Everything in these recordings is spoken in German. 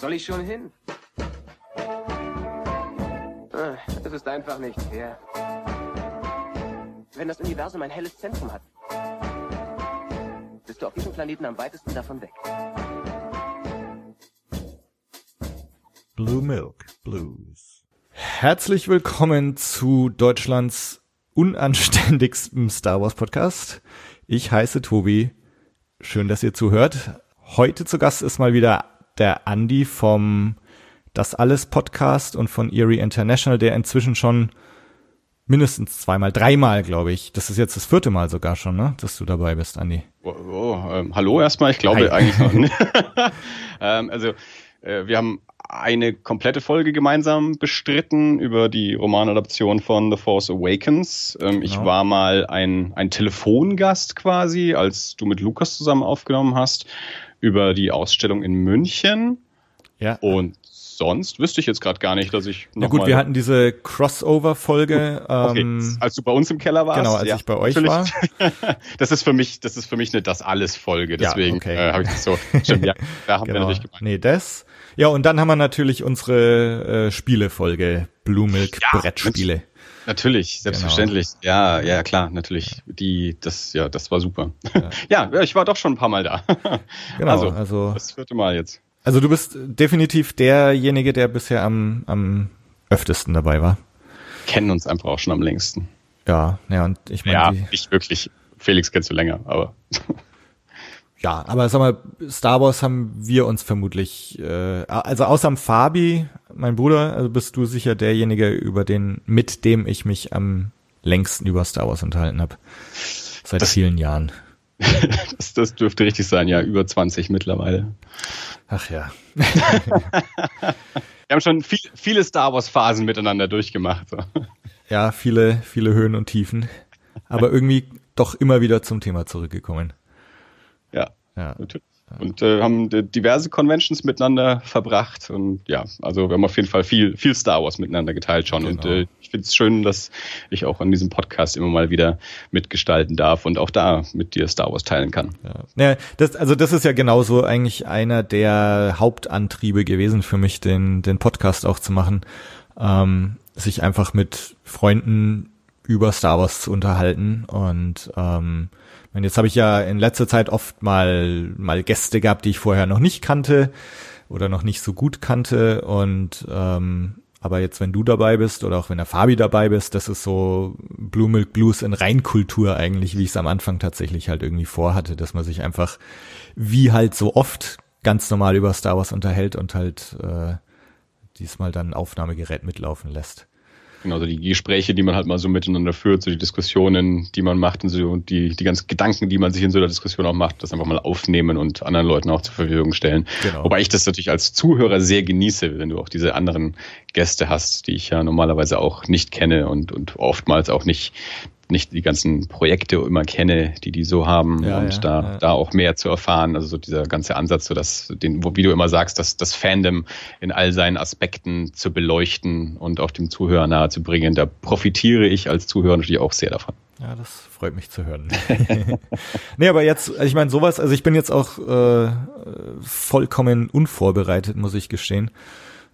soll ich schon hin? Ah, Es ist einfach nicht fair. Wenn das Universum ein helles Zentrum hat, bist du auf diesem Planeten am weitesten davon weg. Blue Milk Blues. Herzlich willkommen zu Deutschlands unanständigstem Star Wars Podcast. Ich heiße Tobi. Schön, dass ihr zuhört. Heute zu Gast ist mal wieder der Andi vom Das Alles Podcast und von Erie International, der inzwischen schon mindestens zweimal, dreimal, glaube ich. Das ist jetzt das vierte Mal sogar schon, ne, dass du dabei bist, Andi. Oh, oh, ähm, hallo erstmal, ich glaube Hi. eigentlich noch nicht. ähm, also äh, wir haben eine komplette Folge gemeinsam bestritten über die Romanadaption von The Force Awakens. Ähm, Ich Genau. war mal ein, ein Telefongast quasi, als du mit Lukas zusammen aufgenommen hast, über die Ausstellung in München. Ja. Und sonst wüsste ich jetzt gerade gar nicht, dass ich Na noch gut, mal wir hatten diese Crossover-Folge. Okay, Ähm, als du bei uns im Keller warst. genau, als ja, ich bei euch natürlich. war. Das ist für mich, das ist für mich eine das alles Folge. Ja, Deswegen okay. äh, habe ich das so. Stimmt, ja, da haben wir Genau. natürlich gemeint. Nee, das. Ja, und dann haben wir natürlich unsere äh, Spielefolge, Blue Milk Ja, Brettspiele. Natürlich, selbstverständlich. Ja, ja, klar, natürlich. Die, das, ja, das war super. Ja, ja, ich war doch schon ein paar Mal da. Genau, also, also, das vierte Mal jetzt. also du bist definitiv derjenige, der bisher am, am öftesten dabei war. Kennen uns einfach auch schon am längsten. Ja, ja, und ich meine, Ja, nicht wirklich. Felix kennst du länger, aber ja, aber sag mal, Star Wars haben wir uns vermutlich, äh, also außer Fabi, mein Bruder, also bist du sicher derjenige, über den, mit dem ich mich am längsten über Star Wars unterhalten habe. Seit Das- vielen Jahren. das, das dürfte richtig sein. Ja, über 20 mittlerweile. Ach ja. Wir haben schon viel, viele Star Wars Phasen miteinander durchgemacht. So. Ja, viele, viele Höhen und Tiefen. Aber irgendwie doch immer wieder zum Thema zurückgekommen. Ja, natürlich. Und äh, haben diverse Conventions miteinander verbracht und ja, also wir haben auf jeden Fall viel, viel Star Wars miteinander geteilt schon. Und Genau. äh, ich finde es schön, dass ich auch an diesem Podcast immer mal wieder mitgestalten darf und auch da mit dir Star Wars teilen kann. Ja. Ja, das, also das ist ja genauso eigentlich einer der Hauptantriebe gewesen für mich, den, den Podcast auch zu machen, ähm, sich einfach mit Freunden über Star Wars zu unterhalten und ähm, meine, jetzt habe ich ja in letzter Zeit oft mal mal Gäste gehabt, die ich vorher noch nicht kannte oder noch nicht so gut kannte und ähm, aber jetzt, wenn du dabei bist oder auch wenn der Fabi dabei bist, das ist so Blue Milk Blues in Reinkultur eigentlich, wie ich es am Anfang tatsächlich halt irgendwie vorhatte, dass man sich einfach wie halt so oft ganz normal über Star Wars unterhält und halt äh, diesmal dann ein Aufnahmegerät mitlaufen lässt. Genau, so die Gespräche, die man halt mal so miteinander führt, so die Diskussionen, die man macht und so und die, die ganzen Gedanken, die man sich in so einer Diskussion auch macht, das einfach mal aufnehmen und anderen Leuten auch zur Verfügung stellen. Genau. Wobei ich das natürlich als Zuhörer sehr genieße, wenn du auch diese anderen Gäste hast, die ich ja normalerweise auch nicht kenne und, und oftmals auch nicht nicht die ganzen Projekte immer kenne, die die so haben Ja, und ja, da ja. da auch mehr zu erfahren. Also so dieser ganze Ansatz, so dass den, wie du immer sagst, dass das Fandom in all seinen Aspekten zu beleuchten und auch dem Zuhörer nahe zu bringen, da profitiere ich als Zuhörer natürlich auch sehr davon. Ja, das freut mich zu hören. nee, aber jetzt, ich meine, sowas, also ich bin jetzt auch äh, vollkommen unvorbereitet, muss ich gestehen.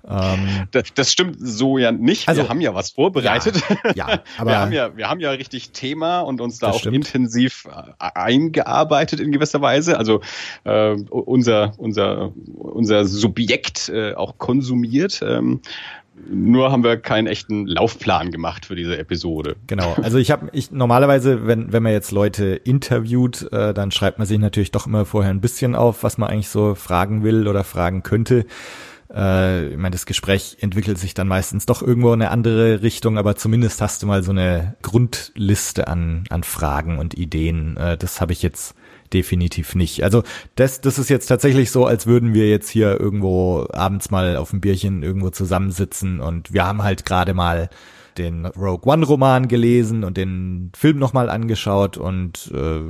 Ähm, Das, das stimmt so ja nicht. Also- wir haben ja was vorbereitet. ja, ja, aber wir haben ja, wir haben ja richtig Thema und uns da auch stimmt. intensiv äh, eingearbeitet in gewisser Weise. Also äh, unser unser unser Subjekt äh, auch konsumiert. Ähm, nur haben wir keinen echten Laufplan gemacht für diese Episode. Genau, also ich habe ich normalerweise, wenn wenn man jetzt Leute interviewt, äh, dann schreibt man sich natürlich doch immer vorher ein bisschen auf, was man eigentlich so fragen will oder fragen könnte. Äh, ich meine, das Gespräch entwickelt sich dann meistens doch irgendwo in eine andere Richtung, aber zumindest hast du mal so eine Grundliste an an Fragen und Ideen. Äh, das habe ich jetzt definitiv nicht. Also das, das ist jetzt tatsächlich so, als würden wir jetzt hier irgendwo abends mal auf dem Bierchen irgendwo zusammensitzen und wir haben halt gerade mal den Rogue One Roman gelesen und den Film nochmal angeschaut und äh,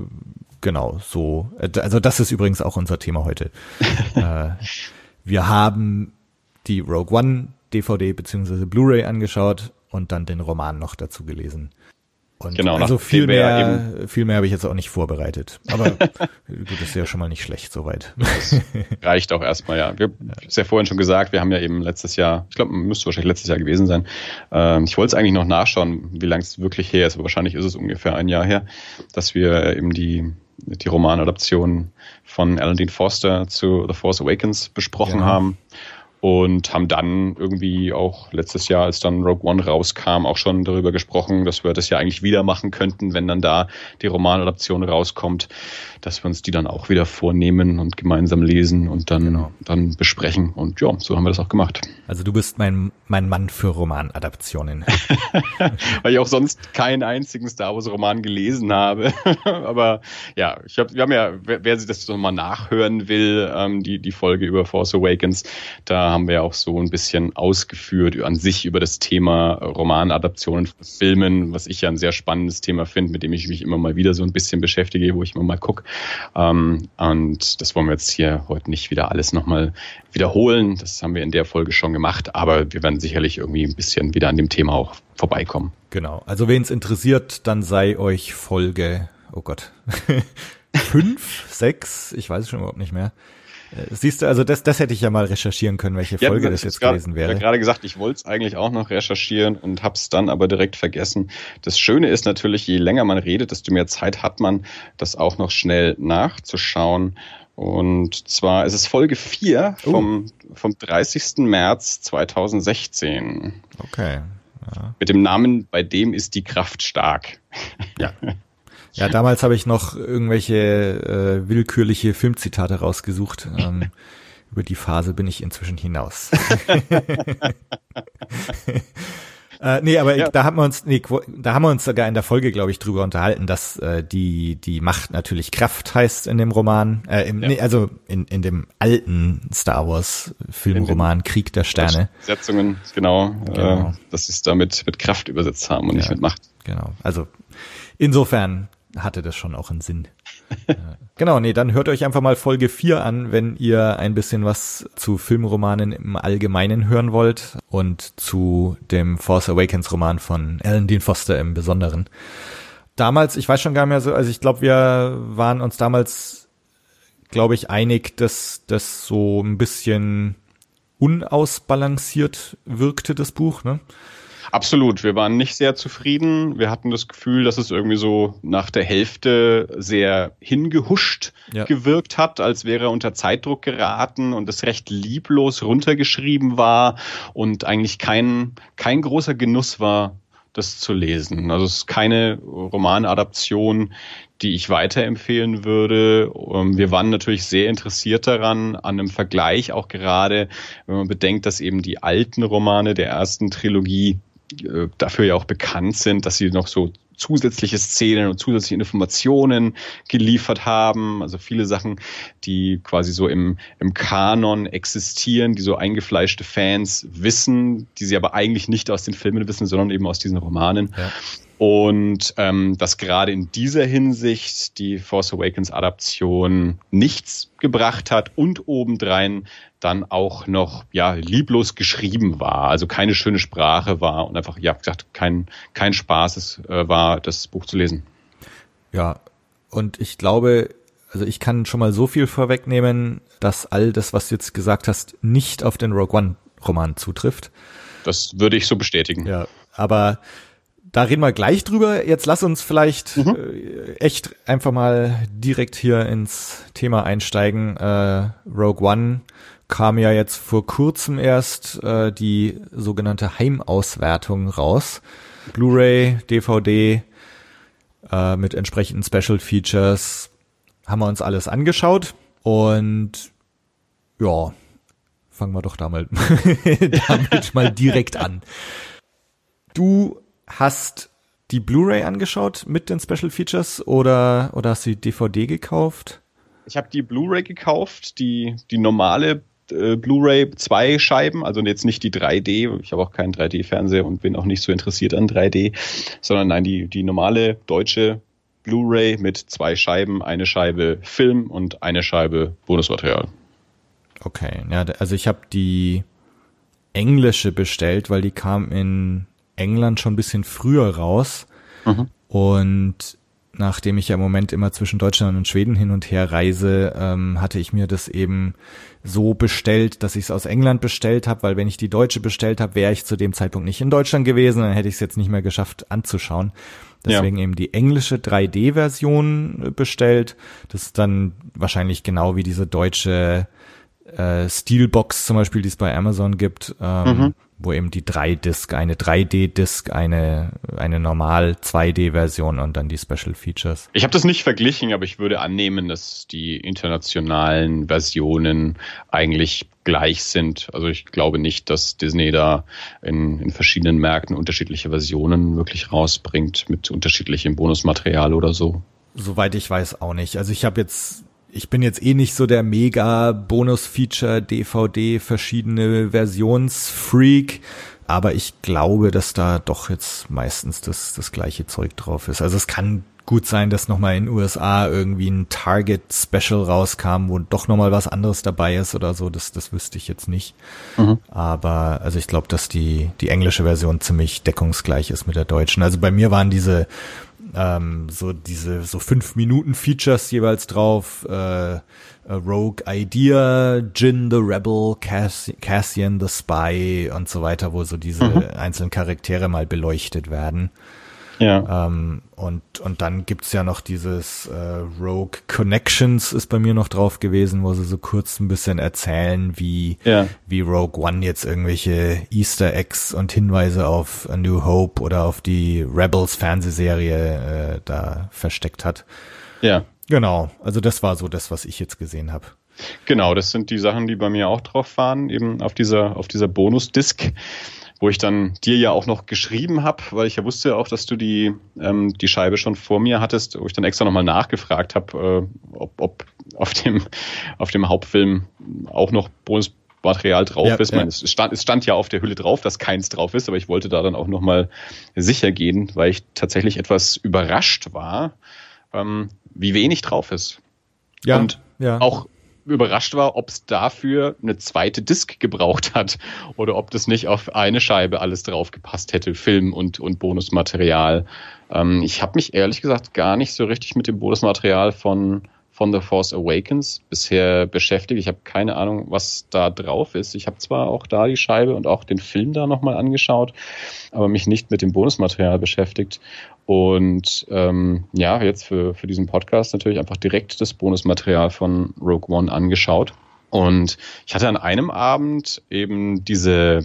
genau so. Also das ist übrigens auch unser Thema heute. äh, wir haben die Rogue One DVD beziehungsweise Blu-ray angeschaut und dann den Roman noch dazu gelesen. Und Genau, also viel mehr, viel mehr habe ich jetzt auch nicht vorbereitet. Aber gut, das ist ja schon mal nicht schlecht soweit. reicht auch erstmal, ja. Wir haben es ja vorhin schon gesagt, wir haben ja eben letztes Jahr, ich glaube, müsste wahrscheinlich letztes Jahr gewesen sein. Ähm, ich wollte es eigentlich noch nachschauen, wie lange es wirklich her ist, aber wahrscheinlich ist es ungefähr ein Jahr her, dass wir eben die, die Romanadaption von Alan Dean Foster zu The Force Awakens besprochen Ja. haben. Und haben dann irgendwie auch letztes Jahr, als dann Rogue One rauskam, auch schon darüber gesprochen, dass wir das ja eigentlich wieder machen könnten, wenn dann da die Romanadaption rauskommt, dass wir uns die dann auch wieder vornehmen und gemeinsam lesen und dann, Genau. dann besprechen. Und ja, so haben wir das auch gemacht. Also du bist mein, mein Mann für Romanadaptionen. Weil ich auch sonst keinen einzigen Star Wars Roman gelesen habe. Aber ja, ich hab, wir haben ja, wer, wer sich das nochmal nachhören will, ähm, die, die Folge über Force Awakens, da haben wir ja auch so ein bisschen ausgeführt an sich über das Thema Romanadaptionen von Filmen, was ich ja ein sehr spannendes Thema finde, mit dem ich mich immer mal wieder so ein bisschen beschäftige, wo ich immer mal gucke. Ähm, und das wollen wir jetzt hier heute nicht wieder alles nochmal wiederholen. Das haben wir in der Folge schon gemacht, aber wir werden sicherlich irgendwie ein bisschen wieder an dem Thema auch vorbeikommen. Genau. Also wen es interessiert, dann sei euch Folge, oh Gott, fünf, sechs, ich weiß es schon überhaupt nicht mehr. Äh, Siehst du, also das, das hätte ich ja mal recherchieren können, welche Ja, Folge ich das jetzt grad- gewesen Ja, wäre. gerade gesagt, ich wollte es eigentlich auch noch recherchieren und habe es dann aber direkt vergessen. Das Schöne ist natürlich, je länger man redet, desto mehr Zeit hat man, das auch noch schnell nachzuschauen. Und zwar ist es Folge 4 Oh. vom, vom 30. März 2016 Okay. mit dem Namen Bei dem ist die Kraft stark. Ja. Ja, damals habe ich noch irgendwelche äh, willkürliche Filmzitate rausgesucht. Ähm, über die Phase bin ich inzwischen hinaus. äh, nee, aber Ja. da haben wir uns, nee, da haben wir uns sogar in der Folge, glaube ich, drüber unterhalten, dass äh, die die Macht natürlich Kraft heißt in dem Roman, äh, im, Ja. nee, also in in dem alten Star Wars Filmroman Krieg der Sterne. Setzungen, genau, Genau. Äh, dass sie es damit mit Kraft übersetzt haben und nicht Ja. mit Macht. Genau. Also insofern hatte das schon auch einen Sinn. Äh, genau, nee, dann hört euch einfach mal Folge 4 an, wenn ihr ein bisschen was zu Filmromanen im Allgemeinen hören wollt und zu dem Force Awakens Roman von Alan Dean Foster im Besonderen. Damals, ich weiß schon gar nicht mehr so, also ich glaube, wir waren uns damals, glaube ich, einig, dass das so ein bisschen unausbalanciert wirkte, das Buch, ne? Absolut. Wir waren nicht sehr zufrieden. Wir hatten das Gefühl, dass es irgendwie so nach der Hälfte sehr hingehuscht Ja. gewirkt hat, als wäre er unter Zeitdruck geraten und es recht lieblos runtergeschrieben war und eigentlich kein, kein großer Genuss war, das zu lesen. Also es ist keine Romanadaption, die ich weiterempfehlen würde. Ähm, Wir waren natürlich sehr interessiert daran, an einem Vergleich, auch gerade, wenn man bedenkt, dass eben die alten Romane der ersten Trilogie äh, dafür ja auch bekannt sind, dass sie noch so zusätzliche Szenen und zusätzliche Informationen geliefert haben. Also viele Sachen, die quasi so im, im Kanon existieren, die so eingefleischte Fans wissen, die sie aber eigentlich nicht aus den Filmen wissen, sondern eben aus diesen Romanen. Ja. Und ähm, dass gerade in dieser Hinsicht die Force Awakens Adaption nichts gebracht hat und obendrein dann auch noch ja lieblos geschrieben war, also keine schöne Sprache war und einfach ja gesagt kein kein Spaß es äh, war das Buch zu lesen. Ja, und ich glaube, also ich kann schon mal so viel vorwegnehmen, dass all das, was du jetzt gesagt hast, nicht auf den Rogue One Roman zutrifft. Das würde ich so bestätigen. Ja, aber da reden wir gleich drüber. Jetzt lass uns vielleicht äh, echt einfach mal direkt hier ins Thema einsteigen. Äh, Rogue One kam ja jetzt vor kurzem erst äh, die sogenannte Heimauswertung raus. Blu-ray, DVD äh, mit entsprechenden Special Features haben wir uns alles angeschaut und ja, fangen wir doch damit, damit mal direkt an. Du hast die Blu-ray angeschaut mit den Special Features oder oder hast du die DVD gekauft? Ich habe die Blu-ray gekauft, die die normale äh, Blu-ray zwei Scheiben, also jetzt nicht die 3D. Ich habe auch keinen 3D-Fernseher und bin auch nicht so interessiert an 3D, sondern nein, die die normale deutsche Blu-ray mit zwei Scheiben, eine Scheibe Film und eine Scheibe Bonusmaterial. Okay, ja, also ich habe die englische bestellt, weil die kam in England schon ein bisschen früher raus. Mhm. Und nachdem ich ja im Moment immer zwischen Deutschland und Schweden hin und her reise, ähm, hatte ich mir das eben so bestellt, dass ich es aus England bestellt habe, weil wenn ich die deutsche bestellt habe, wäre ich zu dem Zeitpunkt nicht in Deutschland gewesen, dann hätte ich es jetzt nicht mehr geschafft anzuschauen. Deswegen ja. eben die englische 3D-Version bestellt. Das ist dann wahrscheinlich genau wie diese deutsche äh, Steelbox zum Beispiel, die es bei Amazon gibt. Ähm, mhm wo eben die 3-Disc, eine 3D-Disc, eine, eine normal 2D-Version und dann die Special Features. Ich habe das nicht verglichen, aber ich würde annehmen, dass die internationalen Versionen eigentlich gleich sind. Also ich glaube nicht, dass Disney da in, in verschiedenen Märkten unterschiedliche Versionen wirklich rausbringt mit unterschiedlichem Bonusmaterial oder so. Soweit ich weiß auch nicht. Also ich habe jetzt ich bin jetzt eh nicht so der mega Bonus-Feature DVD verschiedene Versionsfreak, aber ich glaube, dass da doch jetzt meistens das, das gleiche Zeug drauf ist. Also es kann gut sein, dass nochmal in den USA irgendwie ein Target Special rauskam, wo doch nochmal was anderes dabei ist oder so. Das, das wüsste ich jetzt nicht. Mhm. Aber also ich glaube, dass die, die englische Version ziemlich deckungsgleich ist mit der deutschen. Also bei mir waren diese ähm, so diese so fünf Minuten Features jeweils drauf. Äh, Rogue Idea, Jin the Rebel, Cass Cassian the Spy und so weiter, wo so diese mhm. einzelnen Charaktere mal beleuchtet werden. Ja. Ähm, und, und dann gibt's ja noch dieses äh, Rogue Connections ist bei mir noch drauf gewesen, wo sie so kurz ein bisschen erzählen, wie, ja. wie Rogue One jetzt irgendwelche Easter Eggs und Hinweise auf A New Hope oder auf die Rebels Fernsehserie äh, da versteckt hat. Ja. Genau, also das war so das, was ich jetzt gesehen habe. Genau, das sind die Sachen, die bei mir auch drauf waren, eben auf dieser, auf dieser Bonus-Disc wo ich dann dir ja auch noch geschrieben habe, weil ich ja wusste auch, dass du die, ähm, die Scheibe schon vor mir hattest, wo ich dann extra nochmal nachgefragt habe, äh, ob, ob auf, dem, auf dem Hauptfilm auch noch Bonusmaterial drauf ja, ist. Ja. Es, stand, es stand ja auf der Hülle drauf, dass keins drauf ist, aber ich wollte da dann auch nochmal sicher gehen, weil ich tatsächlich etwas überrascht war, ähm, wie wenig drauf ist. Ja, und ja. auch überrascht war, ob es dafür eine zweite Disc gebraucht hat oder ob das nicht auf eine Scheibe alles drauf gepasst hätte, Film und, und Bonusmaterial. Ähm, ich habe mich ehrlich gesagt gar nicht so richtig mit dem Bonusmaterial von von The Force Awakens bisher beschäftigt. Ich habe keine Ahnung, was da drauf ist. Ich habe zwar auch da die Scheibe und auch den Film da nochmal angeschaut, aber mich nicht mit dem Bonusmaterial beschäftigt. Und ähm, ja, jetzt für, für diesen Podcast natürlich einfach direkt das Bonusmaterial von Rogue One angeschaut. Und ich hatte an einem Abend eben diese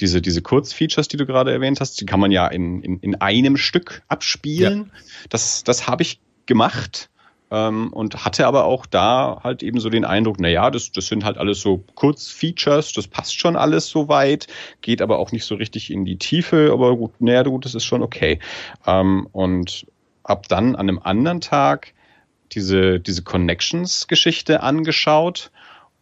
diese, diese Kurzfeatures, die du gerade erwähnt hast, die kann man ja in, in, in einem Stück abspielen. Ja. Das, das habe ich gemacht ähm, und hatte aber auch da halt eben so den Eindruck, na ja, das, das sind halt alles so Kurzfeatures, das passt schon alles so weit, geht aber auch nicht so richtig in die Tiefe, aber gut, naja, gut, das ist schon okay. Ähm, und hab dann an einem anderen Tag diese, diese Connections-Geschichte angeschaut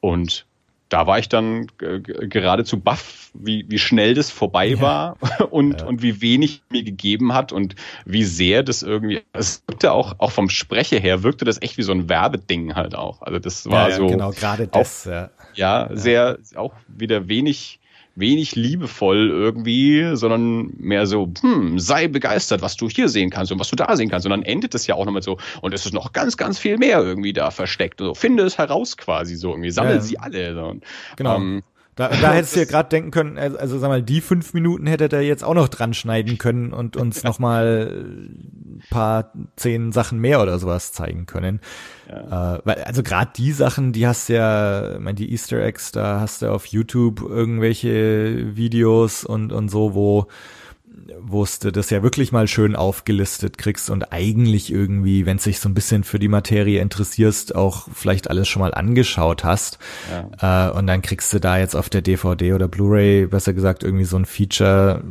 und da war ich dann äh, geradezu baff, wie, wie schnell das vorbei ja. war und, ja. und wie wenig mir gegeben hat und wie sehr das irgendwie, es wirkte auch, auch vom Spreche her, wirkte das echt wie so ein Werbeding halt auch. Also das war ja, so. Genau, gerade das, auch, ja. Ja, sehr, auch wieder wenig, wenig liebevoll irgendwie, sondern mehr so, hm, sei begeistert, was du hier sehen kannst und was du da sehen kannst. Und dann endet es ja auch nochmal so, und es ist noch ganz, ganz viel mehr irgendwie da versteckt. So, finde es heraus quasi so irgendwie, sammel ja. sie alle. So. Genau. Ähm, da, da hättest du ja gerade denken können, also, also sag mal, die fünf Minuten hätte er jetzt auch noch dran schneiden können und uns noch mal paar zehn Sachen mehr oder sowas zeigen können. Ja. Äh, weil, also gerade die Sachen, die hast ja, ich meine, die Easter Eggs, da hast du auf YouTube irgendwelche Videos und, und so, wo du das ja wirklich mal schön aufgelistet kriegst und eigentlich irgendwie, wenn sich so ein bisschen für die Materie interessierst, auch vielleicht alles schon mal angeschaut hast. Ja. Äh, und dann kriegst du da jetzt auf der DVD oder Blu-ray, besser gesagt, irgendwie so ein Feature,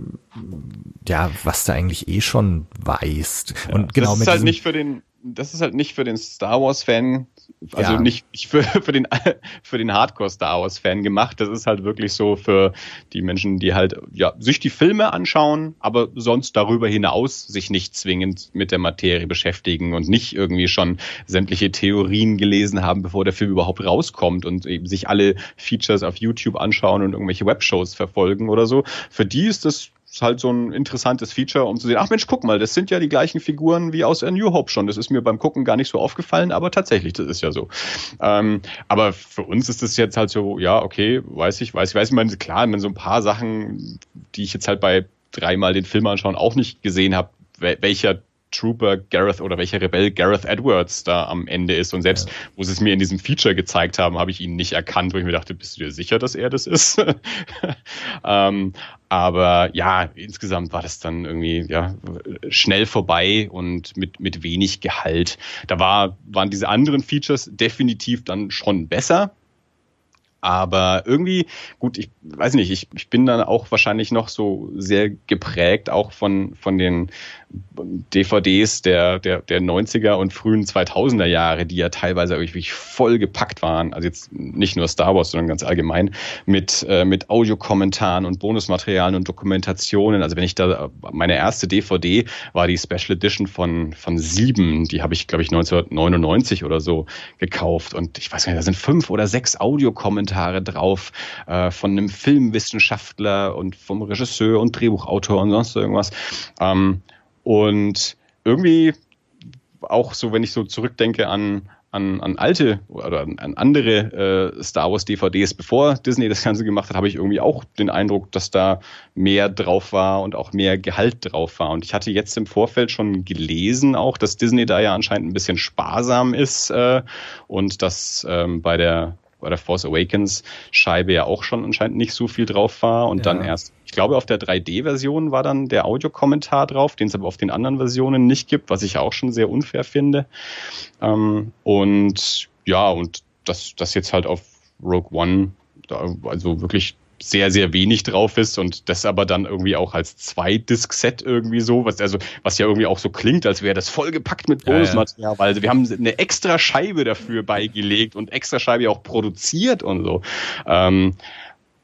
ja, was du eigentlich eh schon weißt. Ja, und genau das ist mit halt nicht für den das ist halt nicht für den Star Wars Fan, also ja. nicht, nicht für, für den, für den Hardcore Star Wars Fan gemacht. Das ist halt wirklich so für die Menschen, die halt, ja, sich die Filme anschauen, aber sonst darüber hinaus sich nicht zwingend mit der Materie beschäftigen und nicht irgendwie schon sämtliche Theorien gelesen haben, bevor der Film überhaupt rauskommt und eben sich alle Features auf YouTube anschauen und irgendwelche Webshows verfolgen oder so. Für die ist das ist halt so ein interessantes Feature, um zu sehen, ach Mensch, guck mal, das sind ja die gleichen Figuren wie aus A New Hope schon. Das ist mir beim Gucken gar nicht so aufgefallen, aber tatsächlich, das ist ja so. Ähm, aber für uns ist das jetzt halt so, ja, okay, weiß ich, weiß ich, weiß ich, meine, klar, wenn so ein paar Sachen, die ich jetzt halt bei dreimal den Film anschauen auch nicht gesehen habe, welcher Trooper Gareth oder welcher Rebell Gareth Edwards da am Ende ist. Und selbst, ja. wo sie es mir in diesem Feature gezeigt haben, habe ich ihn nicht erkannt, wo ich mir dachte, bist du dir sicher, dass er das ist? ähm, aber ja, insgesamt war das dann irgendwie ja, schnell vorbei und mit, mit wenig Gehalt. Da war, waren diese anderen Features definitiv dann schon besser. Aber irgendwie, gut, ich weiß nicht, ich, ich bin dann auch wahrscheinlich noch so sehr geprägt, auch von, von den DVDs der, der, der 90er und frühen 2000er Jahre, die ja teilweise wirklich voll gepackt waren, also jetzt nicht nur Star Wars, sondern ganz allgemein, mit, äh, mit Audiokommentaren und Bonusmaterialien und Dokumentationen. Also wenn ich da, meine erste DVD war die Special Edition von, von Sieben, die habe ich, glaube ich, 1999 oder so gekauft und ich weiß gar nicht, da sind fünf oder sechs Audiokommentare drauf äh, von einem Filmwissenschaftler und vom Regisseur und Drehbuchautor und sonst irgendwas. Ähm, und irgendwie auch so, wenn ich so zurückdenke an, an, an alte oder an andere äh, Star Wars DVDs, bevor Disney das Ganze gemacht hat, habe ich irgendwie auch den Eindruck, dass da mehr drauf war und auch mehr Gehalt drauf war. Und ich hatte jetzt im Vorfeld schon gelesen, auch, dass Disney da ja anscheinend ein bisschen sparsam ist äh, und dass ähm, bei der bei der Force Awakens Scheibe ja auch schon anscheinend nicht so viel drauf war und ja. dann erst, ich glaube, auf der 3D-Version war dann der Audiokommentar drauf, den es aber auf den anderen Versionen nicht gibt, was ich auch schon sehr unfair finde. Ähm, und ja, und das, das jetzt halt auf Rogue One, da, also wirklich sehr, sehr wenig drauf ist und das aber dann irgendwie auch als Zwei-Disc-Set irgendwie so, was, also, was ja irgendwie auch so klingt, als wäre das vollgepackt mit Bonusmaterial, ja, ja. weil wir haben eine extra Scheibe dafür beigelegt und extra Scheibe auch produziert und so. Ähm,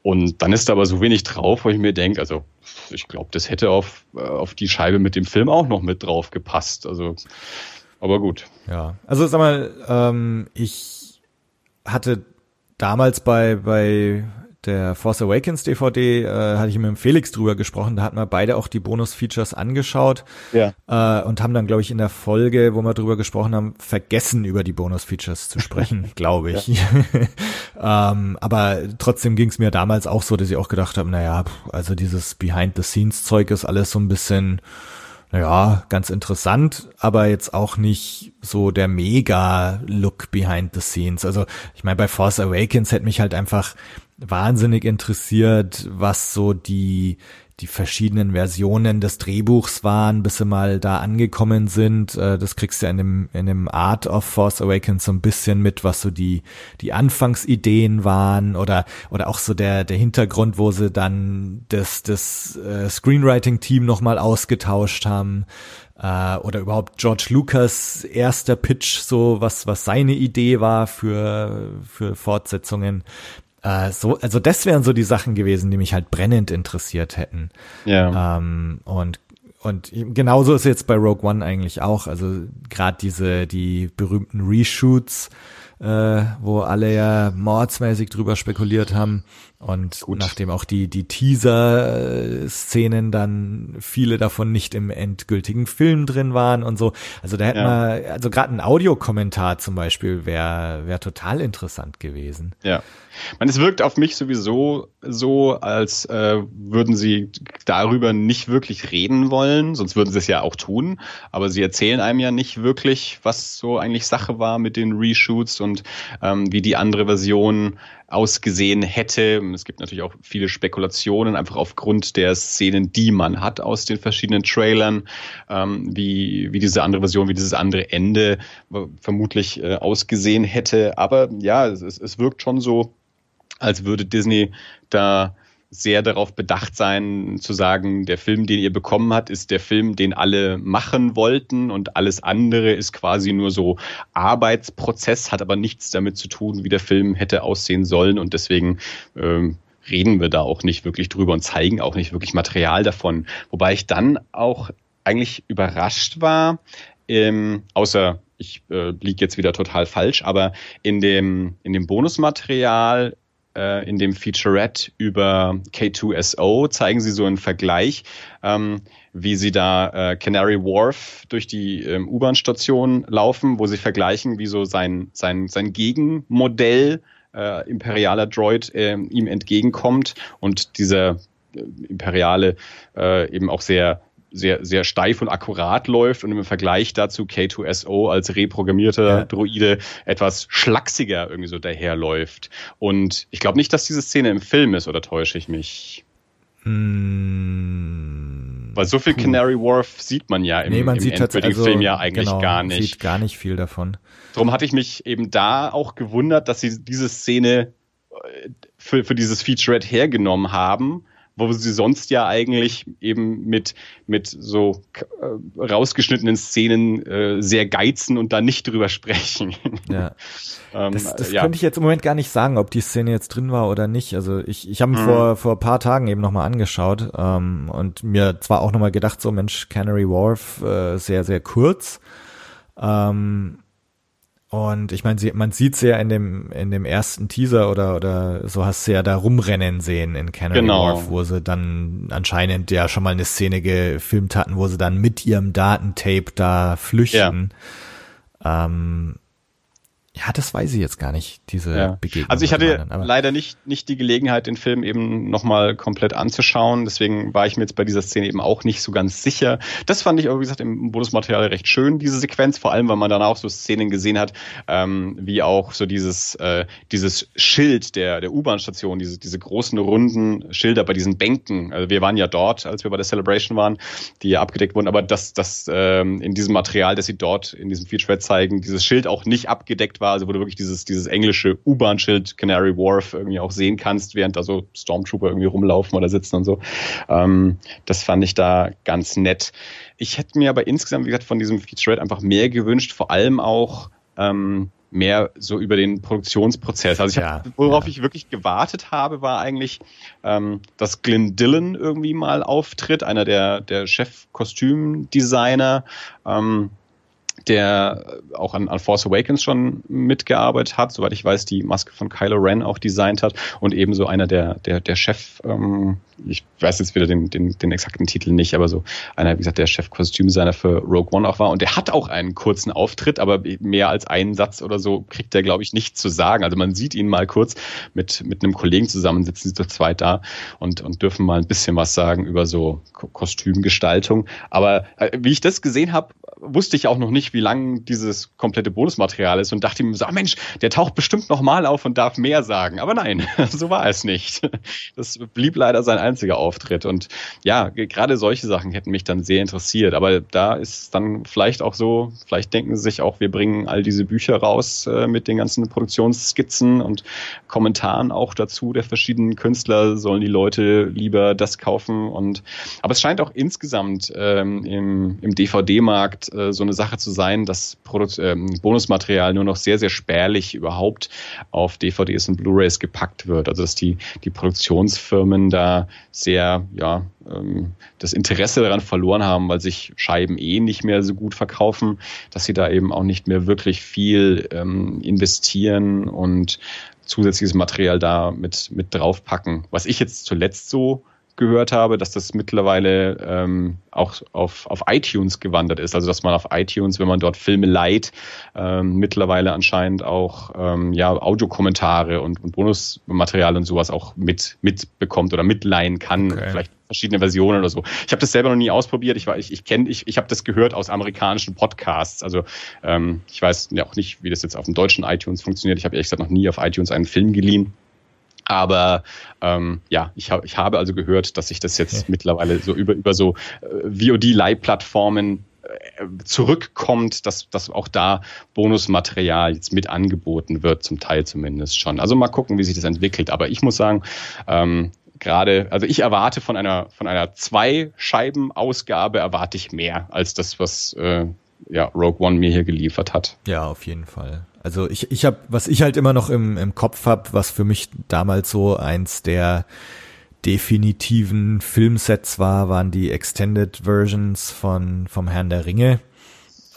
und dann ist da aber so wenig drauf, wo ich mir denke, also ich glaube, das hätte auf, äh, auf die Scheibe mit dem Film auch noch mit drauf gepasst. Also, aber gut. Ja, also sag mal, ähm, ich hatte damals bei, bei der Force Awakens DVD äh, hatte ich mit dem Felix drüber gesprochen. Da hatten wir beide auch die Bonus-Features angeschaut ja. äh, und haben dann, glaube ich, in der Folge, wo wir drüber gesprochen haben, vergessen, über die Bonus-Features zu sprechen, glaube ich. ähm, aber trotzdem ging es mir damals auch so, dass ich auch gedacht habe, naja, also dieses Behind-the-Scenes-Zeug ist alles so ein bisschen naja, ganz interessant, aber jetzt auch nicht so der Mega-Look behind the scenes. Also ich meine, bei Force Awakens hätte mich halt einfach wahnsinnig interessiert, was so die die verschiedenen Versionen des Drehbuchs waren, bis sie mal da angekommen sind. Äh, das kriegst du ja in dem, in dem Art of Force Awakens so ein bisschen mit, was so die, die Anfangsideen waren oder, oder auch so der, der Hintergrund, wo sie dann das, das äh, Screenwriting-Team nochmal ausgetauscht haben äh, oder überhaupt George Lucas erster Pitch, so was, was seine Idee war für, für Fortsetzungen. Äh, so, also das wären so die Sachen gewesen, die mich halt brennend interessiert hätten. Ja. Ähm, und und genauso ist jetzt bei Rogue One eigentlich auch. Also gerade diese die berühmten Reshoots, äh, wo alle ja mordsmäßig drüber spekuliert haben. Und Gut. nachdem auch die, die Teaser-Szenen dann viele davon nicht im endgültigen Film drin waren und so. Also da hätten ja. wir, also gerade ein Audiokommentar zum Beispiel wäre wär total interessant gewesen. Ja. Man, es wirkt auf mich sowieso so, als äh, würden sie darüber nicht wirklich reden wollen, sonst würden sie es ja auch tun. Aber sie erzählen einem ja nicht wirklich, was so eigentlich Sache war mit den Reshoots und ähm, wie die andere Version ausgesehen hätte. Es gibt natürlich auch viele Spekulationen, einfach aufgrund der Szenen, die man hat aus den verschiedenen Trailern, ähm, wie, wie diese andere Version, wie dieses andere Ende vermutlich äh, ausgesehen hätte. Aber ja, es, es wirkt schon so, als würde Disney da sehr darauf bedacht sein, zu sagen, der Film, den ihr bekommen habt, ist der Film, den alle machen wollten und alles andere ist quasi nur so Arbeitsprozess, hat aber nichts damit zu tun, wie der Film hätte aussehen sollen und deswegen ähm, reden wir da auch nicht wirklich drüber und zeigen auch nicht wirklich Material davon. Wobei ich dann auch eigentlich überrascht war, ähm, außer ich äh, liege jetzt wieder total falsch, aber in dem, in dem Bonusmaterial äh, in dem Featurette über K2SO zeigen sie so einen Vergleich, ähm, wie sie da äh, Canary Wharf durch die ähm, U-Bahn-Station laufen, wo sie vergleichen, wie so sein, sein, sein Gegenmodell äh, imperialer Droid äh, ihm entgegenkommt und dieser äh, imperiale äh, eben auch sehr sehr, sehr steif und akkurat läuft und im Vergleich dazu K2SO als reprogrammierter ja. Droide etwas schlachsiger irgendwie so daherläuft. Und ich glaube nicht, dass diese Szene im Film ist, oder täusche ich mich? Mm, Weil so viel puh. Canary Wharf sieht man ja im, nee, man im sieht also, Film ja eigentlich genau, gar nicht. sieht gar nicht viel davon. Darum hatte ich mich eben da auch gewundert, dass sie diese Szene äh, für, für dieses Featurette hergenommen haben, wo sie sonst ja eigentlich eben mit, mit so äh, rausgeschnittenen Szenen äh, sehr geizen und da nicht drüber sprechen. Ja. ähm, das das ja. könnte ich jetzt im Moment gar nicht sagen, ob die Szene jetzt drin war oder nicht. Also ich, ich habe mhm. vor, vor paar Tagen eben nochmal angeschaut ähm, und mir zwar auch nochmal gedacht, so Mensch, Canary Wharf, äh, sehr, sehr kurz. Ähm, und ich meine, man sieht es ja in dem, in dem ersten Teaser oder, oder so hast du ja da rumrennen sehen in Canary genau. Wharf, wo sie dann anscheinend ja schon mal eine Szene gefilmt hatten, wo sie dann mit ihrem Datentape da flüchten. Ja. Ähm, ja, das weiß ich jetzt gar nicht, diese ja. Begegnung. Also ich hatte anderen, leider nicht, nicht die Gelegenheit, den Film eben nochmal komplett anzuschauen. Deswegen war ich mir jetzt bei dieser Szene eben auch nicht so ganz sicher. Das fand ich aber, wie gesagt, im Bonusmaterial recht schön, diese Sequenz, vor allem, weil man dann auch so Szenen gesehen hat, ähm, wie auch so dieses, äh, dieses Schild der, der U-Bahn-Station, diese, diese großen runden Schilder bei diesen Bänken. Also wir waren ja dort, als wir bei der Celebration waren, die ja abgedeckt wurden, aber das, das ähm, in diesem Material, das sie dort in diesem Feature zeigen, dieses Schild auch nicht abgedeckt war war, also wo du wirklich dieses, dieses englische U-Bahn-Schild Canary Wharf irgendwie auch sehen kannst, während da so Stormtrooper irgendwie rumlaufen oder sitzen und so. Ähm, das fand ich da ganz nett. Ich hätte mir aber insgesamt, wie gesagt, von diesem Featurette einfach mehr gewünscht, vor allem auch ähm, mehr so über den Produktionsprozess. Also ich ja, hab, worauf ja. ich wirklich gewartet habe, war eigentlich, ähm, dass Glenn Dillon irgendwie mal auftritt, einer der, der Chef-Kostümdesigner. Ähm, der auch an, an Force Awakens schon mitgearbeitet hat, soweit ich weiß, die Maske von Kylo Ren auch designt hat. Und ebenso einer der, der, der Chef, ähm, ich weiß jetzt wieder den, den, den exakten Titel nicht, aber so einer, wie gesagt, der Chef-Kostümdesigner für Rogue One auch war und der hat auch einen kurzen Auftritt, aber mehr als einen Satz oder so kriegt der, glaube ich, nicht zu sagen. Also man sieht ihn mal kurz mit, mit einem Kollegen zusammen, sitzen sie zu zweit da und, und dürfen mal ein bisschen was sagen über so Kostümgestaltung. Aber äh, wie ich das gesehen habe, wusste ich auch noch nicht, wie lang dieses komplette Bonusmaterial ist und dachte mir so, ah Mensch, der taucht bestimmt noch mal auf und darf mehr sagen. Aber nein, so war es nicht. Das blieb leider sein einziger Auftritt. Und ja, gerade solche Sachen hätten mich dann sehr interessiert. Aber da ist dann vielleicht auch so, vielleicht denken sie sich auch, wir bringen all diese Bücher raus äh, mit den ganzen Produktionsskizzen und Kommentaren auch dazu der verschiedenen Künstler, sollen die Leute lieber das kaufen. Und aber es scheint auch insgesamt ähm, im, im DVD-Markt äh, so eine Sache zu sein, dass Produ ähm, Bonusmaterial nur noch sehr, sehr spärlich überhaupt auf DVDs und Blu-rays gepackt wird. Also dass die, die Produktionsfirmen da sehr, ja, ähm, das Interesse daran verloren haben, weil sich Scheiben eh nicht mehr so gut verkaufen, dass sie da eben auch nicht mehr wirklich viel ähm, investieren und zusätzliches Material da mit, mit draufpacken. Was ich jetzt zuletzt so gehört habe, dass das mittlerweile ähm, auch auf, auf iTunes gewandert ist. Also dass man auf iTunes, wenn man dort Filme leiht, ähm, mittlerweile anscheinend auch ähm, ja, Audiokommentare und, und Bonusmaterial und sowas auch mit mitbekommt oder mitleihen kann. Okay. Vielleicht verschiedene Versionen oder so. Ich habe das selber noch nie ausprobiert. Ich war, ich, ich kenne, ich, ich habe das gehört aus amerikanischen Podcasts. Also ähm, ich weiß ja auch nicht, wie das jetzt auf dem deutschen iTunes funktioniert. Ich habe ehrlich gesagt noch nie auf iTunes einen Film geliehen. Aber ähm, ja, ich, hab, ich habe also gehört, dass sich das jetzt okay. mittlerweile so über, über so äh, VOD-Leihplattformen äh, zurückkommt, dass, dass auch da Bonusmaterial jetzt mit angeboten wird, zum Teil zumindest schon. Also mal gucken, wie sich das entwickelt. Aber ich muss sagen, ähm, gerade, also ich erwarte von einer von einer zwei Scheiben Ausgabe erwarte ich mehr als das, was äh, ja Rogue One mir hier geliefert hat. Ja, auf jeden Fall. Also ich, ich habe, was ich halt immer noch im, im Kopf habe, was für mich damals so eins der definitiven Filmsets war, waren die Extended Versions von vom Herrn der Ringe.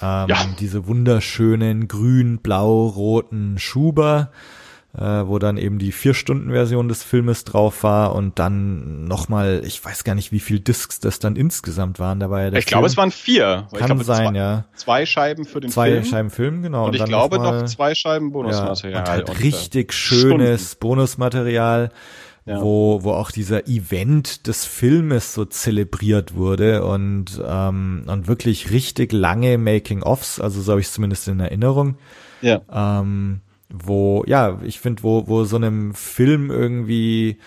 Ähm, ja. Diese wunderschönen grün, blau, roten Schuber äh, wo dann eben die Vier-Stunden-Version des Filmes drauf war und dann nochmal, ich weiß gar nicht, wie viel Discs das dann insgesamt waren. Da war ja der ich glaube, es waren vier. Kann glaube, sein, zwei, ja. Zwei Scheiben für den zwei Film. Zwei Scheiben Film, genau. Und, und ich glaube noch, noch, zwei Scheiben Bonusmaterial. Ja, und halt und äh, richtig schönes Stunden. Bonusmaterial. Ja. wo, wo auch dieser Event des Filmes so zelebriert wurde und, ähm, und wirklich richtig lange Making-ofs, also so habe ich es zumindest in Erinnerung. Ja. Ähm, wo, ja, ich finde, wo, wo so einem Film irgendwie,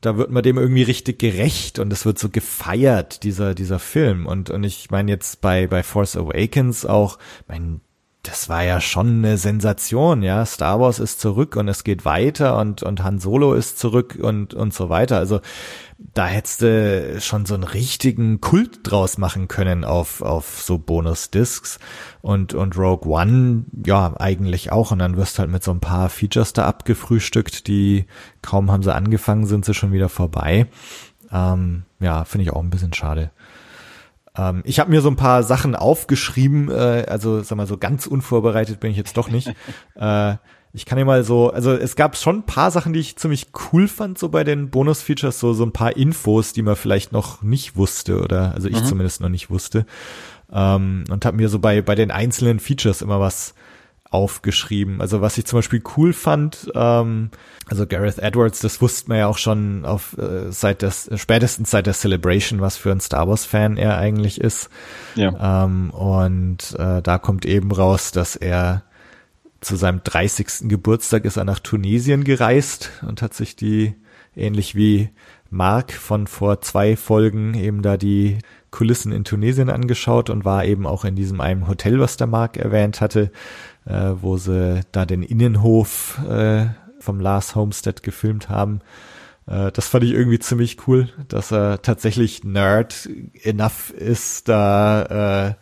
da wird man dem irgendwie richtig gerecht und es wird so gefeiert, dieser, dieser Film. Und, und ich meine jetzt bei, bei Force Awakens auch, mein, das war ja schon eine Sensation, ja. Star Wars ist zurück und es geht weiter und, und Han Solo ist zurück und, und so weiter. Also da hättest du schon so einen richtigen Kult draus machen können auf, auf so Bonus-Discs und, und Rogue One, ja, eigentlich auch. Und dann wirst du halt mit so ein paar Features da abgefrühstückt, die kaum haben sie angefangen, sind sie schon wieder vorbei. Ähm, ja, finde ich auch ein bisschen schade. Ähm, ich habe mir so ein paar Sachen aufgeschrieben, äh, also sag mal so ganz unvorbereitet bin ich jetzt doch nicht. äh, ich kann dir mal so, also es gab schon ein paar Sachen, die ich ziemlich cool fand, so bei den Bonus-Features, so, so ein paar Infos, die man vielleicht noch nicht wusste oder, also ich mhm. zumindest noch nicht wusste. Ähm, und habe mir so bei, bei den einzelnen Features immer was aufgeschrieben. Also was ich zum Beispiel cool fand, ähm, also Gareth Edwards, das wusste man ja auch schon auf äh, seit des spätestens seit der Celebration, was für ein Star Wars Fan er eigentlich ist. Ja. Ähm, und äh, da kommt eben raus, dass er zu seinem 30. Geburtstag ist er nach Tunesien gereist und hat sich die ähnlich wie Mark von vor zwei Folgen eben da die Kulissen in Tunesien angeschaut und war eben auch in diesem einen Hotel, was der Mark erwähnt hatte äh, wo sie da den Innenhof äh, vom Lars Homestead gefilmt haben. Äh, das fand ich irgendwie ziemlich cool, dass er tatsächlich Nerd enough ist, da äh,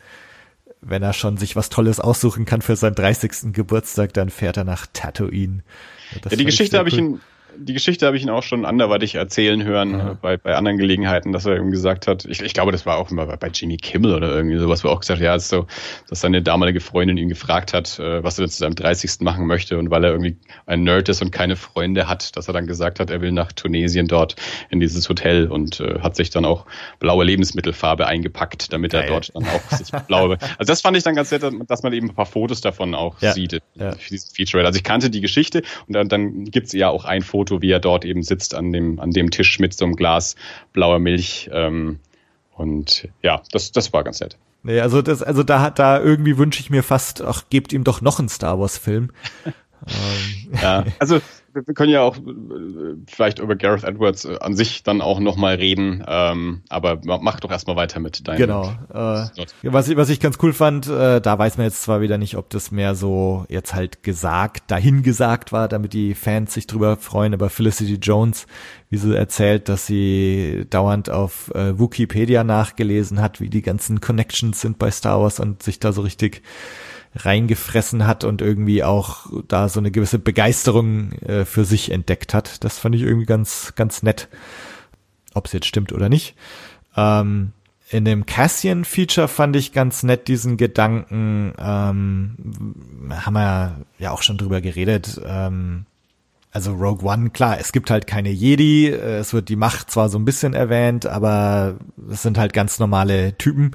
wenn er schon sich was Tolles aussuchen kann für seinen 30. Geburtstag, dann fährt er nach Tatooine. Ja, die Geschichte habe cool. ich in die Geschichte habe ich ihn auch schon anderweitig erzählen hören ja. bei, bei anderen Gelegenheiten, dass er eben gesagt hat, ich, ich glaube, das war auch immer bei Jimmy Kimmel oder irgendwie sowas, wo er auch gesagt hat, ja, ist so, dass seine damalige Freundin ihn gefragt hat, äh, was er denn zu seinem 30. machen möchte und weil er irgendwie ein Nerd ist und keine Freunde hat, dass er dann gesagt hat, er will nach Tunesien dort in dieses Hotel und äh, hat sich dann auch blaue Lebensmittelfarbe eingepackt, damit er Geil. dort dann auch sich blaue. Also das fand ich dann ganz nett, dass man eben ein paar Fotos davon auch ja. sieht ja. für dieses Feature. Also ich kannte die Geschichte und dann, dann gibt es ja auch ein Foto Foto, wie er dort eben sitzt an dem, an dem Tisch mit so einem Glas blauer Milch. Ähm, und ja, das, das war ganz nett. Nee, also das, also da hat da irgendwie wünsche ich mir fast, ach, gebt ihm doch noch einen Star Wars Film. ähm. Ja, also wir können ja auch äh, vielleicht über Gareth Edwards äh, an sich dann auch nochmal reden, ähm, aber mach doch erstmal weiter mit deinem. Genau. Äh, was, ich, was ich ganz cool fand, äh, da weiß man jetzt zwar wieder nicht, ob das mehr so jetzt halt gesagt, dahin gesagt war, damit die Fans sich drüber freuen, aber Felicity Jones, wie sie erzählt, dass sie dauernd auf äh, Wikipedia nachgelesen hat, wie die ganzen Connections sind bei Star Wars und sich da so richtig reingefressen hat und irgendwie auch da so eine gewisse Begeisterung äh, für sich entdeckt hat. Das fand ich irgendwie ganz, ganz nett. Ob es jetzt stimmt oder nicht. Ähm, in dem Cassian-Feature fand ich ganz nett diesen Gedanken, ähm, haben wir ja auch schon drüber geredet, ähm, also Rogue One, klar, es gibt halt keine Jedi, äh, es wird die Macht zwar so ein bisschen erwähnt, aber es sind halt ganz normale Typen.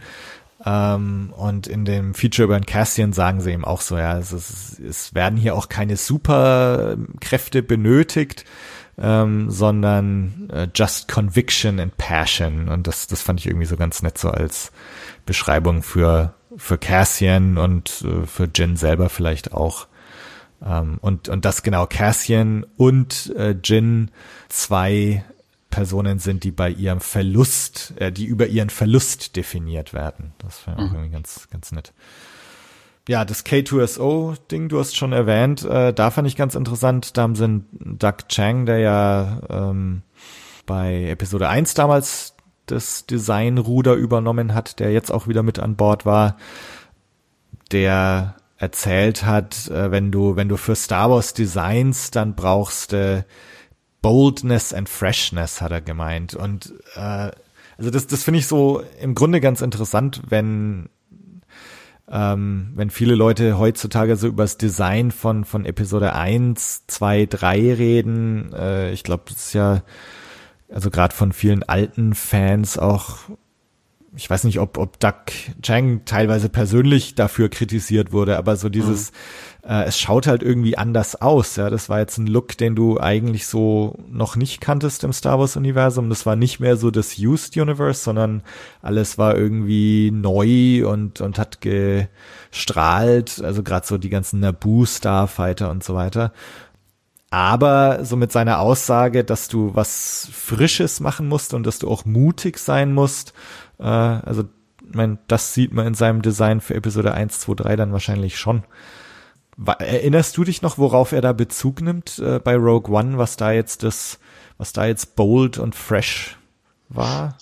Ähm, und in dem Feature über den Cassian sagen sie eben auch so, ja, es, ist, es werden hier auch keine Superkräfte benötigt, ähm, sondern äh, just conviction and passion. Und das, das fand ich irgendwie so ganz nett so als Beschreibung für, für Cassian und äh, für Jin selber vielleicht auch. Ähm, und, und das genau Cassian und äh, Jin zwei Personen sind, die bei ihrem Verlust, äh, die über ihren Verlust definiert werden. Das wäre mhm. irgendwie ganz, ganz nett. Ja, das K2SO-Ding, du hast schon erwähnt, äh, da fand ich ganz interessant. Da haben sie Doug Chang, der ja ähm, bei Episode 1 damals das Designruder übernommen hat, der jetzt auch wieder mit an Bord war, der erzählt hat, äh, wenn du, wenn du für Star Wars designst, dann brauchst du äh, Boldness and Freshness, hat er gemeint. Und äh, also das, das finde ich so im Grunde ganz interessant, wenn ähm, wenn viele Leute heutzutage so übers Design von, von Episode 1, 2, 3 reden, äh, ich glaube, das ist ja, also gerade von vielen alten Fans auch ich weiß nicht, ob, ob Doug Chang teilweise persönlich dafür kritisiert wurde, aber so dieses, mhm. äh, es schaut halt irgendwie anders aus. Ja, das war jetzt ein Look, den du eigentlich so noch nicht kanntest im Star Wars Universum. Das war nicht mehr so das Used Universe, sondern alles war irgendwie neu und und hat gestrahlt. Also gerade so die ganzen Naboo Starfighter und so weiter. Aber so mit seiner Aussage, dass du was Frisches machen musst und dass du auch mutig sein musst äh, also, ich mein, das sieht man in seinem Design für Episode 1, 2, 3 dann wahrscheinlich schon. Erinnerst du dich noch, worauf er da Bezug nimmt äh, bei Rogue One, was da jetzt das, was da jetzt bold und fresh war?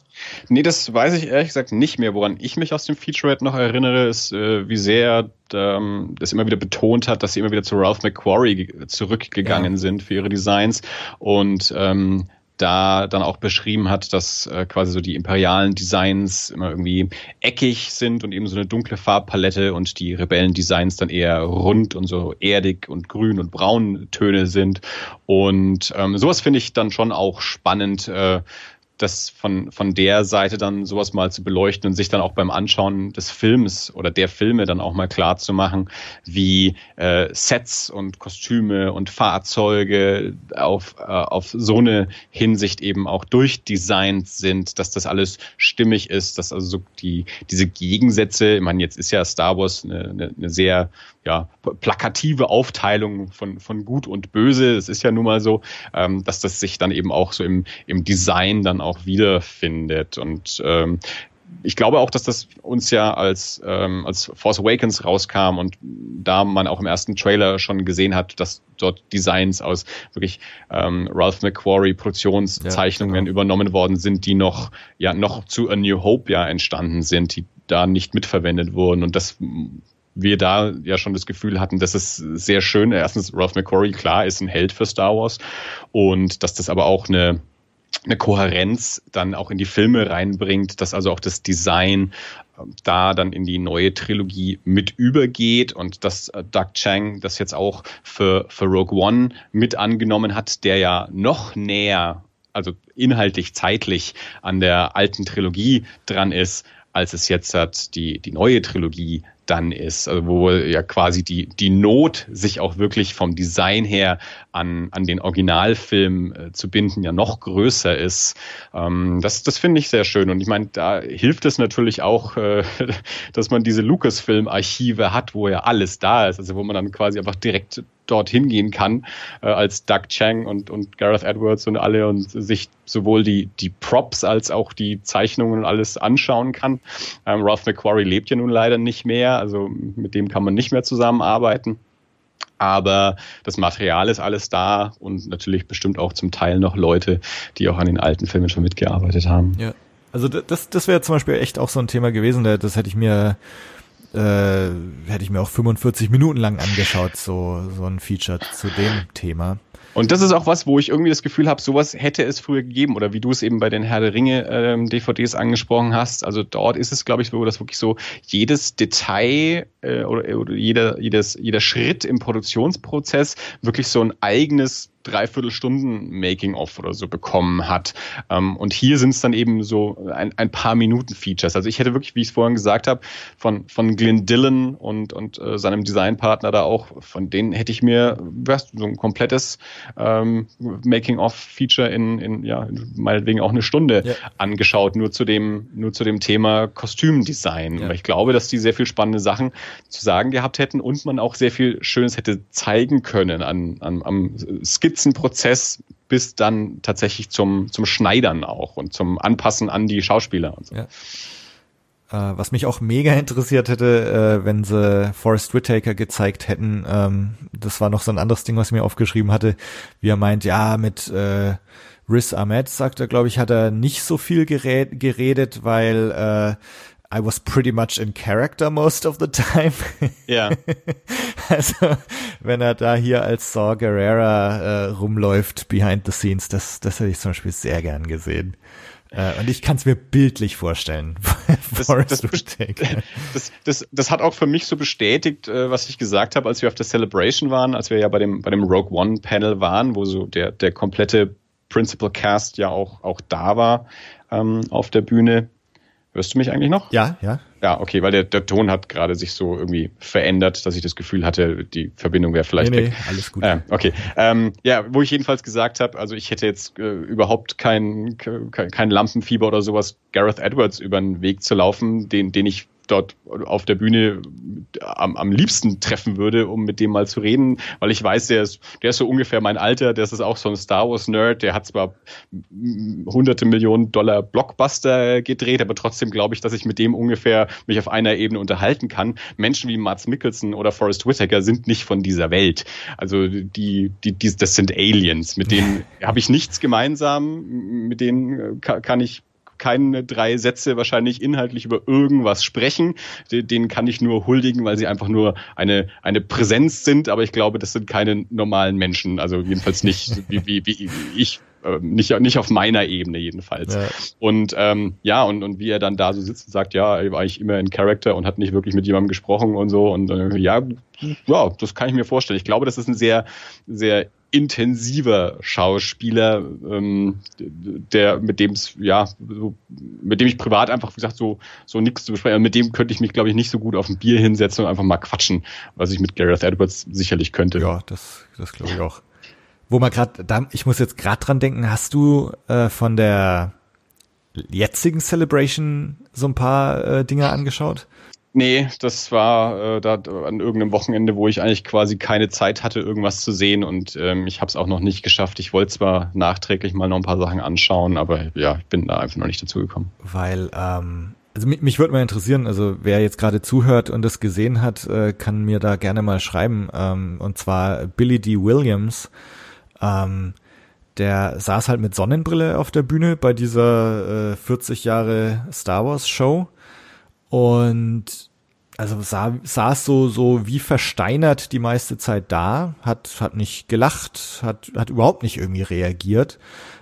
Nee, das weiß ich ehrlich gesagt nicht mehr. Woran ich mich aus dem Featurette noch erinnere, ist, äh, wie sehr ähm, das immer wieder betont hat, dass sie immer wieder zu Ralph McQuarrie zurückgegangen ja. sind für ihre Designs und ähm, da dann auch beschrieben hat, dass äh, quasi so die imperialen Designs immer irgendwie eckig sind und eben so eine dunkle Farbpalette und die Rebellen-Designs dann eher rund und so erdig und grün und braun Töne sind. Und ähm, sowas finde ich dann schon auch spannend, äh, das von, von der Seite dann sowas mal zu beleuchten und sich dann auch beim Anschauen des Films oder der Filme dann auch mal klar zu machen, wie äh, Sets und Kostüme und Fahrzeuge auf, äh, auf so eine Hinsicht eben auch durchdesignt sind, dass das alles stimmig ist, dass also so die, diese Gegensätze, ich meine, jetzt ist ja Star Wars eine, eine, eine sehr ja, plakative Aufteilung von, von Gut und Böse. Es ist ja nun mal so, ähm, dass das sich dann eben auch so im, im Design dann auch wiederfindet. Und ähm, ich glaube auch, dass das uns ja als, ähm, als Force Awakens rauskam und da man auch im ersten Trailer schon gesehen hat, dass dort Designs aus wirklich ähm, Ralph McQuarrie Produktionszeichnungen ja, genau. übernommen worden sind, die noch ja noch zu A New Hope ja entstanden sind, die da nicht mitverwendet wurden und das wir da ja schon das Gefühl hatten, dass es sehr schön, erstens Ralph McQuarrie, klar, ist ein Held für Star Wars und dass das aber auch eine eine Kohärenz dann auch in die Filme reinbringt, dass also auch das Design ähm, da dann in die neue Trilogie mit übergeht und dass äh, Doug Chang das jetzt auch für, für Rogue One mit angenommen hat, der ja noch näher, also inhaltlich, zeitlich an der alten Trilogie dran ist, als es jetzt hat die, die neue Trilogie dann ist, also wo ja quasi die, die Not, sich auch wirklich vom Design her an, an den Originalfilm äh, zu binden, ja noch größer ist. Ähm, das das finde ich sehr schön. Und ich meine, da hilft es natürlich auch, äh, dass man diese Lucasfilm-Archive hat, wo ja alles da ist, also wo man dann quasi einfach direkt dorthin gehen kann, äh, als Doug Chang und, und Gareth Edwards und alle und sich sowohl die, die Props als auch die Zeichnungen und alles anschauen kann. Ähm, Ralph McQuarrie lebt ja nun leider nicht mehr, also mit dem kann man nicht mehr zusammenarbeiten. Aber das Material ist alles da und natürlich bestimmt auch zum Teil noch Leute, die auch an den alten Filmen schon mitgearbeitet haben. Ja. Also das, das wäre zum Beispiel echt auch so ein Thema gewesen, das hätte ich mir äh, hätte ich mir auch 45 Minuten lang angeschaut, so, so ein Feature zu dem Thema. Und das ist auch was, wo ich irgendwie das Gefühl habe, sowas hätte es früher gegeben oder wie du es eben bei den Herr der Ringe ähm, DVDs angesprochen hast. Also dort ist es, glaube ich, wo das wirklich so jedes Detail äh, oder, oder jeder, jedes, jeder Schritt im Produktionsprozess wirklich so ein eigenes Dreiviertelstunden Making-of oder so bekommen hat. Ähm, und hier sind es dann eben so ein, ein paar Minuten Features. Also ich hätte wirklich, wie ich es vorhin gesagt habe, von, von Glenn Dillon und, und äh, seinem Designpartner da auch, von denen hätte ich mir was, so ein komplettes ähm, Making-of-Feature in, in, ja, meinetwegen auch eine Stunde ja. angeschaut, nur zu dem, nur zu dem Thema Kostümdesign. Ja. Ich glaube, dass die sehr viel spannende Sachen zu sagen gehabt hätten und man auch sehr viel Schönes hätte zeigen können an, an, am Skizzen Skizzenprozess bis dann tatsächlich zum, zum Schneidern auch und zum Anpassen an die Schauspieler und so. Ja. Äh, was mich auch mega interessiert hätte, äh, wenn sie Forrest Whitaker gezeigt hätten, ähm, das war noch so ein anderes Ding, was ich mir aufgeschrieben hatte, wie er meint, ja, mit äh, Riz Ahmed, sagt er, glaube ich, hat er nicht so viel geredet, weil äh, I was pretty much in character most of the time. Ja. also, wenn er da hier als Saw Gerrera äh, rumläuft behind the scenes, das, das hätte ich zum Beispiel sehr gern gesehen. Äh, und ich kann es mir bildlich vorstellen. das, das, das, das, das hat auch für mich so bestätigt, äh, was ich gesagt habe, als wir auf der Celebration waren, als wir ja bei dem, bei dem Rogue One Panel waren, wo so der, der komplette Principal Cast ja auch, auch da war ähm, auf der Bühne. Hörst du mich eigentlich noch? Ja, ja. Ja, okay, weil der, der Ton hat gerade sich so irgendwie verändert, dass ich das Gefühl hatte, die Verbindung wäre vielleicht nee, weg. Nee, alles gut. Äh, okay. Ähm, ja, wo ich jedenfalls gesagt habe, also ich hätte jetzt äh, überhaupt kein, kein, kein Lampenfieber oder sowas, Gareth Edwards über den Weg zu laufen, den, den ich dort auf der Bühne am, am liebsten treffen würde, um mit dem mal zu reden, weil ich weiß, der ist, der ist so ungefähr mein Alter, der ist auch so ein Star Wars Nerd, der hat zwar hunderte Millionen Dollar Blockbuster gedreht, aber trotzdem glaube ich, dass ich mit dem ungefähr mich auf einer Ebene unterhalten kann. Menschen wie Mats Mikkelsen oder Forrest Whitaker sind nicht von dieser Welt. Also die, die, die das sind Aliens, mit denen habe ich nichts gemeinsam, mit denen kann ich keine drei Sätze wahrscheinlich inhaltlich über irgendwas sprechen. Denen kann ich nur huldigen, weil sie einfach nur eine, eine Präsenz sind. Aber ich glaube, das sind keine normalen Menschen. Also jedenfalls nicht wie, wie, wie ich äh, nicht, nicht auf meiner Ebene jedenfalls. Ja. Und ähm, ja, und, und wie er dann da so sitzt und sagt, ja, er war eigentlich immer in Character und hat nicht wirklich mit jemandem gesprochen und so. Und äh, ja, ja, das kann ich mir vorstellen. Ich glaube, das ist ein sehr, sehr intensiver Schauspieler, ähm, der mit dem ja so, mit dem ich privat einfach wie gesagt so so nichts zu besprechen. Mit dem könnte ich mich glaube ich nicht so gut auf ein Bier hinsetzen und einfach mal quatschen, was ich mit Gareth Edwards sicherlich könnte. Ja, das das glaube ich auch. Wo man gerade, da ich muss jetzt gerade dran denken, hast du äh, von der jetzigen Celebration so ein paar äh, Dinge angeschaut? Nee, das war äh, da an irgendeinem Wochenende, wo ich eigentlich quasi keine Zeit hatte, irgendwas zu sehen und ähm, ich habe es auch noch nicht geschafft. Ich wollte zwar nachträglich mal noch ein paar Sachen anschauen, aber ja, ich bin da einfach noch nicht dazu gekommen. Weil, ähm, also mich, mich würde mal interessieren, also wer jetzt gerade zuhört und das gesehen hat, äh, kann mir da gerne mal schreiben. Ähm, und zwar Billy D. Williams. Ähm, der saß halt mit Sonnenbrille auf der Bühne bei dieser äh, 40 Jahre Star Wars Show und also sah, saß so, so wie versteinert die meiste Zeit da, hat, hat nicht gelacht, hat, hat überhaupt nicht irgendwie reagiert.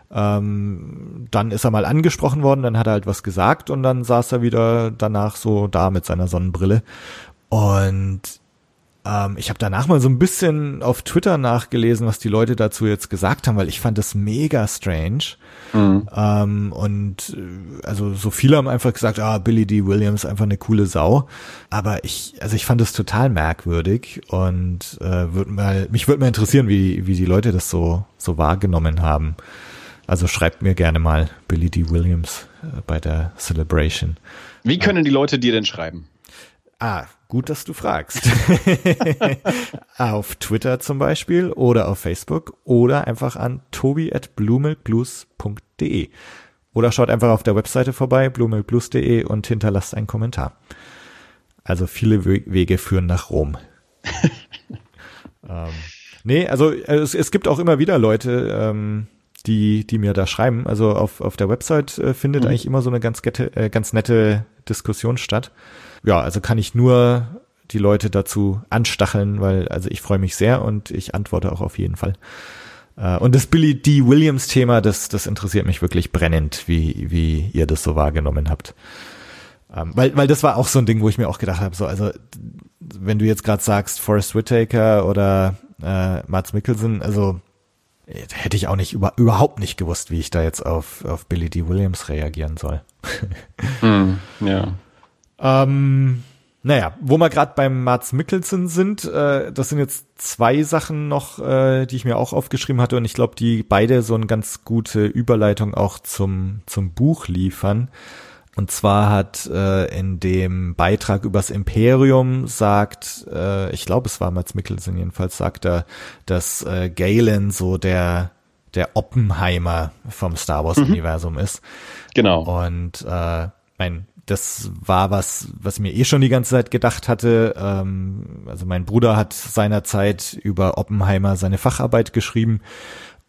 Ähm, dann ist er mal angesprochen worden, dann hat er halt was gesagt und dann saß er wieder danach so da mit seiner Sonnenbrille. Und ähm, ich habe danach mal so ein bisschen auf Twitter nachgelesen, was die Leute dazu jetzt gesagt haben, weil ich fand das mega strange. Mhm. Ähm, und äh, also so viele haben einfach gesagt, ah, Billy D. Williams einfach eine coole Sau. Aber ich, also ich fand das total merkwürdig und äh, würd mal, mich würde mal interessieren, wie, wie die Leute das so, so wahrgenommen haben. Also schreibt mir gerne mal Billy D. Williams äh, bei der Celebration. Wie können die Leute dir denn schreiben? Ah, Gut, dass du fragst. auf Twitter zum Beispiel oder auf Facebook oder einfach an tobi at bluemilkblues.de oder schaut einfach auf der Webseite vorbei, bluemilkblues.de und hinterlasst einen Kommentar. Also viele Wege führen nach Rom. ähm, nee, also es, es gibt auch immer wieder Leute, ähm, die, die mir da schreiben. Also auf, auf der Website äh, findet mhm. eigentlich immer so eine ganz, gette, äh, ganz nette Diskussion statt ja, also kann ich nur die Leute dazu anstacheln, weil also ich freue mich sehr und ich antworte auch auf jeden Fall. Äh, und das Billy D. Williams Thema, das, das interessiert mich wirklich brennend, wie, wie ihr das so wahrgenommen habt. Ähm, weil, weil das war auch so ein Ding, wo ich mir auch gedacht habe, so, also wenn du jetzt gerade sagst, Forrest Whitaker oder äh, Mats Mikkelsen, also hätte ich auch nicht über, überhaupt nicht gewusst, wie ich da jetzt auf, auf Billy D. Williams reagieren soll. mm, ja. Ähm, naja, wo wir gerade beim Mats Mikkelsen sind, äh, das sind jetzt zwei Sachen noch, äh, die ich mir auch aufgeschrieben hatte und ich glaube, die beide so eine ganz gute Überleitung auch zum, zum Buch liefern. Und zwar hat äh, in dem Beitrag übers Imperium sagt, äh, ich glaube, es war Mats Mikkelsen jedenfalls, sagt er, dass äh, Galen so der der Oppenheimer vom Star Wars Universum mhm. ist. Genau. Und äh, mein das war was, was mir eh schon die ganze Zeit gedacht hatte. Ähm, also mein Bruder hat seinerzeit über Oppenheimer seine Facharbeit geschrieben.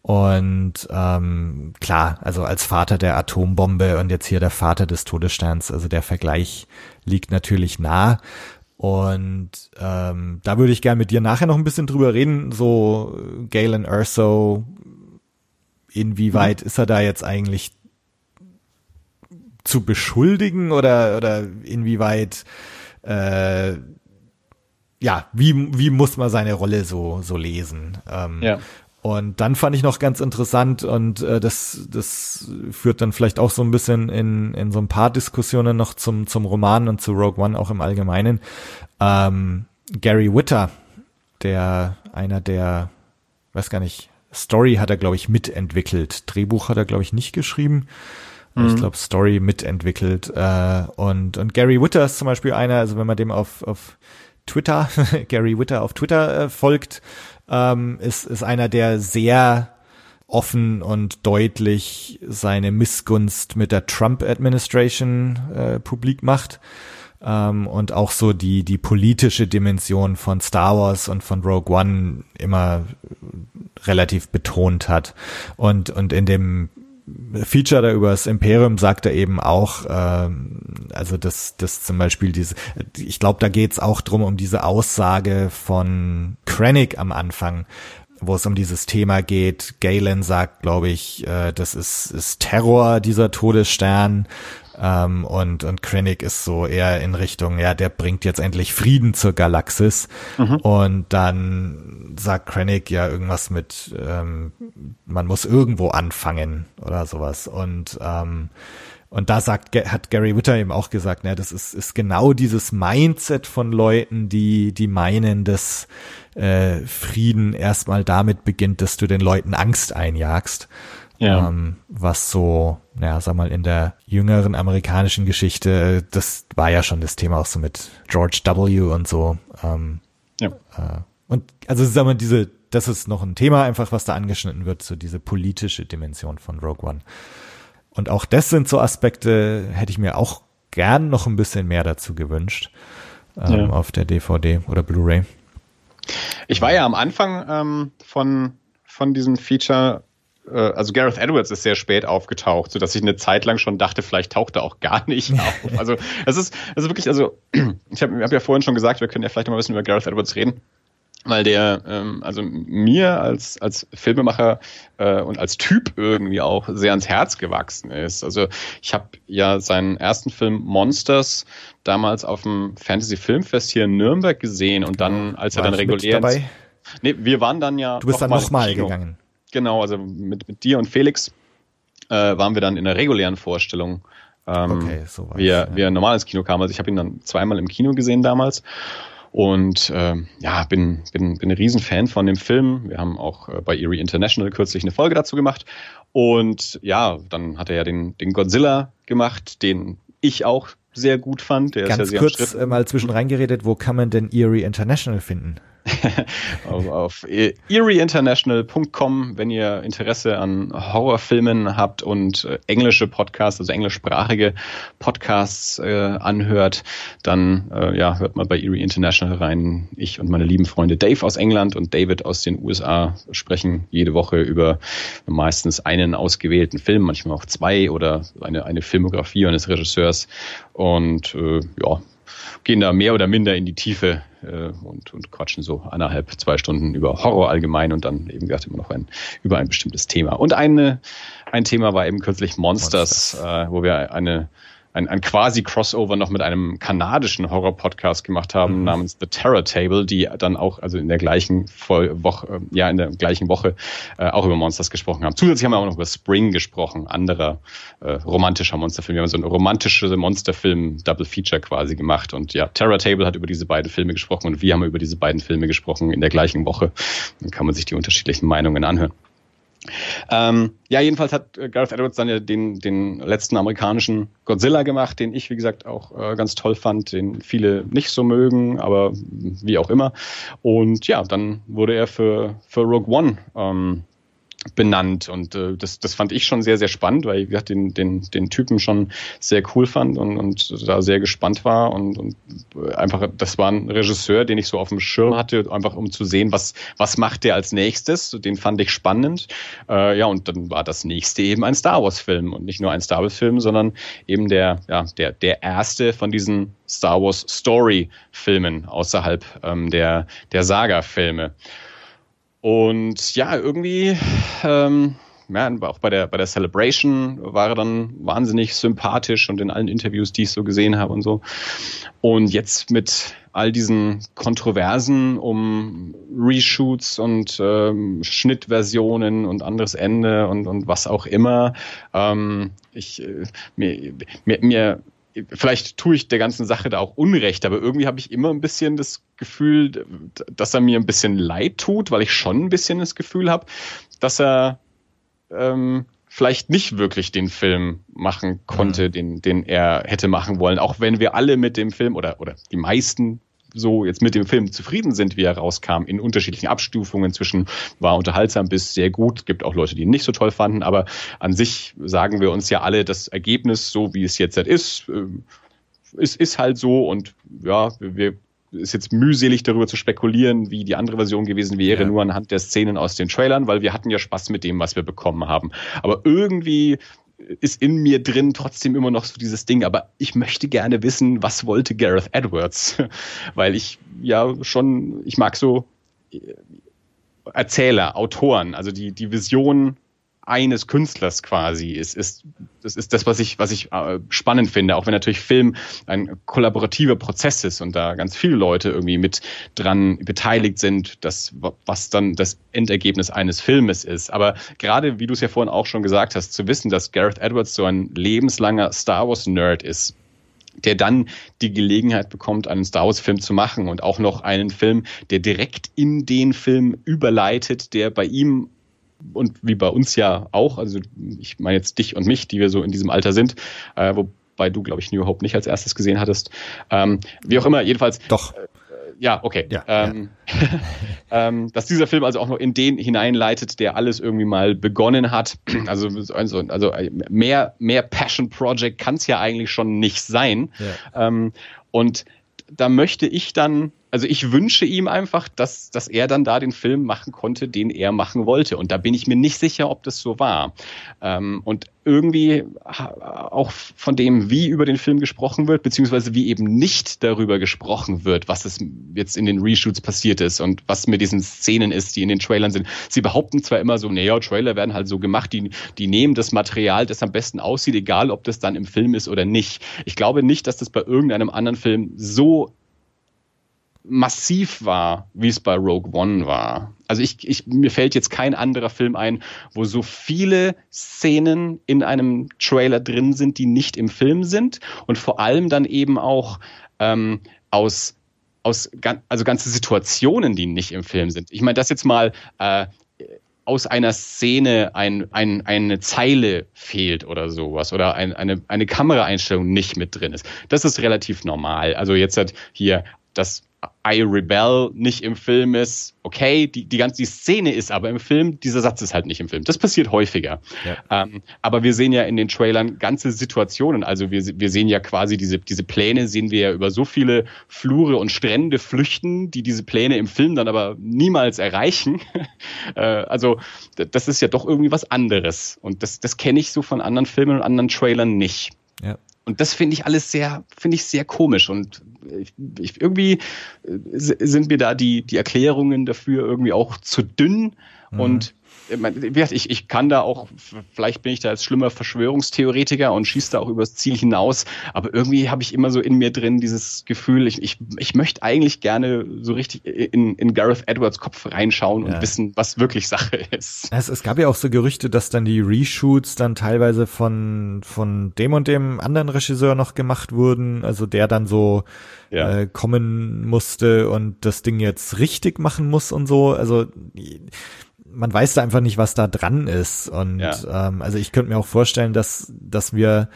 Und ähm, klar, also als Vater der Atombombe und jetzt hier der Vater des Todessterns, also der Vergleich liegt natürlich nah. Und ähm, da würde ich gerne mit dir nachher noch ein bisschen drüber reden. So Galen Erso, inwieweit mhm. ist er da jetzt eigentlich zu beschuldigen oder, oder inwieweit, äh, ja, wie, wie muss man seine Rolle so, so lesen? Ähm, ja. Und dann fand ich noch ganz interessant und äh, das, das führt dann vielleicht auch so ein bisschen in, in so ein paar Diskussionen noch zum, zum Roman und zu Rogue One auch im Allgemeinen. Ähm, Gary Witter, der einer der, weiß gar nicht, Story hat er, glaube ich, mitentwickelt. Drehbuch hat er, glaube ich, nicht geschrieben. Mhm. Ich glaube, Story mitentwickelt. Äh, und, und Gary Witter ist zum Beispiel einer, also wenn man dem auf, auf Twitter, Gary Witter auf Twitter äh, folgt, ähm, ist, ist einer, der sehr offen und deutlich seine Missgunst mit der Trump-Administration äh, publik macht ähm, und auch so die, die politische Dimension von Star Wars und von Rogue One immer relativ betont hat. Und, und in dem Feature da über das Imperium sagt er eben auch, ähm, also dass das zum Beispiel diese, ich glaube, da geht's auch drum um diese Aussage von Krennic am Anfang, wo es um dieses Thema geht. Galen sagt, glaube ich, äh, das ist, ist Terror, dieser Todesstern. Ähm, und, und Krennic ist so eher in Richtung, ja, der bringt jetzt endlich Frieden zur Galaxis. Mhm. Und dann sagt Krennic ja irgendwas mit, ähm, man muss irgendwo anfangen oder sowas. Und ähm, und da sagt, hat Gary Witter eben auch gesagt, ne, das ist, ist genau dieses Mindset von Leuten, die, die meinen, dass äh, Frieden erstmal damit beginnt, dass du den Leuten Angst einjagst. Ja. Ähm, was so, naja, sag mal, in der jüngeren amerikanischen Geschichte, das war ja schon das Thema auch so mit George W. und so. Ähm, ja. Äh, und also sag mal, diese, das ist noch ein Thema einfach, was da angeschnitten wird, so diese politische Dimension von Rogue One. Und auch das sind so Aspekte, hätte ich mir auch gern noch ein bisschen mehr dazu gewünscht ähm, ja. auf der DVD oder Blu-ray. Ich war ja am Anfang ähm, von, von diesem Feature äh, also Gareth Edwards ist sehr spät aufgetaucht, so dass ich eine Zeit lang schon dachte, vielleicht taucht er auch gar nicht auf. Also es ist, ist wirklich, also ich habe hab ja vorhin schon gesagt, wir können ja vielleicht noch mal ein bisschen über Gareth Edwards reden weil der ähm, also mir als als Filmemacher äh, und als Typ irgendwie auch sehr ans Herz gewachsen ist. Also ich habe ja seinen ersten Film Monsters damals auf dem Fantasy Filmfest hier in Nürnberg gesehen und dann als War er dann regulär dabei? Nee, wir waren dann ja Du bist noch dann nochmal gegangen. Genau, also mit, mit dir und Felix äh, waren wir dann in der regulären Vorstellung. Ähm, okay, so wie, er, ja. wie er normal ins Kino kam. Also ich habe ihn dann zweimal im Kino gesehen damals. Und äh, ja, bin, bin, bin ein Riesenfan von dem Film. Wir haben auch äh, bei Erie International kürzlich eine Folge dazu gemacht. Und ja, dann hat er ja den, den Godzilla gemacht, den ich auch sehr gut fand. Der Ganz ist ja sehr kurz äh, mal zwischen reingeredet, wo kann man denn Erie International finden? auf, auf eerieinternational.com, wenn ihr Interesse an Horrorfilmen habt und äh, englische Podcasts, also englischsprachige Podcasts äh, anhört, dann äh, ja, hört mal bei Erie International rein. Ich und meine lieben Freunde Dave aus England und David aus den USA sprechen jede Woche über meistens einen ausgewählten Film, manchmal auch zwei oder eine, eine Filmografie eines Regisseurs. Und äh, ja, gehen da mehr oder minder in die Tiefe äh, und, und quatschen so eineinhalb, zwei Stunden über Horror allgemein und dann eben gesagt immer noch ein, über ein bestimmtes Thema. Und eine, ein Thema war eben kürzlich Monsters, Monsters. Äh, wo wir eine ein, ein quasi Crossover noch mit einem kanadischen Horror-Podcast gemacht haben mhm. namens The Terror Table, die dann auch also in der gleichen Woche, äh, ja in der gleichen Woche äh, auch über Monsters gesprochen haben. Zusätzlich haben wir auch noch über Spring gesprochen, anderer äh, romantischer Monsterfilm. Wir haben so einen romantische Monsterfilm Double Feature quasi gemacht und ja, Terror Table hat über diese beiden Filme gesprochen und wir haben über diese beiden Filme gesprochen in der gleichen Woche. Dann kann man sich die unterschiedlichen Meinungen anhören. Ähm, ja, jedenfalls hat äh, Gareth Edwards dann ja den, den letzten amerikanischen Godzilla gemacht, den ich, wie gesagt, auch äh, ganz toll fand, den viele nicht so mögen, aber wie auch immer. Und ja, dann wurde er für, für Rogue One ähm, benannt und äh, das, das fand ich schon sehr, sehr spannend, weil ich gesagt, den, den, den Typen schon sehr cool fand und, und da sehr gespannt war und, und einfach, das war ein Regisseur, den ich so auf dem Schirm hatte, einfach um zu sehen, was, was macht der als nächstes, den fand ich spannend. Äh, ja, und dann war das nächste eben ein Star Wars Film und nicht nur ein Star Wars Film, sondern eben der, ja, der, der erste von diesen Star Wars Story Filmen außerhalb ähm, der, der Saga Filme. Und ja, irgendwie ähm, ja, auch bei der, bei der Celebration war er dann wahnsinnig sympathisch und in allen Interviews, die ich so gesehen habe und so. Und jetzt mit all diesen Kontroversen um Reshoots und ähm, Schnittversionen und anderes Ende und, und was auch immer. Ähm, ich, äh, mir, mir, mir vielleicht tue ich der ganzen Sache da auch Unrecht, aber irgendwie habe ich immer ein bisschen das Gefühl, dass er mir ein bisschen leid tut, weil ich schon ein bisschen das Gefühl habe, dass er ähm, vielleicht nicht wirklich den Film machen konnte, mhm. den, den er hätte machen wollen, auch wenn wir alle mit dem Film oder, oder die meisten so jetzt mit dem Film zufrieden sind, wie er rauskam, in unterschiedlichen Abstufungen zwischen war unterhaltsam bis sehr gut. Gibt auch Leute, die ihn nicht so toll fanden, aber an sich sagen wir uns ja alle, das Ergebnis, so wie es jetzt halt ist, äh, ist, ist halt so und ja, wir ist jetzt mühselig darüber zu spekulieren, wie die andere Version gewesen wäre, ja. nur anhand der Szenen aus den Trailern, weil wir hatten ja Spaß mit dem, was wir bekommen haben. Aber irgendwie ist in mir drin trotzdem immer noch so dieses Ding, aber ich möchte gerne wissen, was wollte Gareth Edwards? Weil ich ja schon, ich mag so äh, Erzähler, Autoren, also die, die Vision eines Künstlers quasi ist, ist das ist das, was ich, was ich äh, spannend finde, auch wenn natürlich Film ein kollaborativer Prozess ist und da ganz viele Leute irgendwie mit dran beteiligt sind, das, was dann das Endergebnis eines Filmes ist. Aber gerade, wie du es ja vorhin auch schon gesagt hast, zu wissen, dass Gareth Edwards so ein lebenslanger Star Wars Nerd ist, der dann die Gelegenheit bekommt, einen Star Wars-Film zu machen und auch noch einen Film, der direkt in den Film überleitet, der bei ihm und wie bei uns ja auch, also ich meine jetzt dich und mich, die wir so in diesem Alter sind, äh, wobei du, glaube ich, New Hope nicht als erstes gesehen hattest. Ähm, wie auch immer, jedenfalls. Doch. Äh, ja, okay. Ja, ähm, ja. ähm, dass dieser Film also auch noch in den hineinleitet, der alles irgendwie mal begonnen hat. Also, also, also mehr, mehr Passion Project kann es ja eigentlich schon nicht sein. Ja. Ähm, und da möchte ich dann also ich wünsche ihm einfach, dass, dass er dann da den Film machen konnte, den er machen wollte. Und da bin ich mir nicht sicher, ob das so war. Ähm, und irgendwie auch von dem, wie über den Film gesprochen wird, beziehungsweise wie eben nicht darüber gesprochen wird, was es jetzt in den Reshoots passiert ist und was mit diesen Szenen ist, die in den Trailern sind. Sie behaupten zwar immer so, naja, Trailer werden halt so gemacht, die, die nehmen das Material, das am besten aussieht, egal ob das dann im Film ist oder nicht. Ich glaube nicht, dass das bei irgendeinem anderen Film so massiv war, wie es bei Rogue One war. Also ich, ich, mir fällt jetzt kein anderer Film ein, wo so viele Szenen in einem Trailer drin sind, die nicht im Film sind und vor allem dann eben auch ähm, aus aus also ganze Situationen, die nicht im Film sind. Ich meine, das jetzt mal äh, aus einer Szene ein, ein, eine Zeile fehlt oder sowas oder ein, eine, eine Kameraeinstellung nicht mit drin ist. Das ist relativ normal. Also jetzt hat hier das I Rebel nicht im Film ist, okay, die, die ganze die Szene ist aber im Film, dieser Satz ist halt nicht im Film. Das passiert häufiger. Ja. Ähm, aber wir sehen ja in den Trailern ganze Situationen. Also wir, wir sehen ja quasi diese, diese Pläne, sehen wir ja über so viele Flure und Strände flüchten, die diese Pläne im Film dann aber niemals erreichen. äh, also das ist ja doch irgendwie was anderes. Und das, das kenne ich so von anderen Filmen und anderen Trailern nicht. Ja. Und das finde ich alles sehr, finde ich sehr komisch. Und ich, ich, irgendwie äh, sind mir da die, die Erklärungen dafür irgendwie auch zu dünn. Mhm. Und ich, ich kann da auch, vielleicht bin ich da als schlimmer Verschwörungstheoretiker und schieße da auch übers Ziel hinaus, aber irgendwie habe ich immer so in mir drin dieses Gefühl, ich, ich, ich möchte eigentlich gerne so richtig in, in Gareth Edwards Kopf reinschauen ja. und wissen, was wirklich Sache ist. Es, es gab ja auch so Gerüchte, dass dann die Reshoots dann teilweise von, von dem und dem anderen Regisseur noch gemacht wurden, also der dann so ja. äh, kommen musste und das Ding jetzt richtig machen muss und so. Also man weiß da einfach nicht, was da dran ist. Und ja. ähm, also ich könnte mir auch vorstellen, dass, dass wir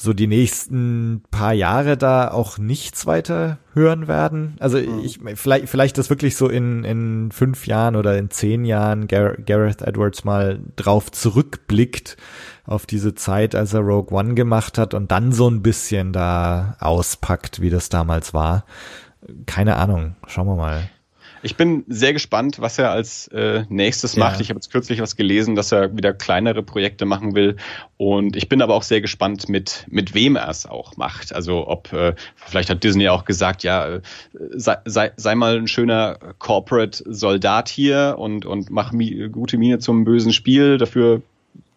so die nächsten paar Jahre da auch nichts weiter hören werden. Also mhm. ich vielleicht vielleicht das wirklich so in in fünf Jahren oder in zehn Jahren Gar Gareth Edwards mal drauf zurückblickt auf diese Zeit, als er Rogue One gemacht hat und dann so ein bisschen da auspackt, wie das damals war. Keine Ahnung, schauen wir mal. Ich bin sehr gespannt, was er als äh, nächstes ja. macht. Ich habe jetzt kürzlich was gelesen, dass er wieder kleinere Projekte machen will. Und ich bin aber auch sehr gespannt, mit, mit wem er es auch macht. Also ob, äh, vielleicht hat Disney auch gesagt, ja, äh, sei, sei, sei mal ein schöner Corporate-Soldat hier und, und mach mi gute Miene zum bösen Spiel. Dafür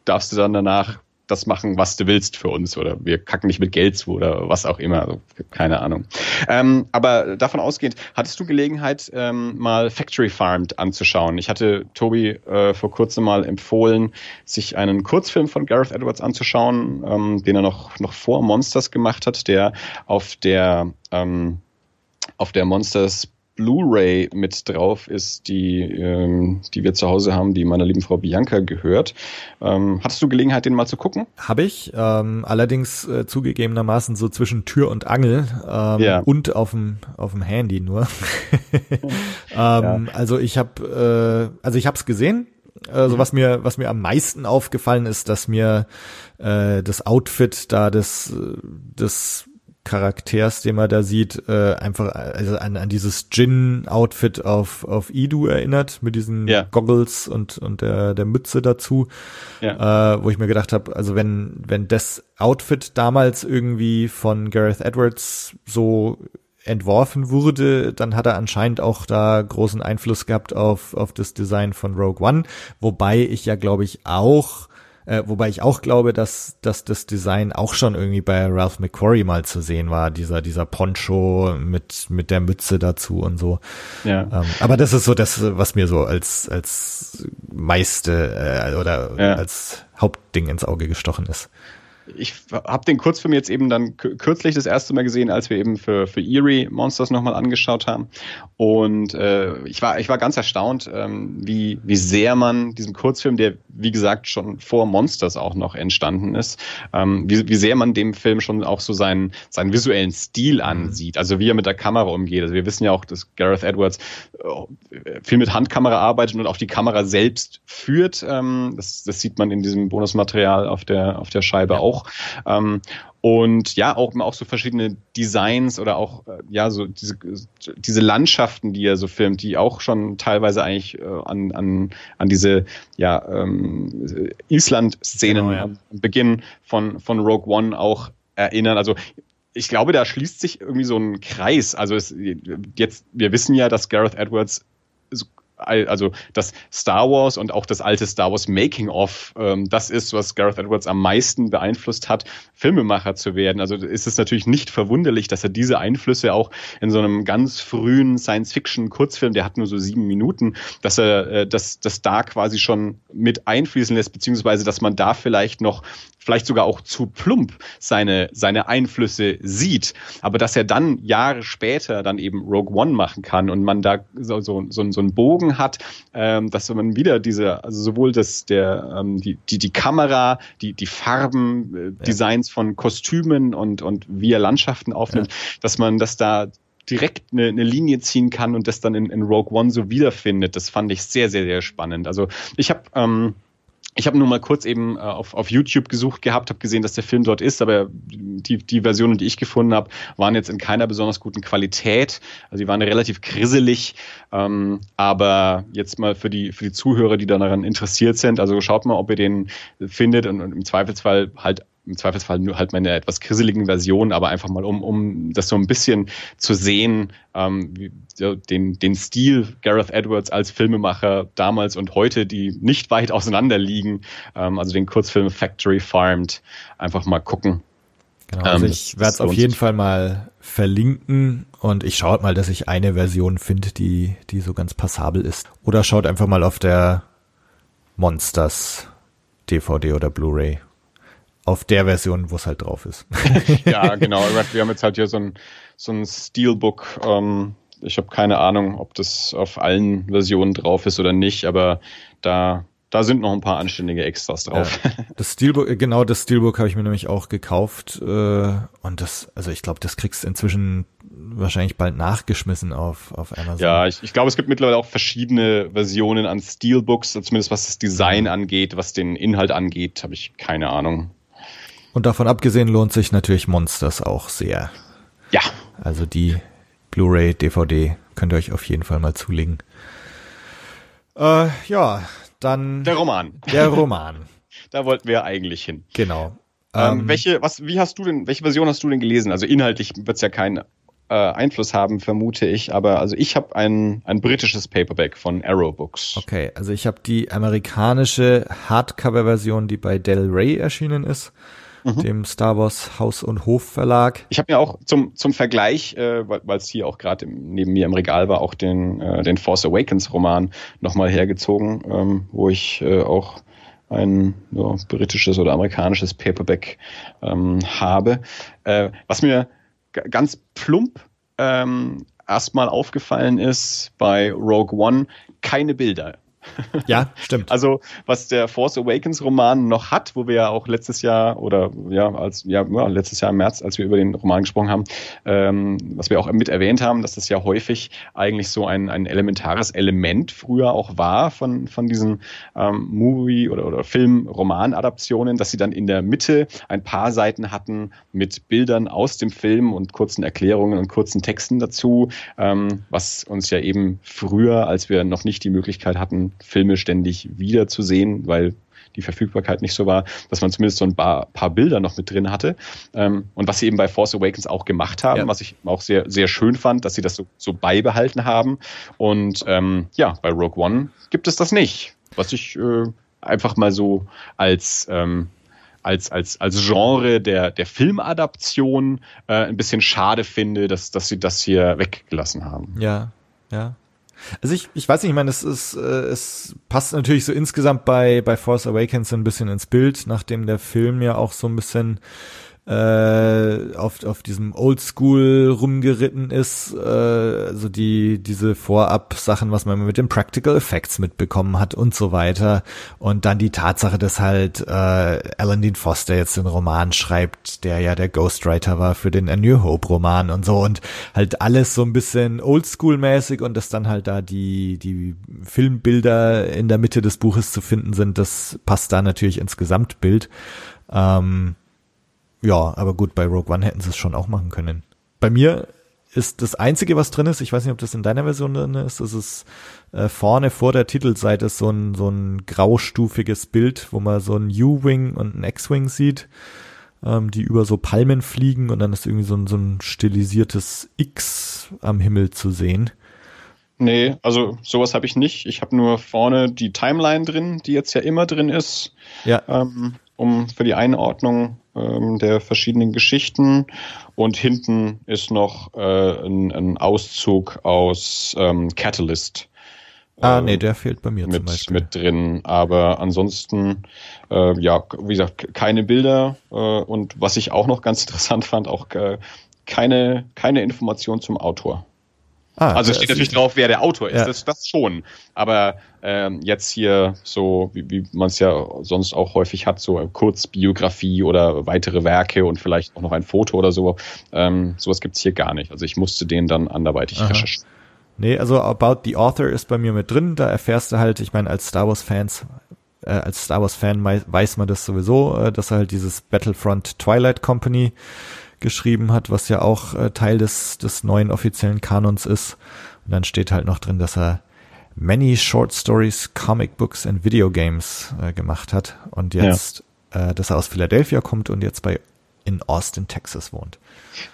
darfst du dann danach das machen, was du willst für uns oder wir kacken nicht mit Geld zu oder was auch immer. Also, keine Ahnung. Ähm, aber davon ausgehend, hattest du Gelegenheit, ähm, mal Factory Farmed anzuschauen? Ich hatte Tobi äh, vor kurzem mal empfohlen, sich einen Kurzfilm von Gareth Edwards anzuschauen, ähm, den er noch, noch vor Monsters gemacht hat, der auf der ähm, auf der Monsters Blu-ray mit drauf ist, die, ähm, die wir zu Hause haben, die meiner lieben Frau Bianca gehört. Ähm, hattest du Gelegenheit, den mal zu gucken? Habe ich, ähm, allerdings äh, zugegebenermaßen so zwischen Tür und Angel ähm, ja. und auf dem auf dem Handy nur. ähm, ja. Also ich habe, äh, also ich habe es gesehen. Also was mir was mir am meisten aufgefallen ist, dass mir äh, das Outfit da des des Charakters, den man da sieht, äh, einfach also an, an dieses Jin-Outfit auf, auf Idu erinnert, mit diesen ja. Goggles und, und der, der Mütze dazu. Ja. Äh, wo ich mir gedacht habe, also wenn, wenn das Outfit damals irgendwie von Gareth Edwards so entworfen wurde, dann hat er anscheinend auch da großen Einfluss gehabt auf, auf das Design von Rogue One, wobei ich ja, glaube ich, auch äh, wobei ich auch glaube, dass, dass das Design auch schon irgendwie bei Ralph McQuarrie mal zu sehen war, dieser, dieser Poncho mit, mit der Mütze dazu und so. Ja. Ähm, aber das ist so das, was mir so als, als meiste äh, oder ja. als Hauptding ins Auge gestochen ist ich habe den Kurzfilm jetzt eben dann kürzlich das erste Mal gesehen, als wir eben für, für Eerie Monsters nochmal angeschaut haben. Und äh, ich, war, ich war ganz erstaunt, ähm, wie, wie sehr man diesen Kurzfilm, der wie gesagt schon vor Monsters auch noch entstanden ist, ähm, wie, wie sehr man dem Film schon auch so seinen, seinen visuellen Stil mhm. ansieht. Also wie er mit der Kamera umgeht. Also wir wissen ja auch, dass Gareth Edwards äh, viel mit Handkamera arbeitet und auch die Kamera selbst führt. Ähm, das, das sieht man in diesem Bonusmaterial auf der, auf der Scheibe ja. auch auch. Ähm, und ja, auch, auch so verschiedene Designs oder auch, äh, ja, so diese, diese Landschaften, die er so filmt, die auch schon teilweise eigentlich äh, an, an, an diese, ja, ähm, Island-Szenen genau, ja. am Beginn von, von Rogue One auch erinnern. Also ich glaube, da schließt sich irgendwie so ein Kreis. Also es, jetzt, wir wissen ja, dass Gareth Edwards also das Star Wars und auch das alte Star Wars Making of, ähm, das ist, was Gareth Edwards am meisten beeinflusst hat, Filmemacher zu werden. Also ist es natürlich nicht verwunderlich, dass er diese Einflüsse auch in so einem ganz frühen Science-Fiction-Kurzfilm, der hat nur so sieben Minuten, dass er äh, das, das da quasi schon mit einfließen lässt, beziehungsweise dass man da vielleicht noch vielleicht sogar auch zu plump seine, seine Einflüsse sieht, aber dass er dann Jahre später dann eben Rogue One machen kann und man da so, so, so, so einen Bogen hat, ähm, dass man wieder diese, also sowohl das, der, ähm, die, die, die Kamera, die, die Farben, äh, Designs von Kostümen und, und wie er Landschaften aufnimmt, ja. dass man das da direkt eine, eine Linie ziehen kann und das dann in, in Rogue One so wiederfindet. Das fand ich sehr, sehr, sehr spannend. Also ich habe ähm, ich habe nur mal kurz eben äh, auf, auf YouTube gesucht gehabt, habe gesehen, dass der Film dort ist, aber die, die Versionen, die ich gefunden habe, waren jetzt in keiner besonders guten Qualität. Also die waren relativ grisselig. Ähm, aber jetzt mal für die, für die Zuhörer, die daran interessiert sind, also schaut mal, ob ihr den findet und, und im Zweifelsfall halt im Zweifelsfall nur halt meine etwas krisseligen Version, aber einfach mal um, um das so ein bisschen zu sehen, ähm, wie, den, den Stil Gareth Edwards als Filmemacher damals und heute, die nicht weit auseinander liegen, ähm, also den Kurzfilm Factory Farmed, einfach mal gucken. Genau, also ähm, ich werde es auf jeden Fall mal verlinken und ich schaue mal, dass ich eine Version finde, die, die so ganz passabel ist. Oder schaut einfach mal auf der Monsters DVD oder Blu-ray auf der Version, wo es halt drauf ist. ja, genau. Wir haben jetzt halt hier so ein, so ein Steelbook. Ähm, ich habe keine Ahnung, ob das auf allen Versionen drauf ist oder nicht, aber da da sind noch ein paar anständige Extras drauf. Ja, das Steelbook, äh, genau, das Steelbook habe ich mir nämlich auch gekauft. Äh, und das, also ich glaube, das kriegst du inzwischen wahrscheinlich bald nachgeschmissen auf, auf Amazon. Ja, ich, ich glaube, es gibt mittlerweile auch verschiedene Versionen an Steelbooks, zumindest was das Design angeht, was den Inhalt angeht, habe ich keine Ahnung. Und davon abgesehen lohnt sich natürlich Monsters auch sehr. Ja. Also die, Blu-ray, DVD könnt ihr euch auf jeden Fall mal zulegen. Äh, ja, dann Der Roman. der Roman. Da wollten wir eigentlich hin. genau. Ähm, Ähm, welche, was, wie hast du denn, welche Version hast du denn gelesen? Also inhaltlich wird es ja keinen äh, Einfluss haben, vermute ich, aber also ich habe ein, ein britisches Paperback von Arrow Books. Okay, also ich habe die amerikanische Hardcover-Version, die bei Del Rey erschienen ist, dem Star Wars Haus und Hof Verlag. Ich habe mir auch zum, zum Vergleich, äh, weil es hier auch gerade neben mir im Regal war, auch den, äh, den Force Awakens Roman nochmal hergezogen, ähm, wo ich äh, auch ein ja, britisches oder amerikanisches Paperback ähm, habe. Äh, was mir ganz plump ähm, erstmal aufgefallen ist bei Rogue One, keine Bilder. Ja, stimmt. Also was der Force Awakens Roman noch hat, wo wir ja auch letztes Jahr oder ja als ja, ja letztes Jahr im März, als wir über den Roman gesprochen haben, ähm, was wir auch mit erwähnt haben, dass das ja häufig eigentlich so ein, ein elementares Element früher auch war von von diesen ähm, Movie oder oder Film-Roman-Adaptionen, dass sie dann in der Mitte ein paar Seiten hatten mit Bildern aus dem Film und kurzen Erklärungen und kurzen Texten dazu, ähm, was uns ja eben früher, als wir noch nicht die Möglichkeit hatten, Filme ständig wiederzusehen, weil die Verfügbarkeit nicht so war, dass man zumindest so ein paar, paar Bilder noch mit drin hatte. Ähm, und was sie eben bei Force Awakens auch gemacht haben, Ja. was ich auch sehr, sehr schön fand, dass sie das so, so beibehalten haben. Und ähm, ja, bei Rogue One gibt es das nicht. Was ich äh, einfach mal so als ähm, als, als, als Genre der, der Filmadaption äh, ein bisschen schade finde, dass, dass sie das hier weggelassen haben. Ja, ja. Also ich, ich weiß nicht, ich meine, es ist, äh, es passt natürlich so insgesamt bei, bei Force Awakens ein bisschen ins Bild, nachdem der Film ja auch so ein bisschen äh, auf, auf diesem Oldschool rumgeritten ist, äh, also die, diese Vorab-Sachen, was man mit den Practical Effects mitbekommen hat und so weiter. Und dann die Tatsache, dass halt äh, Alan Dean Foster jetzt den Roman schreibt, der ja der Ghostwriter war für den A New Hope Roman und so und halt alles so ein bisschen Oldschool-mäßig und dass dann halt da die, die Filmbilder in der Mitte des Buches zu finden sind, das passt da natürlich ins Gesamtbild. Ähm, ja, aber gut, bei Rogue One hätten sie es schon auch machen können. Bei mir ist das Einzige, was drin ist, ich weiß nicht, ob das in deiner Version drin ist, das ist äh, vorne vor der Titelseite so ein, so ein graustufiges Bild, wo man so ein U-Wing und ein X-Wing sieht, ähm, die über so Palmen fliegen und dann ist irgendwie so ein, so ein stilisiertes X am Himmel zu sehen. Nee, also sowas habe ich nicht. Ich habe nur vorne die Timeline drin, die jetzt ja immer drin ist, Ja, ähm, um für die Einordnung ähm, der verschiedenen Geschichten. Und hinten ist noch äh, ein, ein Auszug aus ähm, Catalyst. ah, äh, nee, der fehlt bei mir zum mit, Beispiel. mit drin. Aber ansonsten, äh, ja, wie gesagt, keine Bilder. Äh, und was ich auch noch ganz interessant fand, auch äh, keine, keine Information zum Autor. Ah, Also steht natürlich drauf, wer der Autor ist, Ja. das, das schon. Aber ähm, jetzt hier so, wie, wie man es ja sonst auch häufig hat, so Kurzbiografie oder weitere Werke und vielleicht auch noch ein Foto oder so, ähm, sowas gibt's hier gar nicht. Also ich musste den dann anderweitig Aha. recherchieren. Nee, also About the Author ist bei mir mit drin. Da erfährst du halt, ich meine, als Star Wars Fans, äh, als Star Wars Fan weiß man das sowieso, äh, dass er halt dieses Battlefront Twilight Company geschrieben hat, was ja auch äh, Teil des, des neuen offiziellen Kanons ist. Und dann steht halt noch drin, dass er many short stories, comic books and video games äh, gemacht hat und jetzt, äh, dass er aus Philadelphia kommt und jetzt bei in Austin, Texas wohnt.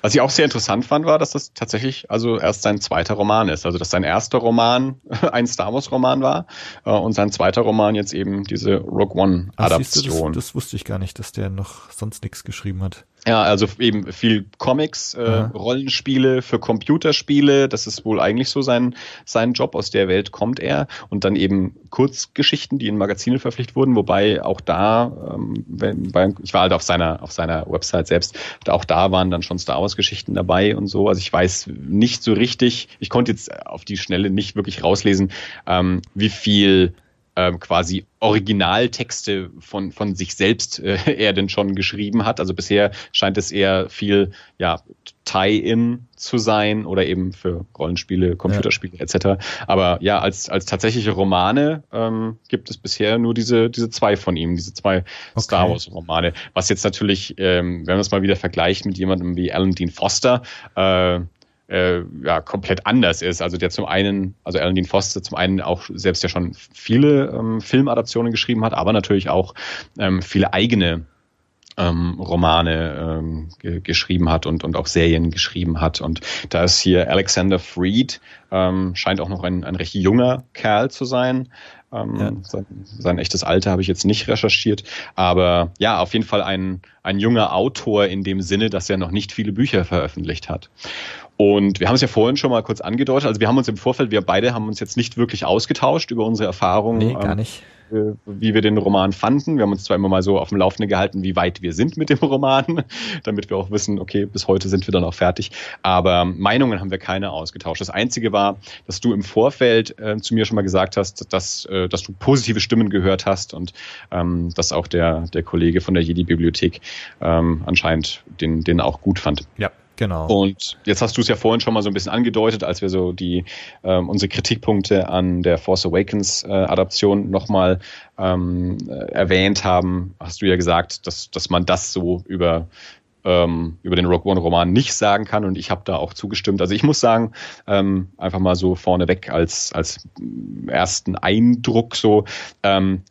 Was ich auch sehr interessant fand, war, dass das tatsächlich also erst sein zweiter Roman ist. Also dass sein erster Roman ein Star Wars Roman war äh, und sein zweiter Roman jetzt eben diese Rogue One Adaption. das, das wusste ich gar nicht, dass der noch sonst nichts geschrieben hat. Ja, also eben viel Comics, äh, Aha. Rollenspiele für Computerspiele. Das ist wohl eigentlich so sein, sein Job. Aus der Welt kommt er. Und dann eben Kurzgeschichten, die in Magazine verpflichtet wurden. Wobei auch da, ähm, wenn, bei, ich war halt auf seiner, auf seiner Website selbst, auch da waren dann schon Star Wars Geschichten dabei und so. Also ich weiß nicht so richtig, ich konnte jetzt auf die Schnelle nicht wirklich rauslesen, ähm, wie viel ähm, quasi Originaltexte von, von sich selbst äh, er denn schon geschrieben hat. Also bisher scheint es eher viel ja, Tie-In zu sein oder eben für Rollenspiele, Computerspiele etc. Aber ja, als, als tatsächliche Romane ähm, gibt es bisher nur diese, diese zwei von ihm, diese zwei Star Wars-Romane. Was jetzt natürlich, ähm, wenn man es mal wieder vergleicht mit jemandem wie Alan Dean Foster, äh, äh, ja, komplett anders ist. Also der zum einen, also Alan Dean Foster zum einen auch selbst ja schon viele ähm, Filmadaptionen geschrieben hat, aber natürlich auch ähm, viele eigene ähm, Romane ähm, ge geschrieben hat und, und auch Serien geschrieben hat. Und da ist hier Alexander Freed, ähm, scheint auch noch ein, ein recht junger Kerl zu sein. Ähm, ja. sein, sein echtes Alter habe ich jetzt nicht recherchiert, aber ja, auf jeden Fall ein, ein junger Autor in dem Sinne, dass er noch nicht viele Bücher veröffentlicht hat. Und wir haben es ja vorhin schon mal kurz angedeutet. Also wir haben uns im Vorfeld, wir beide haben uns jetzt nicht wirklich ausgetauscht über unsere Erfahrungen. Nee, gar ähm, nicht. Äh, wie wir den Roman fanden. Wir haben uns zwar immer mal so auf dem Laufenden gehalten, wie weit wir sind mit dem Roman, damit wir auch wissen, okay, bis heute sind wir dann auch fertig. Aber Meinungen haben wir keine ausgetauscht. Das Einzige war, dass du im Vorfeld äh, zu mir schon mal gesagt hast, dass, äh, dass du positive Stimmen gehört hast und ähm, dass auch der, der Kollege von der Jedi-Bibliothek ähm, anscheinend den, den auch gut fand. Ja. Genau. Und jetzt hast du es ja vorhin schon mal so ein bisschen angedeutet, als wir so die ähm, unsere Kritikpunkte an der Force Awakens äh, Adaption nochmal ähm, äh, erwähnt haben, hast du ja gesagt, dass, dass man das so über ähm, über den Rogue One Roman nicht sagen kann und ich habe da auch zugestimmt. Also ich muss sagen, ähm, einfach mal so vorneweg als als ersten Eindruck so, ähm,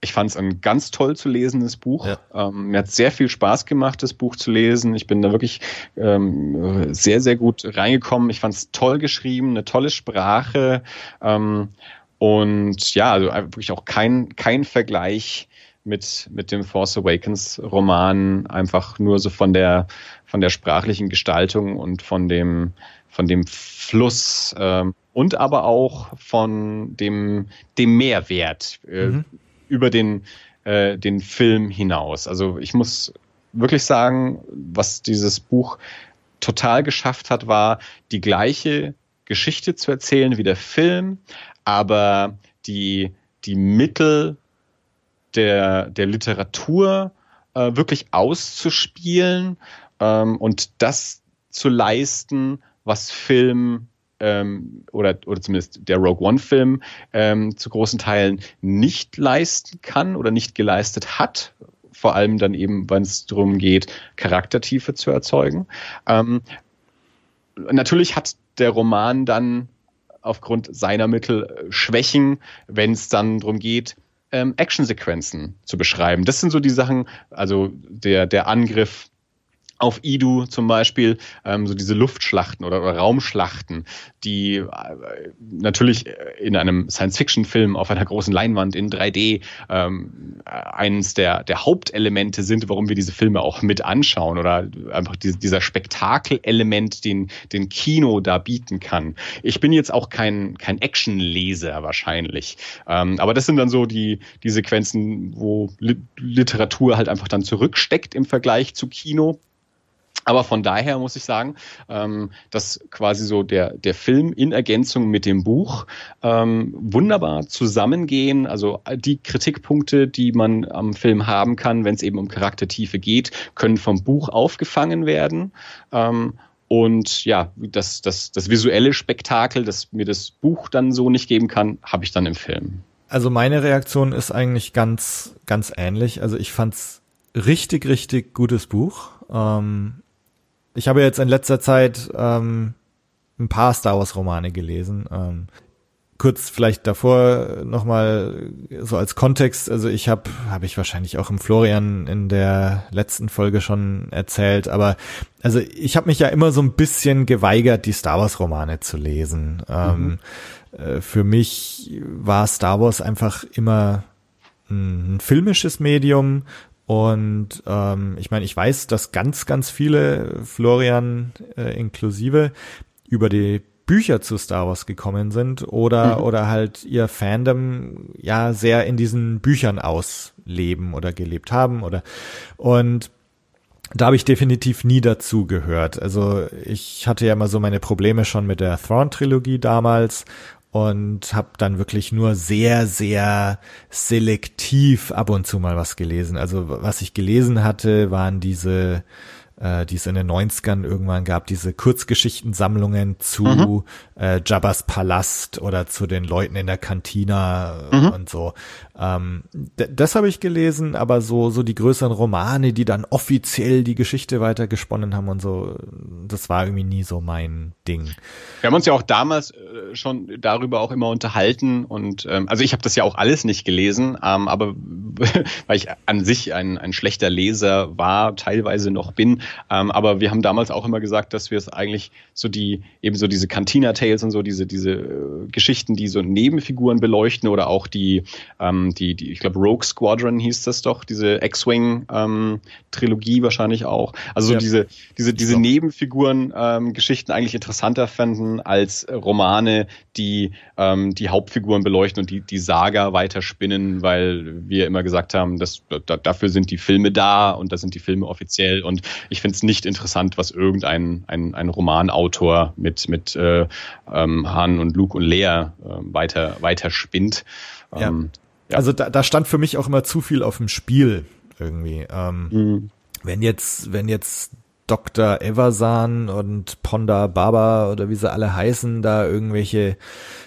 ich fand es ein ganz toll zu lesendes Buch. Ja. Ähm, mir hat sehr viel Spaß gemacht, das Buch zu lesen. Ich bin da wirklich ähm, sehr, sehr gut reingekommen. Ich fand es toll geschrieben, eine tolle Sprache. Ähm, und ja, also wirklich auch kein, kein Vergleich mit, mit dem Force Awakens Roman, einfach nur so von der, von der sprachlichen Gestaltung und von dem, von dem Fluss ähm, und aber auch von dem, dem Mehrwert. Äh, mhm über den, äh, den Film hinaus. Also ich muss wirklich sagen, was dieses Buch total geschafft hat, war die gleiche Geschichte zu erzählen wie der Film, aber die, die Mittel der, der Literatur äh, wirklich auszuspielen ähm, und das zu leisten, was Film ähm, oder, oder zumindest der Rogue One-Film ähm, zu großen Teilen nicht leisten kann oder nicht geleistet hat. Vor allem dann eben, wenn es darum geht, Charaktertiefe zu erzeugen. Ähm, natürlich hat der Roman dann aufgrund seiner Mittel äh, Schwächen, wenn es dann darum geht, ähm, Actionsequenzen zu beschreiben. Das sind so die Sachen, also der, der Angriff auf Idu zum Beispiel, ähm, so diese Luftschlachten oder, oder Raumschlachten, die äh, natürlich in einem Science-Fiction-Film auf einer großen Leinwand in 3D ähm, eines der, der Hauptelemente sind, warum wir diese Filme auch mit anschauen oder einfach die, dieser Spektakelelement, den, den Kino da bieten kann. Ich bin jetzt auch kein, kein Action-Leser wahrscheinlich, ähm, aber das sind dann so die, die Sequenzen, wo Literatur halt einfach dann zurücksteckt im Vergleich zu Kino. Aber von daher muss ich sagen, ähm, dass quasi so der, der Film in Ergänzung mit dem Buch ähm, wunderbar zusammengehen. Also die Kritikpunkte, die man am Film haben kann, wenn es eben um Charaktertiefe geht, können vom Buch aufgefangen werden. Ähm, und ja, das, das, das visuelle Spektakel, das mir das Buch dann so nicht geben kann, habe ich dann im Film. Also meine Reaktion ist eigentlich ganz, ganz ähnlich. Also ich fand's richtig, richtig gutes Buch. Ähm, ich habe jetzt in letzter Zeit ähm, ein paar Star Wars Romane gelesen. Ähm, kurz vielleicht davor nochmal so als Kontext, also ich habe, habe ich wahrscheinlich auch im Florian in der letzten Folge schon erzählt, aber also ich habe mich ja immer so ein bisschen geweigert, die Star Wars Romane zu lesen. Ähm, mhm. Ähm, äh, für mich war Star Wars einfach immer ein filmisches Medium und ähm, ich meine, ich weiß, dass ganz, ganz viele, Florian äh, inklusive, über die Bücher zu Star Wars gekommen sind oder, mhm. oder halt ihr Fandom ja sehr in diesen Büchern ausleben oder gelebt haben oder und da habe ich definitiv nie dazu gehört. Also ich hatte ja immer so meine Probleme schon mit der Thrawn-Trilogie damals und habe dann wirklich nur sehr, sehr selektiv ab und zu mal was gelesen. Also was ich gelesen hatte, waren diese äh, die es in den 90ern irgendwann gab, diese Kurzgeschichtensammlungen zu mhm. äh, Jabba's Palast oder zu den Leuten in der Kantina mhm. und so. Ähm, das habe ich gelesen, aber so, so die größeren Romane, die dann offiziell die Geschichte weitergesponnen haben und so, das war irgendwie nie so mein Ding. Wir haben uns ja auch damals äh, schon darüber auch immer unterhalten und ähm, also ich habe das ja auch alles nicht gelesen, ähm, aber weil ich an sich ein, ein schlechter Leser war, teilweise noch bin, ähm, aber wir haben damals auch immer gesagt, dass wir es eigentlich so die, eben so diese Cantina Tales und so, diese, diese äh, Geschichten, die so Nebenfiguren beleuchten oder auch die, ähm, die, die, ich glaube, Rogue Squadron hieß das doch, diese X-Wing ähm, wahrscheinlich auch. Also ja. diese, diese, diese Nebenfiguren ähm, Geschichten eigentlich interessanter fanden als Romane, die ähm, die Hauptfiguren beleuchten und die, die Saga weiterspinnen, weil wir immer gesagt haben, dass da, dafür sind die Filme da und da sind die Filme offiziell und ich finde es nicht interessant, was irgendein ein, ein Romanautor mit, mit äh, ähm, Han und Luke und Lea äh, weiter, weiter spinnt. Ja. Ähm, ja. Also da, da stand für mich auch immer zu viel auf dem Spiel irgendwie. Ähm, mhm. Wenn jetzt, wenn jetzt Dr. Eversan und Ponda Baba oder wie sie alle heißen, da irgendwelche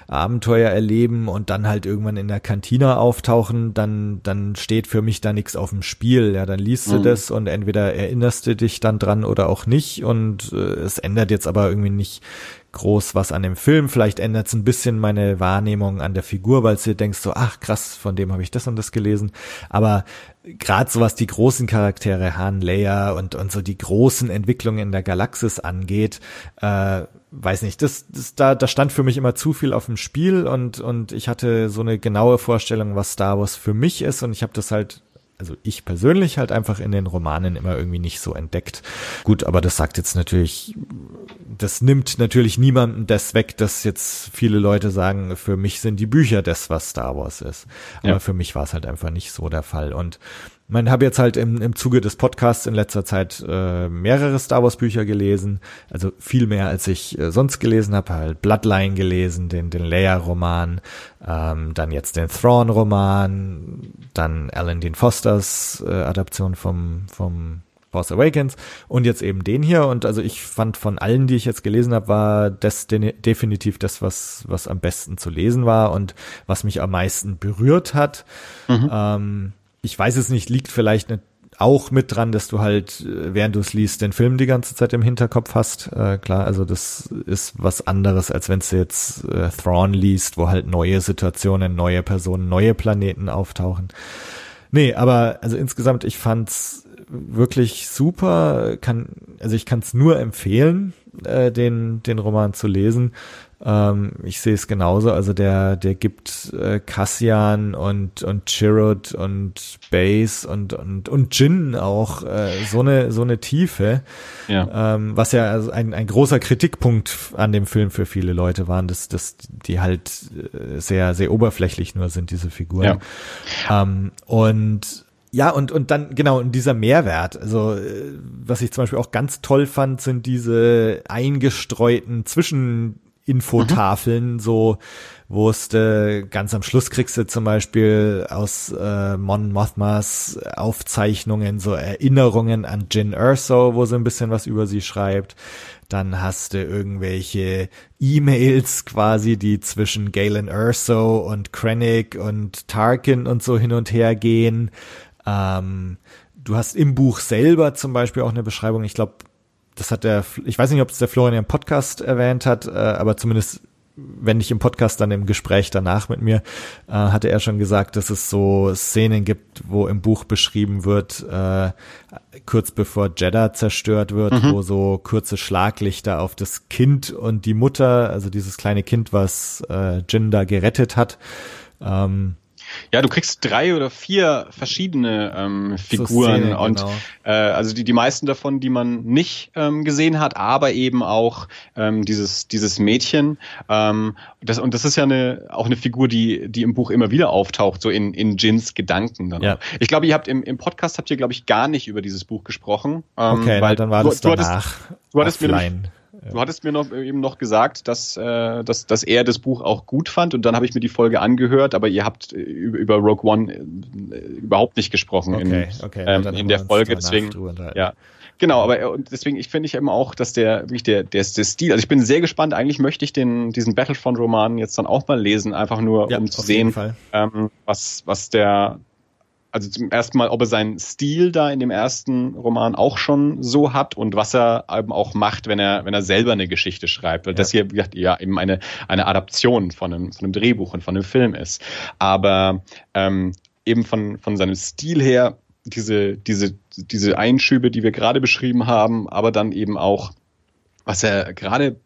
Abenteuer erleben und dann halt irgendwann in der Kantine auftauchen, dann, dann steht für mich da nichts auf dem Spiel. Ja, dann liest mhm. du das und entweder erinnerst du dich dann dran oder auch nicht und äh, es ändert jetzt aber irgendwie nicht groß was an dem Film. Vielleicht ändert es ein bisschen meine Wahrnehmung an der Figur, weil du denkst so, ach krass, von dem habe ich das und das gelesen. Aber gerade so was die großen Charaktere, Han, Leia und, und so die großen Entwicklungen in der Galaxis angeht, äh, weiß nicht, das, das da, da stand für mich immer zu viel auf dem Spiel und, und ich hatte so eine genaue Vorstellung, was Star Wars für mich ist und ich habe das halt also ich persönlich halt einfach in den Romanen immer irgendwie nicht so entdeckt. Gut, aber das sagt jetzt natürlich, das nimmt natürlich niemandem das weg, dass jetzt viele Leute sagen, für mich sind die Bücher das, was Star Wars ist. Aber ja. für mich war es halt einfach nicht so der Fall. Und man habe jetzt halt im, im Zuge des Podcasts in letzter Zeit äh, mehrere Star Wars Bücher gelesen, also viel mehr als ich äh, sonst gelesen habe, halt Bloodline gelesen, den den Leia Roman, ähm, dann jetzt den Thrawn Roman, dann Alan Dean Fosters äh, Adaption vom vom Force Awakens und jetzt eben den hier und also ich fand von allen, die ich jetzt gelesen habe, war das definitiv das, was was am besten zu lesen war und was mich am meisten berührt hat. Mhm. Ähm, ich weiß es nicht, liegt vielleicht nicht auch mit dran, dass du halt, äh, während du es liest, den Film die ganze Zeit im Hinterkopf hast. Äh, klar, also das ist was anderes, als wenn du jetzt äh, Thrawn liest, wo halt neue Situationen, neue Personen, neue Planeten auftauchen. Nee, aber also insgesamt, ich fand's wirklich super. Kann, also ich kann es nur empfehlen, äh, den, den Roman zu lesen. Ähm, ich sehe es genauso. Also der, der gibt äh, Cassian und und Chirrut und Base und und und Jin auch äh, so eine so eine Tiefe, ja. ähm, was ja also ein ein großer Kritikpunkt an dem Film für viele Leute waren, dass dass die halt äh, sehr sehr oberflächlich nur sind diese Figuren. Ja. Ähm, und ja, und, und dann, genau, und dieser Mehrwert, also äh, was ich zum Beispiel auch ganz toll fand, sind diese eingestreuten Zwischen Infotafeln, mhm. so wo es ganz am Schluss kriegst du zum Beispiel aus äh, Mon Mothmas Aufzeichnungen so Erinnerungen an Jin Erso, wo sie ein bisschen was über sie schreibt. Dann hast du irgendwelche E-Mails quasi, die zwischen Galen Erso und Krennic und Tarkin und so hin und her gehen. Ähm, du hast im Buch selber zum Beispiel auch eine Beschreibung, ich glaube, das hat der, ich weiß nicht, ob es der Florian im Podcast erwähnt hat, äh, aber zumindest wenn nicht im Podcast, dann im Gespräch danach mit mir, äh, hatte er schon gesagt, dass es so Szenen gibt, wo im Buch beschrieben wird, äh, kurz bevor Jeddah zerstört wird, mhm. wo so kurze Schlaglichter auf das Kind und die Mutter, also dieses kleine Kind, was äh, Jin da gerettet hat, ähm, ja, du kriegst drei oder vier verschiedene ähm, Figuren Szene, und genau. äh, also die, die meisten davon, die man nicht ähm, gesehen hat, aber eben auch ähm, dieses, dieses Mädchen. Ähm, das, und das ist ja eine, auch eine Figur, die, die im Buch immer wieder auftaucht, so in, in Jins Gedanken. Dann ja. Ich glaube, ihr habt im, im Podcast habt ihr, glaube ich, gar nicht über dieses Buch gesprochen. Ähm, okay, weil dann war das du, danach. Du hattest, du hattest mir Du hattest mir noch eben noch gesagt, dass, äh, dass, dass er das Buch auch gut fand und dann habe ich mir die Folge angehört, aber ihr habt äh, über Rogue One äh, überhaupt nicht gesprochen Okay, in, okay. ähm, in der Folge. Deswegen, ja, genau. Aber äh, deswegen, ich finde ich eben auch, dass der wirklich der, der, der Stil. Also ich bin sehr gespannt. Eigentlich möchte ich den diesen Battlefront-Roman jetzt dann auch mal lesen, einfach nur Ja, um zu sehen, ähm, was was der also zum ersten Mal, ob er seinen Stil da in dem ersten Roman auch schon so hat und was er eben auch macht, wenn er, wenn er selber eine Geschichte schreibt. Weil Ja. das hier, wie gesagt, ja eben eine, eine Adaption von einem, von einem Drehbuch und von einem Film ist. Aber ähm, eben von, von seinem Stil her, diese, diese, diese Einschübe, die wir gerade beschrieben haben, aber dann eben auch, was er gerade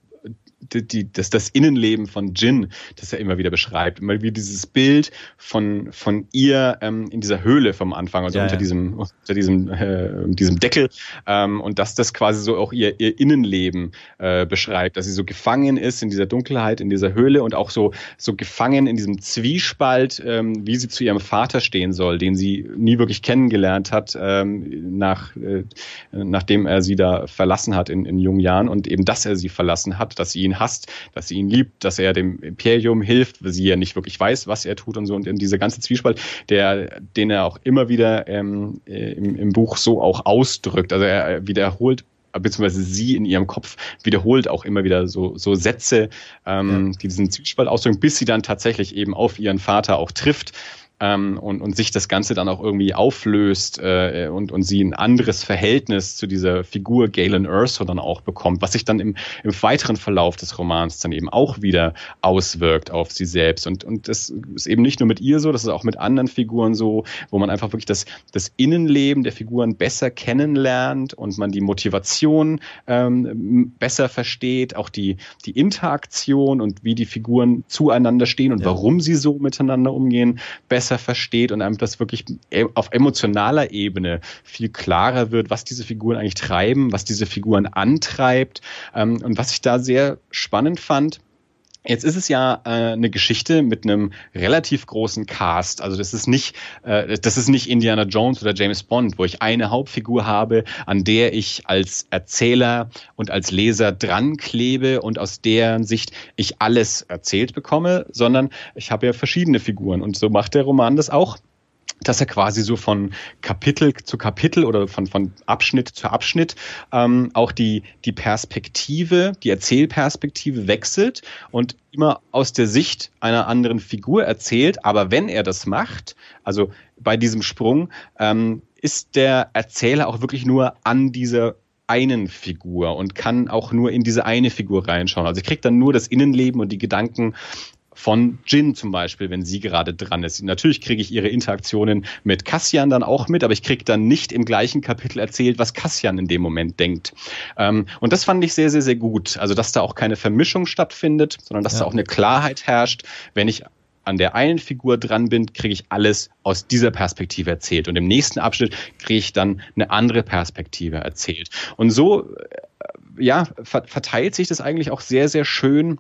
die, die, das, das Innenleben von Jin, das er immer wieder beschreibt. Immer wie dieses Bild von, von ihr ähm, in dieser Höhle vom Anfang, also Ja, unter ja. diesem, unter diesem, äh, diesem Deckel. Ähm, und dass das quasi so auch ihr, ihr Innenleben äh, beschreibt, dass sie so gefangen ist in dieser Dunkelheit, in dieser Höhle und auch so, so gefangen in diesem Zwiespalt, ähm, wie sie zu ihrem Vater stehen soll, den sie nie wirklich kennengelernt hat, ähm, nach, äh, nachdem er sie da verlassen hat in, in jungen Jahren und eben, dass er sie verlassen hat, dass sie ihn hasst, dass sie ihn liebt, dass er dem Imperium hilft, weil sie ja nicht wirklich weiß, was er tut und so. Und in dieser ganze Zwiespalt, der, den er auch immer wieder ähm, äh, im, im Buch so auch ausdrückt. Also er wiederholt beziehungsweise sie in ihrem Kopf wiederholt auch immer wieder so, so Sätze, ähm, die diesen Zwiespalt ausdrücken, bis sie dann tatsächlich eben auf ihren Vater auch trifft ähm, und, und sich das Ganze dann auch irgendwie auflöst äh, und, und sie ein anderes Verhältnis zu dieser Figur Galen Erso dann auch bekommt, was sich dann im, im weiteren Verlauf des Romans dann eben auch wieder auswirkt auf sie selbst. Und, und das ist eben nicht nur mit ihr so, das ist auch mit anderen Figuren so, wo man einfach wirklich das, das Innenleben der Figuren besser kennenlernt und man die Motivation ähm, besser versteht, auch die, die Interaktion und wie die Figuren zueinander stehen und Ja. warum sie so miteinander umgehen, besser versteht und einem das wirklich e- auf emotionaler Ebene viel klarer wird, was diese Figuren eigentlich treiben, was diese Figuren antreibt. Ähm, und was ich da sehr spannend fand, Jetzt ist es ja äh, eine Geschichte mit einem relativ großen Cast. Also das ist nicht, äh, das ist nicht Indiana Jones oder James Bond, wo ich eine Hauptfigur habe, an der ich als Erzähler und als Leser dran klebe und aus deren Sicht ich alles erzählt bekomme, sondern ich habe ja verschiedene Figuren und so macht der Roman das auch dass er quasi so von Kapitel zu Kapitel oder von, von Abschnitt zu Abschnitt ähm, auch die, die Perspektive, die Erzählperspektive wechselt und immer aus der Sicht einer anderen Figur erzählt. Aber wenn er das macht, also bei diesem Sprung, ähm, ist der Erzähler auch wirklich nur an dieser einen Figur und kann auch nur in diese eine Figur reinschauen. Also ich kriege dann nur das Innenleben und die Gedanken von Jin zum Beispiel, wenn sie gerade dran ist. Natürlich kriege ich ihre Interaktionen mit Cassian dann auch mit, aber ich kriege dann nicht im gleichen Kapitel erzählt, was Cassian in dem Moment denkt. Ähm, und das fand ich sehr, sehr, sehr gut. Also, dass da auch keine Vermischung stattfindet, sondern dass Ja. da auch eine Klarheit herrscht. Wenn ich an der einen Figur dran bin, kriege ich alles aus dieser Perspektive erzählt. Und im nächsten Abschnitt kriege ich dann eine andere Perspektive erzählt. Und so, äh, ja, ver verteilt sich das eigentlich auch sehr, sehr schön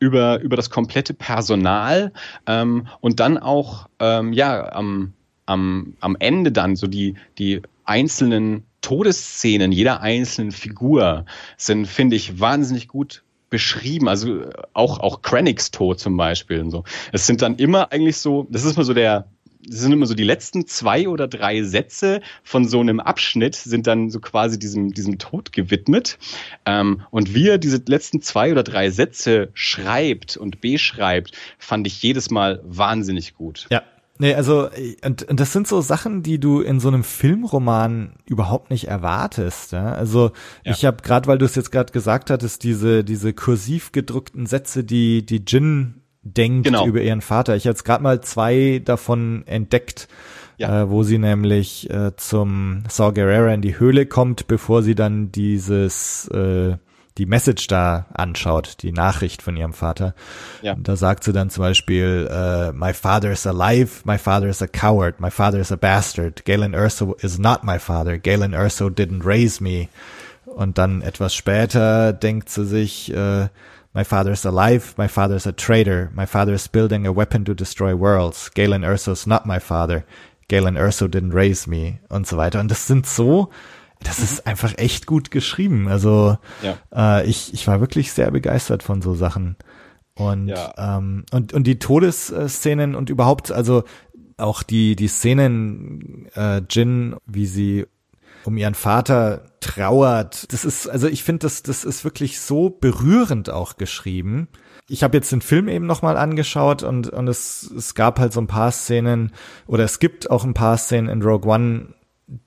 über, über das komplette Personal ähm, und dann auch ähm, ja am, am, am Ende dann so die, die einzelnen Todesszenen jeder einzelnen Figur sind, finde ich, wahnsinnig gut beschrieben. Also äh, auch, auch Krennics Tod zum Beispiel und so. Es sind dann immer eigentlich so, das ist mal so der, sind immer so die letzten zwei oder drei Sätze von so einem Abschnitt sind dann so quasi diesem, diesem Tod gewidmet. Ähm, und wie er diese letzten zwei oder drei Sätze schreibt und beschreibt, fand ich jedes Mal wahnsinnig gut. Ja. Nee, also, und, und das sind so Sachen, die du in so einem Filmroman überhaupt nicht erwartest. Ja? Also Ja. ich habe gerade, weil du es jetzt gerade gesagt hattest, diese, diese kursiv gedruckten Sätze, die die Jin denkt Genau. über ihren Vater. Ich habe jetzt gerade mal zwei davon entdeckt, Ja. äh, wo sie nämlich äh, zum Saw Gerrera in die Höhle kommt, bevor sie dann dieses äh, die Message da anschaut, die Nachricht von ihrem Vater. Ja. Und da sagt sie dann zum Beispiel, äh, my father is alive, my father is a coward, my father is a bastard, Galen Erso is not my father, Galen Erso didn't raise me. Und dann etwas später denkt sie sich, äh, my father is alive, my father is a traitor, my father is building a weapon to destroy worlds, Galen Erso is not my father, Galen Erso didn't raise me und so weiter. Und das sind so das ist einfach echt gut geschrieben. Also ja. äh, ich, ich war wirklich sehr begeistert von so Sachen. Und, ja. ähm, und, und die Todesszenen und überhaupt, also auch die, die Szenen, äh, Jin, wie sie um ihren Vater trauert. Das ist, also ich finde, das, das ist wirklich so berührend auch geschrieben. Ich habe jetzt den Film eben nochmal angeschaut und, und es, es gab halt so ein paar Szenen oder es gibt auch ein paar Szenen in Rogue One,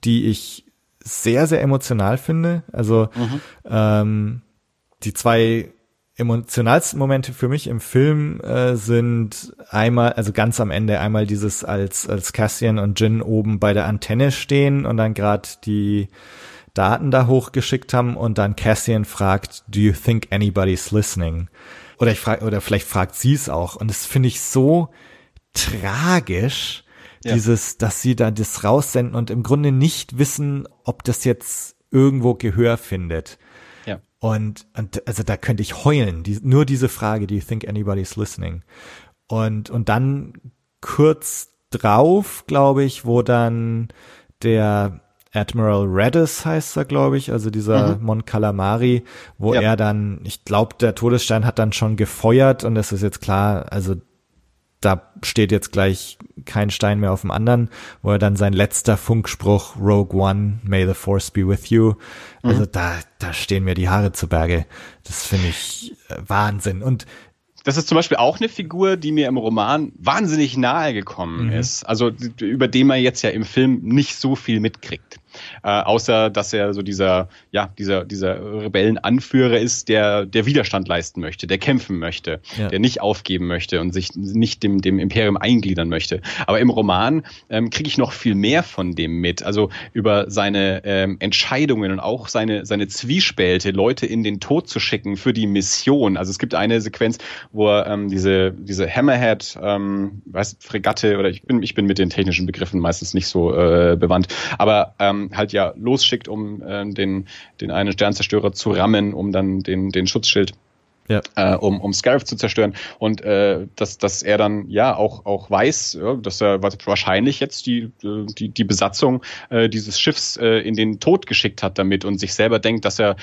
die ich sehr, sehr emotional finde. Also mhm. ähm, die zwei emotionalsten Momente für mich im Film äh, sind einmal, also ganz am Ende einmal dieses, als, als Cassian und Jin oben bei der Antenne stehen und dann gerade die Daten da hochgeschickt haben und dann Cassian fragt, do you think anybody's listening? Oder ich frage, oder vielleicht fragt sie es auch. Und das finde ich so tragisch, ja. dieses, dass sie da das raussenden und im Grunde nicht wissen, ob das jetzt irgendwo Gehör findet. Und, und also da könnte ich heulen. Die, nur diese Frage, do you think anybody's listening? Und, und dann kurz drauf, glaube ich, wo dann der Admiral Redis heißt er, glaube ich, also dieser mhm. Mon Calamari, wo ja. er dann, ich glaube, der Todesstein hat dann schon gefeuert und es ist jetzt klar, also da steht jetzt gleich kein Stein mehr auf dem anderen, wo er dann sein letzter Funkspruch Rogue One, May the Force be with you. Also mhm. da, da stehen mir die Haare zu Berge. Das finde ich äh, Wahnsinn. Und das ist zum Beispiel auch eine Figur, die mir im Roman wahnsinnig nahe gekommen mhm. ist. Also über den man jetzt ja im Film nicht so viel mitkriegt äh, außer dass er so dieser, ja, dieser, dieser Rebellenanführer ist, der, der Widerstand leisten möchte, der kämpfen möchte, ja. der nicht aufgeben möchte und sich nicht dem, dem Imperium eingliedern möchte. Aber im Roman ähm, kriege ich noch viel mehr von dem mit, also über seine ähm, Entscheidungen und auch seine, seine Zwiespälte, Leute in den Tod zu schicken für die Mission. Also es gibt eine Sequenz, wo er ähm, diese, diese Hammerhead, ähm, weiß, Fregatte, oder ich bin, ich bin mit den technischen Begriffen meistens nicht so äh, bewandt, aber ähm, halt ja losschickt, um äh, den, den einen Sternzerstörer zu rammen, um dann den, den Schutzschild ja. äh, um, um Scarif zu zerstören und äh, dass, dass er dann ja auch, auch weiß, ja, dass er wahrscheinlich jetzt die, die, die Besatzung äh, dieses Schiffs äh, in den Tod geschickt hat damit und sich selber denkt, dass er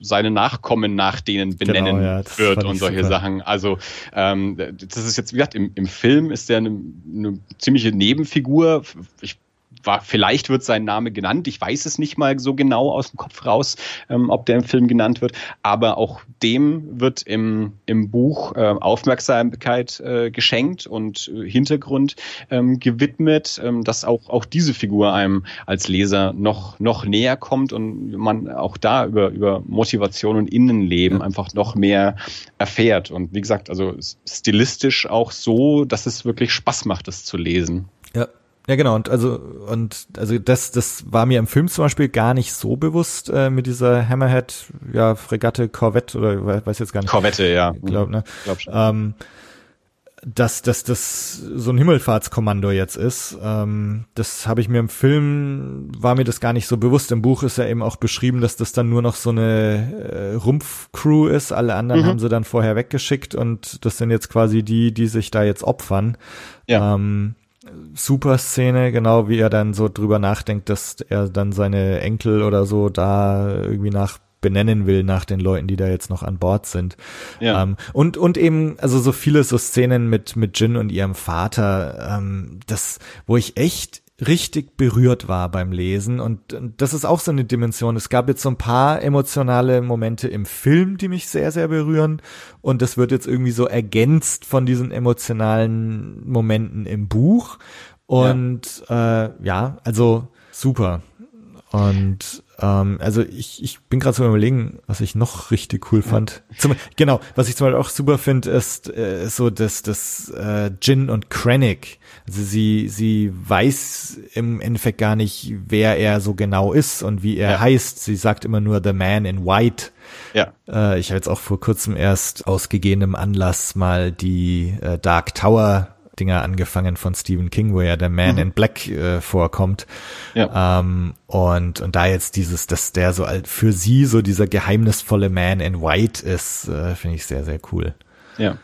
seine Nachkommen nach denen genau, benennen genau, ja, wird und solche super. Sachen. Also ähm, das ist jetzt, wie gesagt, im, im Film ist der eine, eine ziemliche Nebenfigur. Ich war, vielleicht wird sein Name genannt. Ich weiß es nicht mal so genau aus dem Kopf raus, ähm, ob der im Film genannt wird. Aber auch dem wird im, im Buch äh, Aufmerksamkeit äh, geschenkt und äh, Hintergrund ähm, gewidmet, ähm, dass auch, auch diese Figur einem als Leser noch, noch näher kommt und man auch da über, über Motivation und Innenleben einfach noch mehr erfährt. Und wie gesagt, also stilistisch auch so, dass es wirklich Spaß macht, das zu lesen. Ja, ja, genau. Und also, und also das, das war mir im Film zum Beispiel gar nicht so bewusst äh, mit dieser Hammerhead, ja, Fregatte, Corvette oder weiß jetzt gar nicht. Korvette, ja. Glaub, ne? Glaub schon. Ähm, dass, dass das so ein Himmelfahrtskommando jetzt ist. Ähm, das habe ich mir im Film, war mir das gar nicht so bewusst. Im Buch ist ja eben auch beschrieben, dass das dann nur noch so eine äh, Rumpfcrew ist. Alle anderen mhm. haben sie dann vorher weggeschickt und das sind jetzt quasi die, die sich da jetzt opfern. Ja. Ähm, super Szene, genau wie er dann so drüber nachdenkt, dass er dann seine Enkel oder so da irgendwie nach benennen will nach den Leuten, die da jetzt noch an Bord sind. Ja. Ähm, und, und eben, also so viele so Szenen mit, mit Jin und ihrem Vater, ähm, das, wo ich echt richtig berührt war beim Lesen. Und, und das ist auch so eine Dimension. Es gab jetzt so ein paar emotionale Momente im Film, die mich sehr, sehr berühren. Und das wird jetzt irgendwie so ergänzt von diesen emotionalen Momenten im Buch. Und ja, äh, ja also super. Und ähm, also ich, ich bin gerade so überlegen, was ich noch richtig cool fand. Zum, genau, was ich zum Beispiel auch super finde, ist äh, so das, das äh, Jin und Krennic. Also sie, sie weiß im Endeffekt gar nicht, wer er so genau ist und wie er ja. heißt. Sie sagt immer nur The Man in White. Ja. Äh, ich habe jetzt auch vor kurzem erst aus gegebenem Anlass mal die äh, Dark Tower Dinger angefangen von Stephen King, wo ja der Man mhm. in Black äh, vorkommt. Ja. Ähm, und, und da jetzt dieses, dass der so für sie so dieser geheimnisvolle Man in White ist, äh, finde ich sehr, sehr cool. Ja,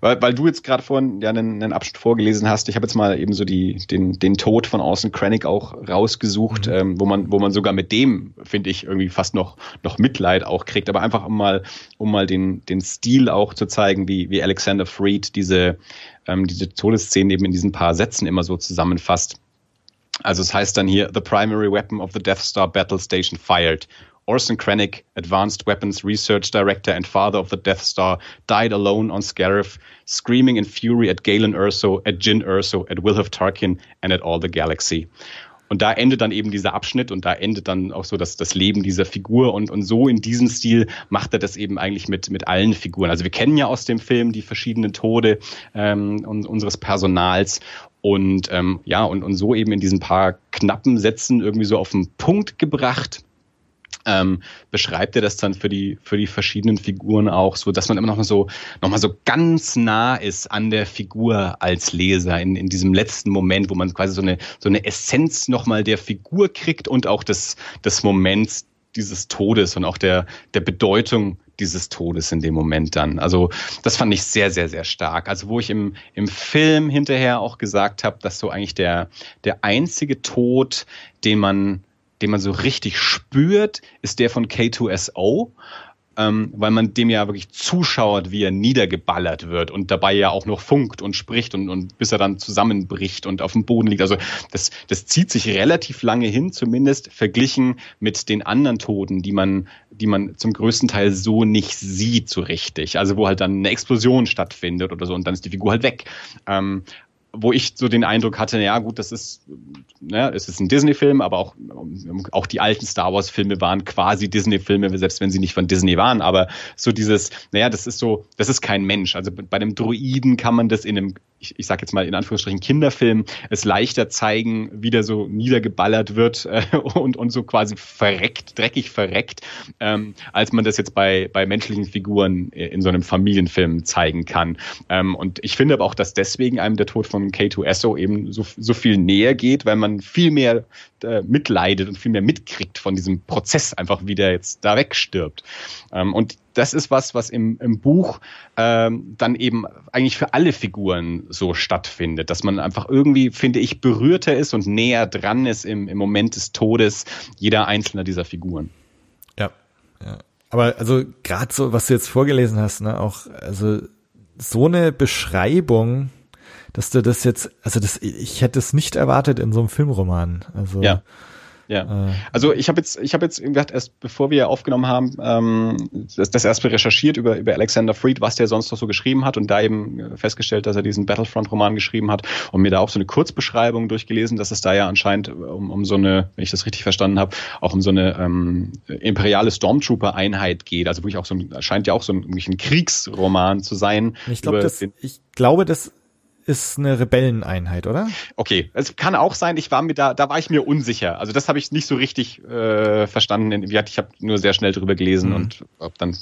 weil, weil du jetzt gerade vorhin ja einen, einen Abschnitt vorgelesen hast. Ich habe jetzt mal eben so die, den, den Tod von Orson Krennic auch rausgesucht, mhm. ähm, wo man, wo man sogar mit dem, finde ich, irgendwie fast noch, noch Mitleid auch kriegt. Aber einfach um mal, um mal den, den Stil auch zu zeigen, wie, wie Alexander Freed diese, ähm, diese Todesszenen eben in diesen paar Sätzen immer so zusammenfasst. Also es heißt dann hier, the primary weapon of the Death Star battle station fired. Orson Krennic, Advanced Weapons Research Director and father of the Death Star, died alone on Scarif, screaming in fury at Galen Erso, at Jin Erso, at Wilhelm Tarkin and at all the galaxy. Und da endet dann eben dieser Abschnitt und da endet dann auch so das, das Leben dieser Figur und, und so in diesem Stil macht er das eben eigentlich mit, mit allen Figuren. Also wir kennen ja aus dem Film die verschiedenen Tode ähm, unseres Personals und ähm, ja, und, und so eben in diesen paar knappen Sätzen irgendwie so auf den Punkt gebracht ähm, beschreibt er das dann für die für die verschiedenen Figuren auch so, dass man immer noch mal so noch mal so ganz nah ist an der Figur als Leser in, in diesem letzten Moment, wo man quasi so eine so eine Essenz noch mal der Figur kriegt und auch des des Moments dieses Todes und auch der der Bedeutung dieses Todes in dem Moment dann. Also das fand ich sehr, sehr, sehr stark. Also wo ich im, im Film hinterher auch gesagt habe, dass so eigentlich der, der einzige Tod, den man den man so richtig spürt, ist der von K2SO, ähm, weil man dem ja wirklich zuschaut, wie er niedergeballert wird und dabei ja auch noch funkt und spricht und, und bis er dann zusammenbricht und auf dem Boden liegt. Also das, das zieht sich relativ lange hin, zumindest verglichen mit den anderen Toten, die man, die man zum größten Teil so nicht sieht so richtig. Also wo halt dann eine Explosion stattfindet oder so und dann ist die Figur halt weg. Ähm, wo ich so den Eindruck hatte, ja gut, das ist, ne, es ist ein Disney-Film, aber auch, auch die alten Star Wars-Filme waren quasi Disney-Filme, selbst wenn sie nicht von Disney waren. Aber so dieses, naja, das ist so, das ist kein Mensch. Also bei einem Druiden kann man das in einem ich, ich sage jetzt mal in Anführungsstrichen Kinderfilm es leichter zeigen, wie der so niedergeballert wird äh, und, und so quasi verreckt, dreckig verreckt, ähm, als man das jetzt bei, bei menschlichen Figuren in so einem Familienfilm zeigen kann. Ähm, und ich finde aber auch, dass deswegen einem der Tod von K2SO eben so, so viel näher geht, weil man viel mehr äh, mitleidet und viel mehr mitkriegt von diesem Prozess, einfach wie der jetzt da wegstirbt. Ähm, und das ist was, was im, im Buch ähm, dann eben eigentlich für alle Figuren so stattfindet, dass man einfach irgendwie, finde ich, berührter ist und näher dran ist im, im Moment des Todes jeder einzelner dieser Figuren. Ja, ja. Aber also gerade so, was du jetzt vorgelesen hast, ne, auch also so eine Beschreibung, dass du das jetzt, also das, ich hätte es nicht erwartet in so einem Filmroman. Also ja. Ja. Äh. Also ich habe jetzt, ich habe jetzt gesagt, erst bevor wir aufgenommen haben, ähm, das, das erst recherchiert über, über Alexander Freed, was der sonst noch so geschrieben hat und da eben festgestellt, dass er diesen Battlefront-Roman geschrieben hat und mir da auch so eine Kurzbeschreibung durchgelesen, dass es da ja anscheinend um, um so eine, wenn ich das richtig verstanden habe, auch um so eine ähm, imperiale Stormtrooper-Einheit geht. Also wirklich auch so ein, scheint ja auch so ein, ein Kriegsroman zu sein. Ich glaube, das, ich glaube, das ist eine Rebelleneinheit, oder? Okay, es kann auch sein, ich war mir da, da war ich mir unsicher. Also das habe ich nicht so richtig äh, verstanden. Ich habe nur sehr schnell drüber gelesen mhm. und ob dann.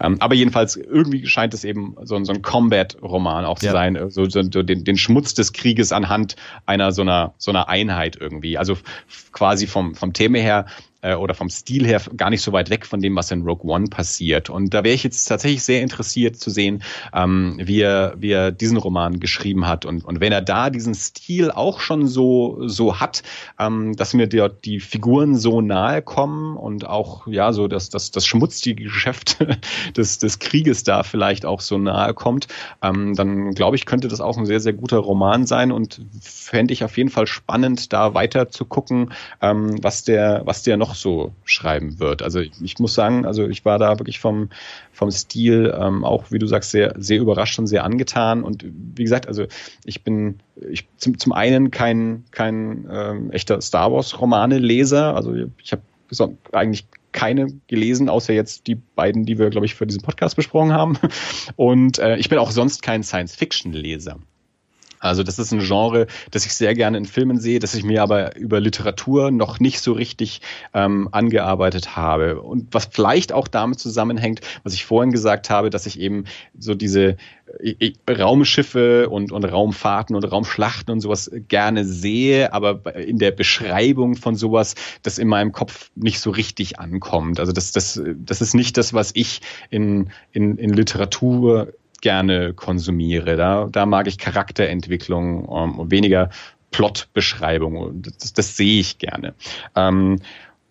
Ähm, aber jedenfalls irgendwie scheint es eben so, so ein Combat-Roman auch zu ja. sein, so, so, so den, den Schmutz des Krieges anhand einer so einer so einer Einheit irgendwie. Also quasi vom vom Thema her äh, oder vom Stil her gar nicht so weit weg von dem, was in Rogue One passiert. Und da wäre ich jetzt tatsächlich sehr interessiert zu sehen, ähm, wie, er, wie er diesen Roman geschrieben hat. Und, und wenn er da diesen Stil auch schon so, so hat, ähm, dass mir die, die Figuren so nahe kommen und auch ja so das, das, das schmutzige Geschäft des, des Krieges da vielleicht auch so nahe kommt, ähm, dann glaube ich, könnte das auch ein sehr, sehr guter Roman sein und fände ich auf jeden Fall spannend, da weiter zu gucken, ähm, was der, was der noch noch so schreiben wird. Also ich, ich muss sagen, also ich war da wirklich vom, vom Stil ähm, auch, wie du sagst, sehr, sehr überrascht und sehr angetan. Und wie gesagt, also ich bin ich, zum, zum einen kein, kein ähm, echter Star Wars-Romane-Leser. Also ich habe eigentlich keine gelesen, außer jetzt die beiden, die wir, glaube ich, für diesen Podcast besprochen haben. Und äh, ich bin auch sonst kein Science-Fiction-Leser. Also das ist ein Genre, das ich sehr gerne in Filmen sehe, das ich mir aber über Literatur noch nicht so richtig ähm, angearbeitet habe. Und was vielleicht auch damit zusammenhängt, was ich vorhin gesagt habe, dass ich eben so diese äh, Raumschiffe und, und Raumfahrten und Raumschlachten und sowas gerne sehe, aber in der Beschreibung von sowas, das in meinem Kopf nicht so richtig ankommt. Also das, das, das ist nicht das, was ich in, in, in Literatur gerne konsumiere. Da, da mag ich Charakterentwicklung ähm, und weniger Plotbeschreibung. Das, das sehe ich gerne. Ähm,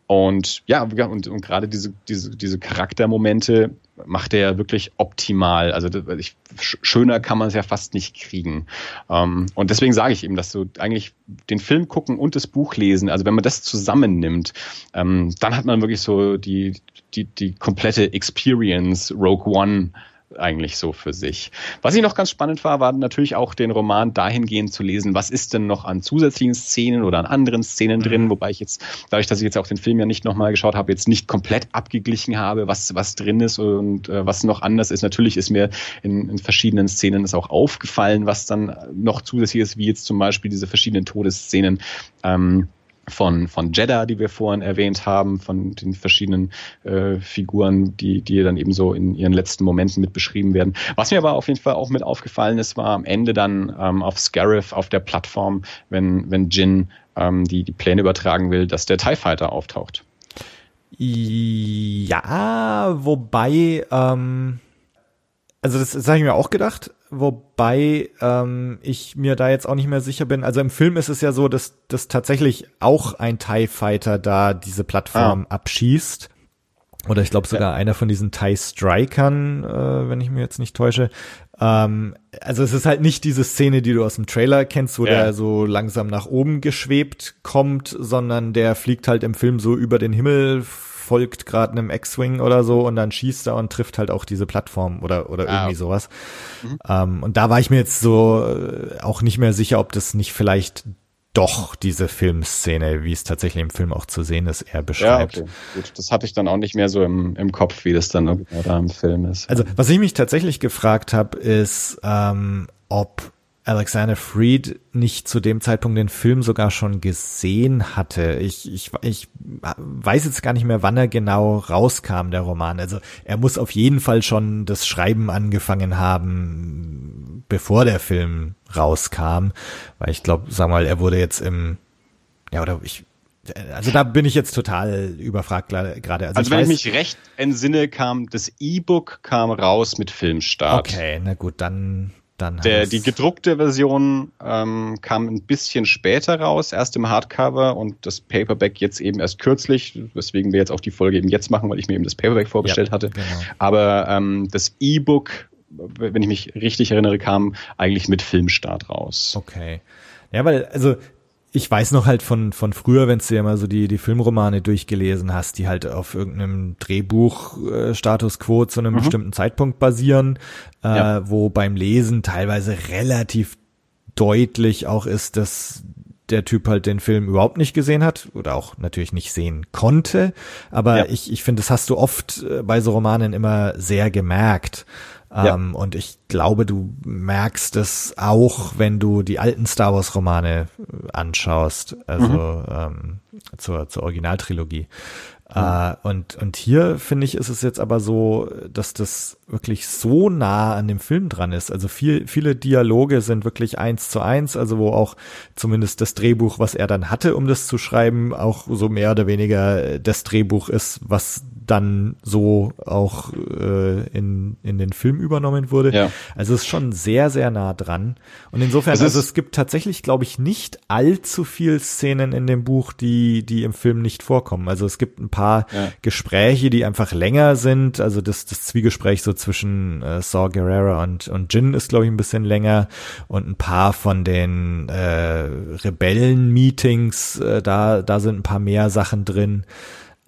und ja, und, und gerade diese, diese, diese Charaktermomente macht er ja wirklich optimal. Also ich, schöner kann man es ja fast nicht kriegen. Ähm, und deswegen sage ich eben, dass du eigentlich den Film gucken und das Buch lesen, also wenn man das zusammennimmt, ähm, dann hat man wirklich so die, die, die komplette Experience Rogue One eigentlich so für sich. Was ich noch ganz spannend war, war natürlich auch den Roman dahingehend zu lesen, was ist denn noch an zusätzlichen Szenen oder an anderen Szenen drin, mhm. wobei ich jetzt, dadurch, dass ich jetzt auch den Film ja nicht nochmal geschaut habe, jetzt nicht komplett abgeglichen habe, was, was drin ist und äh, was noch anders ist. Natürlich ist mir in, in verschiedenen Szenen es auch aufgefallen, was dann noch zusätzlich ist, wie jetzt zum Beispiel diese verschiedenen Todesszenen. Ähm, von, von Jeddah, die wir vorhin erwähnt haben, von den verschiedenen äh, Figuren, die, die dann eben so in ihren letzten Momenten mit beschrieben werden. Was mir aber auf jeden Fall auch mit aufgefallen ist, war am Ende dann ähm, auf Scarif, auf der Plattform, wenn, wenn Jin ähm, die, die Pläne übertragen will, dass der TIE Fighter auftaucht. Ja, wobei, ähm, also das, das habe ich mir auch gedacht, wobei ähm, ich mir da jetzt auch nicht mehr sicher bin. Also im Film ist es ja so, dass, dass tatsächlich auch ein TIE Fighter da diese Plattform ah. abschießt. Oder ich glaube sogar ja. einer von diesen TIE Strikern, äh, wenn ich mir jetzt nicht täusche. Ähm, also es ist halt nicht diese Szene, die du aus dem Trailer kennst, wo ja. der so langsam nach oben geschwebt kommt, sondern der fliegt halt im Film so über den Himmel folgt gerade einem X-Wing oder so und dann schießt er und trifft halt auch diese Plattform oder, oder ah, irgendwie sowas. Mhm. Ähm, und da war ich mir jetzt so äh, auch nicht mehr sicher, ob das nicht vielleicht doch diese Filmszene, wie es tatsächlich im Film auch zu sehen ist, er beschreibt. Ja, okay. Gut, das hatte ich dann auch nicht mehr so im, im Kopf, wie das dann da im Film ist. Also, was ich mich tatsächlich gefragt habe, ist, ähm, ob Alexander Freed nicht zu dem Zeitpunkt den Film sogar schon gesehen hatte. Ich, ich, ich weiß jetzt gar nicht mehr, wann er genau rauskam, der Roman. Also er muss auf jeden Fall schon das Schreiben angefangen haben, bevor der Film rauskam. Weil ich glaube, sag mal, er wurde jetzt im, ja, oder ich, also da bin ich jetzt total überfragt gerade. Also, also wenn weiß, ich mich recht entsinne, kam das E-Book kam raus mit Filmstart. Okay, na gut, dann dann Der, die gedruckte Version ähm, kam ein bisschen später raus, erst im Hardcover und das Paperback jetzt eben erst kürzlich, weswegen wir jetzt auch die Folge eben jetzt machen, weil ich mir eben das Paperback vorgestellt ja, hatte. Genau. Aber ähm, das E-Book, wenn ich mich richtig erinnere, kam eigentlich mit Filmstart raus. Okay. Ja, weil, also ich weiß noch halt von, von früher, wenn du ja mal so die, die Filmromane durchgelesen hast, die halt auf irgendeinem Drehbuch äh, Status Quo zu einem mhm. bestimmten Zeitpunkt basieren, äh, ja. wo beim Lesen teilweise relativ deutlich auch ist, dass der Typ halt den Film überhaupt nicht gesehen hat oder auch natürlich nicht sehen konnte. Aber ja. ich, ich finde, das hast du oft äh, bei so Romanen immer sehr gemerkt. Ja. Ähm, und ich glaube, du merkst es auch, wenn du die alten Star Wars Romane äh, anschaust, also mhm. ähm, zur, zur Originaltrilogie. Äh, und, und hier finde ich, ist es jetzt aber so, dass das wirklich so nah an dem Film dran ist. Also viel, viele Dialoge sind wirklich eins zu eins, also wo auch zumindest das Drehbuch, was er dann hatte, um das zu schreiben, auch so mehr oder weniger das Drehbuch ist, was dann so auch äh, in, in den Film übernommen wurde. Ja. Also es ist schon sehr, sehr nah dran. Und insofern, es also es gibt tatsächlich, glaube ich, nicht allzu viel Szenen in dem Buch, die, die im Film nicht vorkommen. Also es gibt ein paar ja. Gespräche, die einfach länger sind. Also das, das Zwiegespräch so zwischen äh, Saw Gerrera und, und Jin ist, glaube ich, ein bisschen länger. Und ein paar von den äh, Rebellen-Meetings, äh, da, da sind ein paar mehr Sachen drin.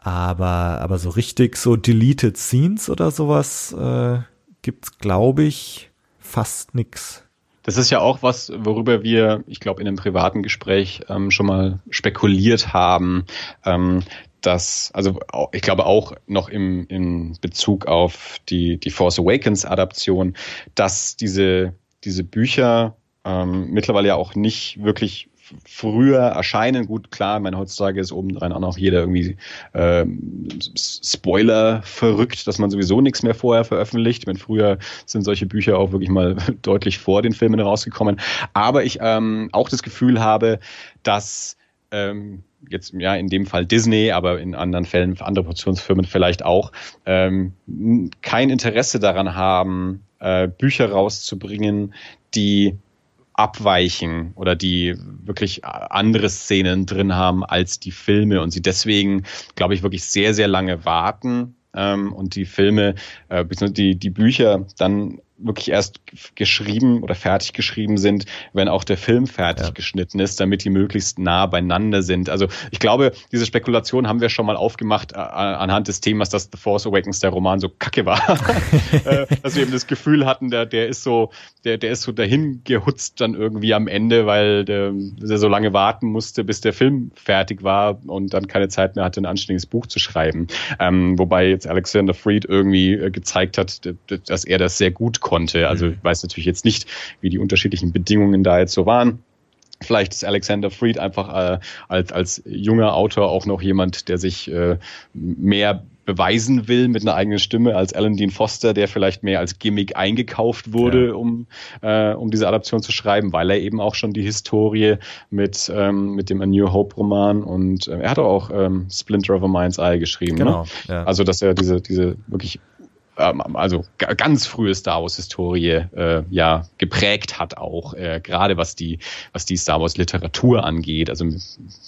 Aber, aber so richtig so Deleted Scenes oder sowas äh, gibt's, glaube ich, fast nix. Das ist ja auch was, worüber wir, ich glaube, in einem privaten Gespräch ähm, schon mal spekuliert haben, ähm, dass, also ich glaube auch noch im, im Bezug auf die, die Force Awakens Adaption, dass diese, diese Bücher ähm, mittlerweile ja auch nicht wirklich früher erscheinen. Gut, klar, mein heutzutage ist obendrein auch noch jeder irgendwie äh, Spoiler verrückt, dass man sowieso nichts mehr vorher veröffentlicht. Ich meine, früher sind solche Bücher auch wirklich mal deutlich vor den Filmen rausgekommen. Aber ich ähm, auch das Gefühl habe, dass ähm, jetzt ja in dem Fall Disney, aber in anderen Fällen andere Produktionsfirmen vielleicht auch ähm, kein Interesse daran haben, äh, Bücher rauszubringen, die abweichen oder die wirklich andere Szenen drin haben als die Filme und sie deswegen, glaube ich, wirklich sehr, sehr lange warten ähm, und die Filme, äh, die, die Bücher dann wirklich erst geschrieben oder fertig geschrieben sind, wenn auch der Film fertig ja. geschnitten ist, damit die möglichst nah beieinander sind. Also ich glaube, diese Spekulation haben wir schon mal aufgemacht äh, anhand des Themas, dass The Force Awakens der Roman so kacke war. äh, dass wir eben das Gefühl hatten, der, der ist so, der, der ist so dahin gehutzt dann irgendwie am Ende, weil der, der so lange warten musste, bis der Film fertig war und dann keine Zeit mehr hatte, ein anständiges Buch zu schreiben. Ähm, wobei jetzt Alexander Freed irgendwie äh, gezeigt hat, dass er das sehr gut konnte. Also mhm. ich weiß natürlich jetzt nicht, wie die unterschiedlichen Bedingungen da jetzt so waren. Vielleicht ist Alexander Freed einfach äh, als, als junger Autor auch noch jemand, der sich äh, mehr beweisen will mit einer eigenen Stimme als Alan Dean Foster, der vielleicht mehr als Gimmick eingekauft wurde, ja. um, äh, um diese Adaption zu schreiben, weil er eben auch schon die Historie mit, ähm, mit dem A New Hope Roman und äh, er hat auch ähm, Splinter of a Mind's Eye geschrieben. Ne? Genau. Ne? Ja. Also, dass er diese, diese wirklich ähm, also ganz frühe Star Wars Historie äh, ja geprägt hat auch äh, gerade was die was die Star Wars Literatur angeht also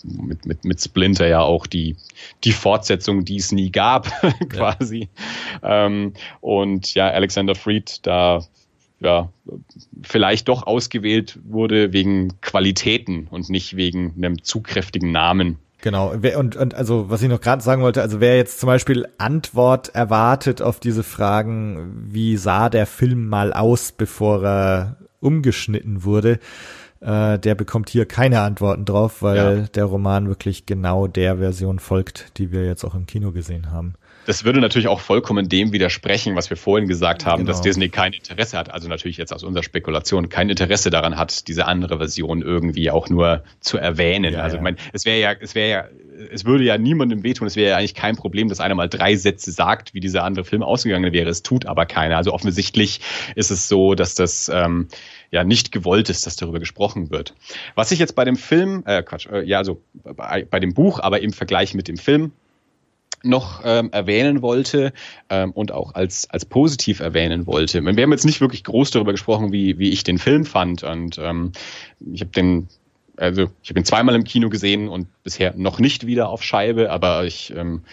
mit mit mit Splinter ja auch die die Fortsetzung die es nie gab quasi ja. ähm, und ja Alexander Freed da ja, vielleicht doch ausgewählt wurde wegen Qualitäten und nicht wegen einem zu kräftigen Namen. Genau, und, und also was ich noch gerade sagen wollte, also wer jetzt zum Beispiel Antwort erwartet auf diese Fragen, wie sah der Film mal aus, bevor er umgeschnitten wurde, äh, der bekommt hier keine Antworten drauf, weil ja. der Roman wirklich genau der Version folgt, die wir jetzt auch im Kino gesehen haben. Das würde natürlich auch vollkommen dem widersprechen, was wir vorhin gesagt haben, genau. dass Disney kein Interesse hat, also natürlich jetzt aus unserer Spekulation kein Interesse daran hat, diese andere Version irgendwie auch nur zu erwähnen. Ja, also ich meine, es wäre ja, es wäre ja, es würde ja niemandem wehtun, es wäre ja eigentlich kein Problem, dass einer mal drei Sätze sagt, wie dieser andere Film ausgegangen wäre. Es tut aber keiner. Also offensichtlich ist es so, dass das ähm, ja nicht gewollt ist, dass darüber gesprochen wird. Was ich jetzt bei dem Film, äh, Quatsch, äh, ja, also bei, bei dem Buch, aber im Vergleich mit dem Film noch ähm, erwähnen wollte ähm, und auch als, als positiv erwähnen wollte. Wir haben jetzt nicht wirklich groß darüber gesprochen, wie, wie ich den Film fand. Und ähm, ich habe den, also ich habe ihn zweimal im Kino gesehen und bisher noch nicht wieder auf Scheibe, aber ich ähm,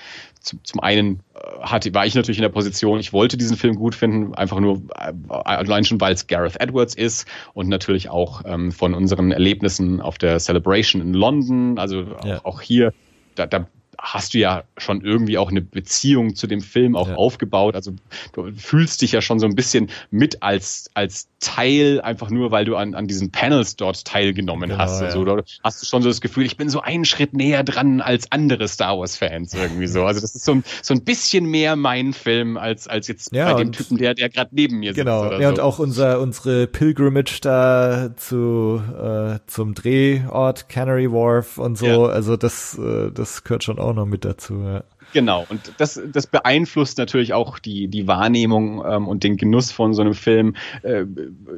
zum, zum einen äh, hatte, war ich natürlich in der Position, ich wollte diesen Film gut finden, einfach nur äh, allein schon, weil es Gareth Edwards ist und natürlich auch ähm, von unseren Erlebnissen auf der Celebration in London, also ja. auch, auch hier da, da hast du ja schon irgendwie auch eine Beziehung zu dem Film auch ja. aufgebaut. Also du fühlst dich ja schon so ein bisschen mit als, als Teil, einfach nur, weil du an, an diesen Panels dort teilgenommen genau, hast. Also, ja. hast du schon so das Gefühl, ich bin so einen Schritt näher dran als andere Star Wars-Fans irgendwie so. Also das ist so ein, so ein bisschen mehr mein Film als, als jetzt ja, bei dem Typen, der, der gerade neben mir sitzt. Genau, ja, so. und auch unser, unsere Pilgrimage da zu, äh, zum Drehort Canary Wharf und so. Also das, äh, das gehört schon auch auch noch mit dazu. Ja. Genau, und das, das beeinflusst natürlich auch die, die Wahrnehmung ähm, und den Genuss von so einem Film äh,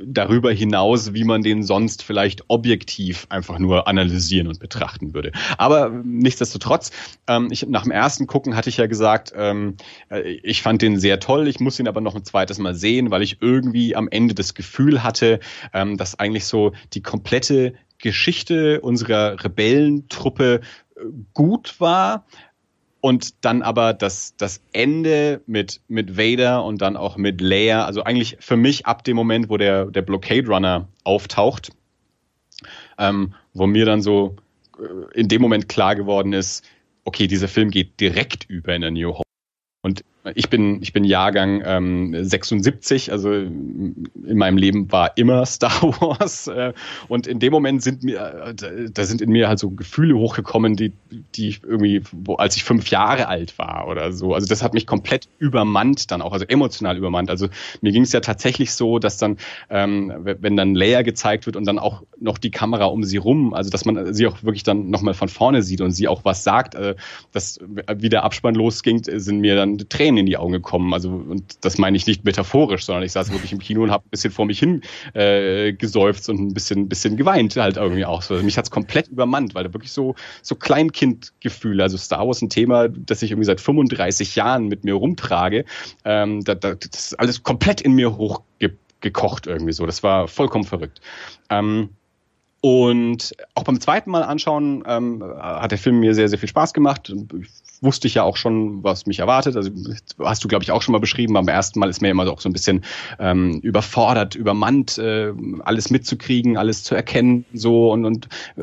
darüber hinaus, wie man den sonst vielleicht objektiv einfach nur analysieren und betrachten würde. Aber nichtsdestotrotz, ähm, ich, nach dem ersten Gucken hatte ich ja gesagt, ähm, äh, ich fand den sehr toll, ich muss ihn aber noch ein zweites Mal sehen, weil ich irgendwie am Ende das Gefühl hatte, ähm, dass eigentlich so die komplette Geschichte unserer Rebellentruppe gut war und dann aber das, das Ende mit, mit Vader und dann auch mit Leia, also eigentlich für mich ab dem Moment, wo der, der Blockade Runner auftaucht, ähm, wo mir dann so äh, in dem Moment klar geworden ist, okay, dieser Film geht direkt über in A New Hope. Und ich bin, ich bin Jahrgang ähm, 76, also in meinem Leben war immer Star Wars. Äh, und in dem Moment sind mir, äh, da sind in mir halt so Gefühle hochgekommen, die, die ich irgendwie, wo, als ich fünf Jahre alt war oder so. Also das hat mich komplett übermannt dann auch, also emotional übermannt. Also mir ging es ja tatsächlich so, dass dann, ähm, wenn dann Leia gezeigt wird und dann auch noch die Kamera um sie rum, also dass man sie auch wirklich dann nochmal von vorne sieht und sie auch was sagt, äh, dass wie der Abspann losging, sind mir dann Tränen Tränen in die Augen gekommen. Also, und das meine ich nicht metaphorisch, sondern ich saß wirklich im Kino und habe ein bisschen vor mich hin äh, gesäuft und ein bisschen, bisschen geweint halt irgendwie auch. So, mich hat's komplett übermannt, weil da wirklich so, so Kleinkindgefühle, also Star Wars ein Thema, das ich irgendwie seit 35 Jahren mit mir rumtrage, ähm, da, da, das ist alles komplett in mir hochgekocht irgendwie so. Das war vollkommen verrückt. Ähm, und auch beim zweiten Mal anschauen ähm, hat der Film mir sehr, sehr viel Spaß gemacht. Ich wusste ich ja auch schon, was mich erwartet. Also hast du, glaube ich, auch schon mal beschrieben. Beim ersten Mal ist mir immer auch so ein bisschen ähm, überfordert, übermannt, äh, alles mitzukriegen, alles zu erkennen, so und, und äh,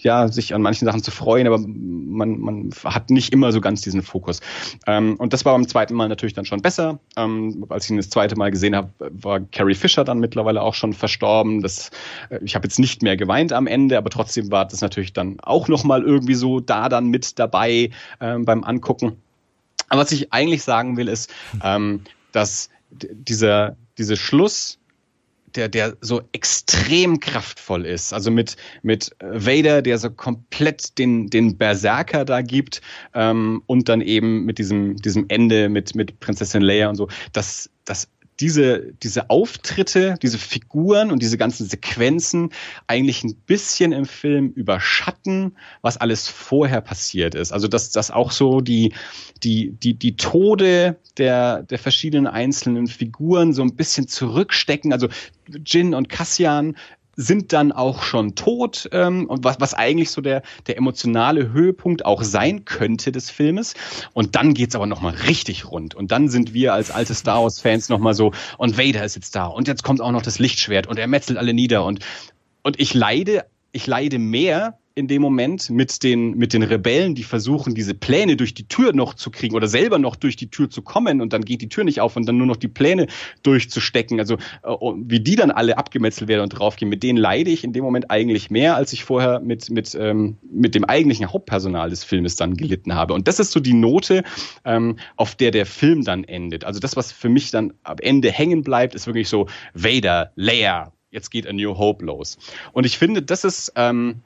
ja, sich an manchen Sachen zu freuen, aber man, man hat nicht immer so ganz diesen Fokus. Ähm, und das war beim zweiten Mal natürlich dann schon besser. Ähm, als ich ihn das zweite Mal gesehen habe, war Carrie Fisher dann mittlerweile auch schon verstorben. Das, äh, ich habe jetzt nicht mehr geweint am Ende, aber trotzdem war das natürlich dann auch nochmal irgendwie so da dann mit dabei ähm, beim Angucken. Aber was ich eigentlich sagen will, ist, ähm, dass dieser, dieser Schluss, der, der so extrem kraftvoll ist. Also mit, mit Vader, der so komplett den, den Berserker da gibt ähm, und dann eben mit diesem, diesem Ende mit, mit Prinzessin Leia und so. Das, das diese, diese Auftritte, diese Figuren und diese ganzen Sequenzen eigentlich ein bisschen im Film überschatten, was alles vorher passiert ist. Also dass, dass auch so die, die, die, die Tode der, der verschiedenen einzelnen Figuren so ein bisschen zurückstecken. Also Jin und Cassian sind dann auch schon tot ähm, und was, was eigentlich so der, der emotionale Höhepunkt auch sein könnte des Filmes. Und dann geht's aber nochmal richtig rund. Und dann sind wir als alte Star Wars-Fans nochmal so, und Vader ist jetzt da und jetzt kommt auch noch das Lichtschwert und er metzelt alle nieder und, und ich leide, ich leide mehr in dem Moment mit den, mit den Rebellen, die versuchen, diese Pläne durch die Tür noch zu kriegen oder selber noch durch die Tür zu kommen und dann geht die Tür nicht auf und dann nur noch die Pläne durchzustecken. Also äh, wie die dann alle abgemetzelt werden und draufgehen, mit denen leide ich in dem Moment eigentlich mehr, als ich vorher mit, mit, ähm, mit dem eigentlichen Hauptpersonal des Filmes dann gelitten habe. Und das ist so die Note, ähm, auf der der Film dann endet. Also das, was für mich dann am Ende hängen bleibt, ist wirklich so Vader, Leia, jetzt geht A New Hope los. Und ich finde, das ist ähm,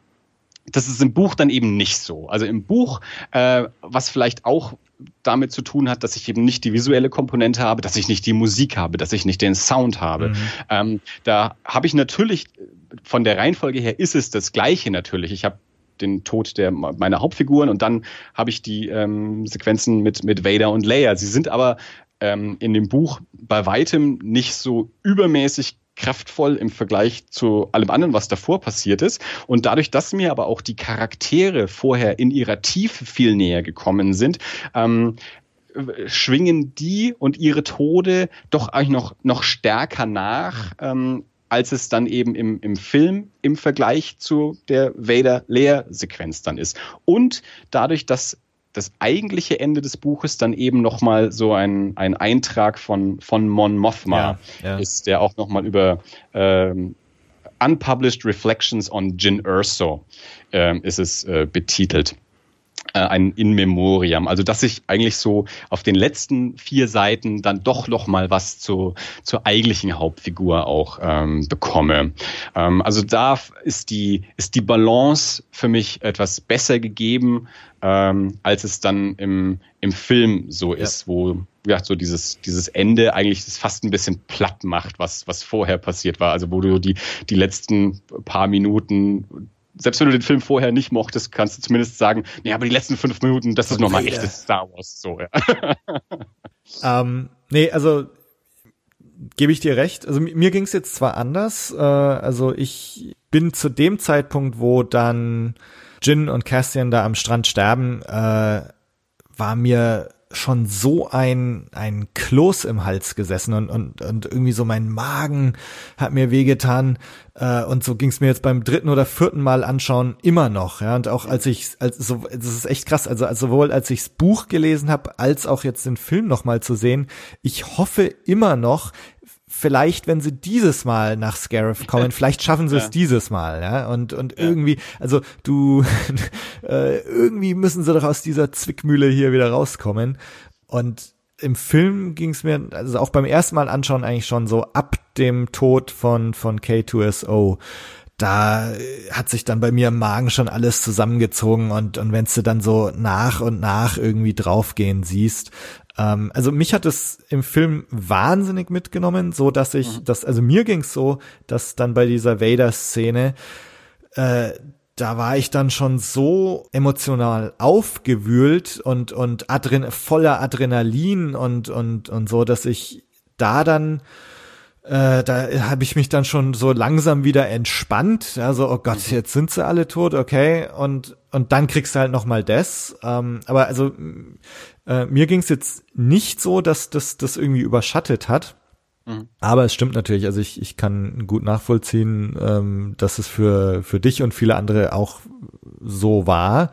das ist im Buch dann eben nicht so. Also im Buch, äh, was vielleicht auch damit zu tun hat, dass ich eben nicht die visuelle Komponente habe, dass ich nicht die Musik habe, dass ich nicht den Sound habe. Mhm. Ähm, da habe ich natürlich, von der Reihenfolge her ist es das Gleiche natürlich. Ich habe den Tod der meiner Hauptfiguren und dann habe ich die ähm, Sequenzen mit mit Vader und Leia. Sie sind aber ähm, in dem Buch bei weitem nicht so übermäßig kraftvoll im Vergleich zu allem anderen, was davor passiert ist. Und dadurch, dass mir aber auch die Charaktere vorher in ihrer Tiefe viel näher gekommen sind, ähm, schwingen die und ihre Tode doch eigentlich noch, noch stärker nach, ähm, als es dann eben im, im Film im Vergleich zu der Vader-Leer-Sequenz dann ist. Und dadurch, dass das eigentliche Ende des Buches dann eben nochmal so ein, ein Eintrag von, von Mon Mothma ja, ja. ist, der auch nochmal über ähm, Unpublished Reflections on Jin Urso ähm, ist es äh, betitelt äh, ein In Memoriam. Also dass ich eigentlich so auf den letzten vier Seiten dann doch noch mal was zu, zur eigentlichen Hauptfigur auch ähm, bekomme. Ähm, also da ist die, ist die Balance für mich etwas besser gegeben, ähm, als es dann im, im Film so ist, ja. wo ja, so dieses, dieses Ende eigentlich das fast ein bisschen platt macht, was, was vorher passiert war. Also wo du die, die letzten paar Minuten selbst wenn du den Film vorher nicht mochtest, kannst du zumindest sagen, nee, aber die letzten fünf Minuten, das ist nochmal echtes Star Wars. So, ja. ähm, nee, also gebe ich dir recht. Also mir ging es jetzt zwar anders. Äh, also ich bin zu dem Zeitpunkt, wo dann Jin und Cassian da am Strand sterben, äh, war mir schon so ein, ein Kloß im Hals gesessen und, und, und irgendwie so mein Magen hat mir wehgetan. Äh, und so ging es mir jetzt beim dritten oder vierten Mal anschauen immer noch. Ja, und auch als ich, als so, das ist echt krass. Also, also sowohl als ichs Buch gelesen habe, als auch jetzt den Film noch mal zu sehen. Ich hoffe immer noch, vielleicht, wenn sie dieses Mal nach Scarif kommen, vielleicht schaffen sie es dieses Mal, ja. Und, und ja. irgendwie, also du, äh, irgendwie müssen sie doch aus dieser Zwickmühle hier wieder rauskommen. Und im Film ging es mir, also auch beim ersten Mal anschauen, eigentlich schon so ab dem Tod von, von K2SO. da hat sich dann bei mir im Magen schon alles zusammengezogen und, und wenn du dann so nach und nach irgendwie draufgehen siehst, ähm, also mich hat es im Film wahnsinnig mitgenommen, so dass ich, mhm. das, also mir ging's so, dass dann bei dieser Vader-Szene, äh, da war ich dann schon so emotional aufgewühlt und und Adren voller Adrenalin und und und so, dass ich da dann äh, da habe ich mich dann schon so langsam wieder entspannt. Also, oh Gott, mhm. jetzt sind sie alle tot, okay. Und, und dann kriegst du halt noch mal das. Ähm, aber also äh, mir ging es jetzt nicht so, dass das das irgendwie überschattet hat. Mhm. Aber es stimmt natürlich, also ich, ich kann gut nachvollziehen, ähm, dass es für, für dich und viele andere auch so war.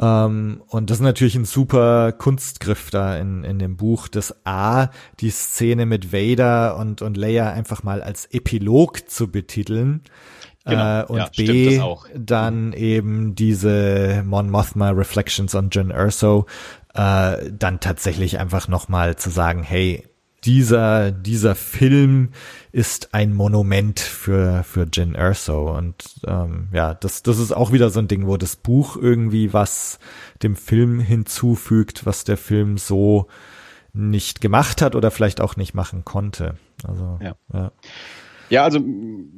Ähm, und das ist natürlich ein super Kunstgriff da in, in dem Buch, dass A, die Szene mit Vader und, und Leia einfach mal als Epilog zu betiteln. Genau. Äh, und ja, B, dann eben diese Mon Mothma Reflections on Jen Erso, äh, dann tatsächlich einfach nochmal zu sagen, hey, dieser, dieser Film ist ein Monument für, für Jin Erso. Und ähm, ja, das, das ist auch wieder so ein Ding, wo das Buch irgendwie was dem Film hinzufügt, was der Film so nicht gemacht hat oder vielleicht auch nicht machen konnte. Also ja. ja. Ja, also,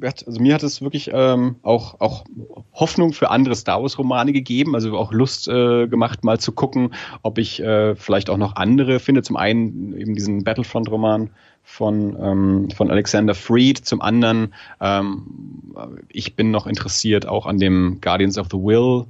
also mir hat es wirklich ähm, auch, auch Hoffnung für andere Star Wars-Romane gegeben, also auch Lust äh, gemacht, mal zu gucken, ob ich äh, vielleicht auch noch andere finde. Zum einen eben diesen Battlefront-Roman von, ähm, von Alexander Freed, zum anderen ähm, ich bin noch interessiert auch an dem Guardians of the Will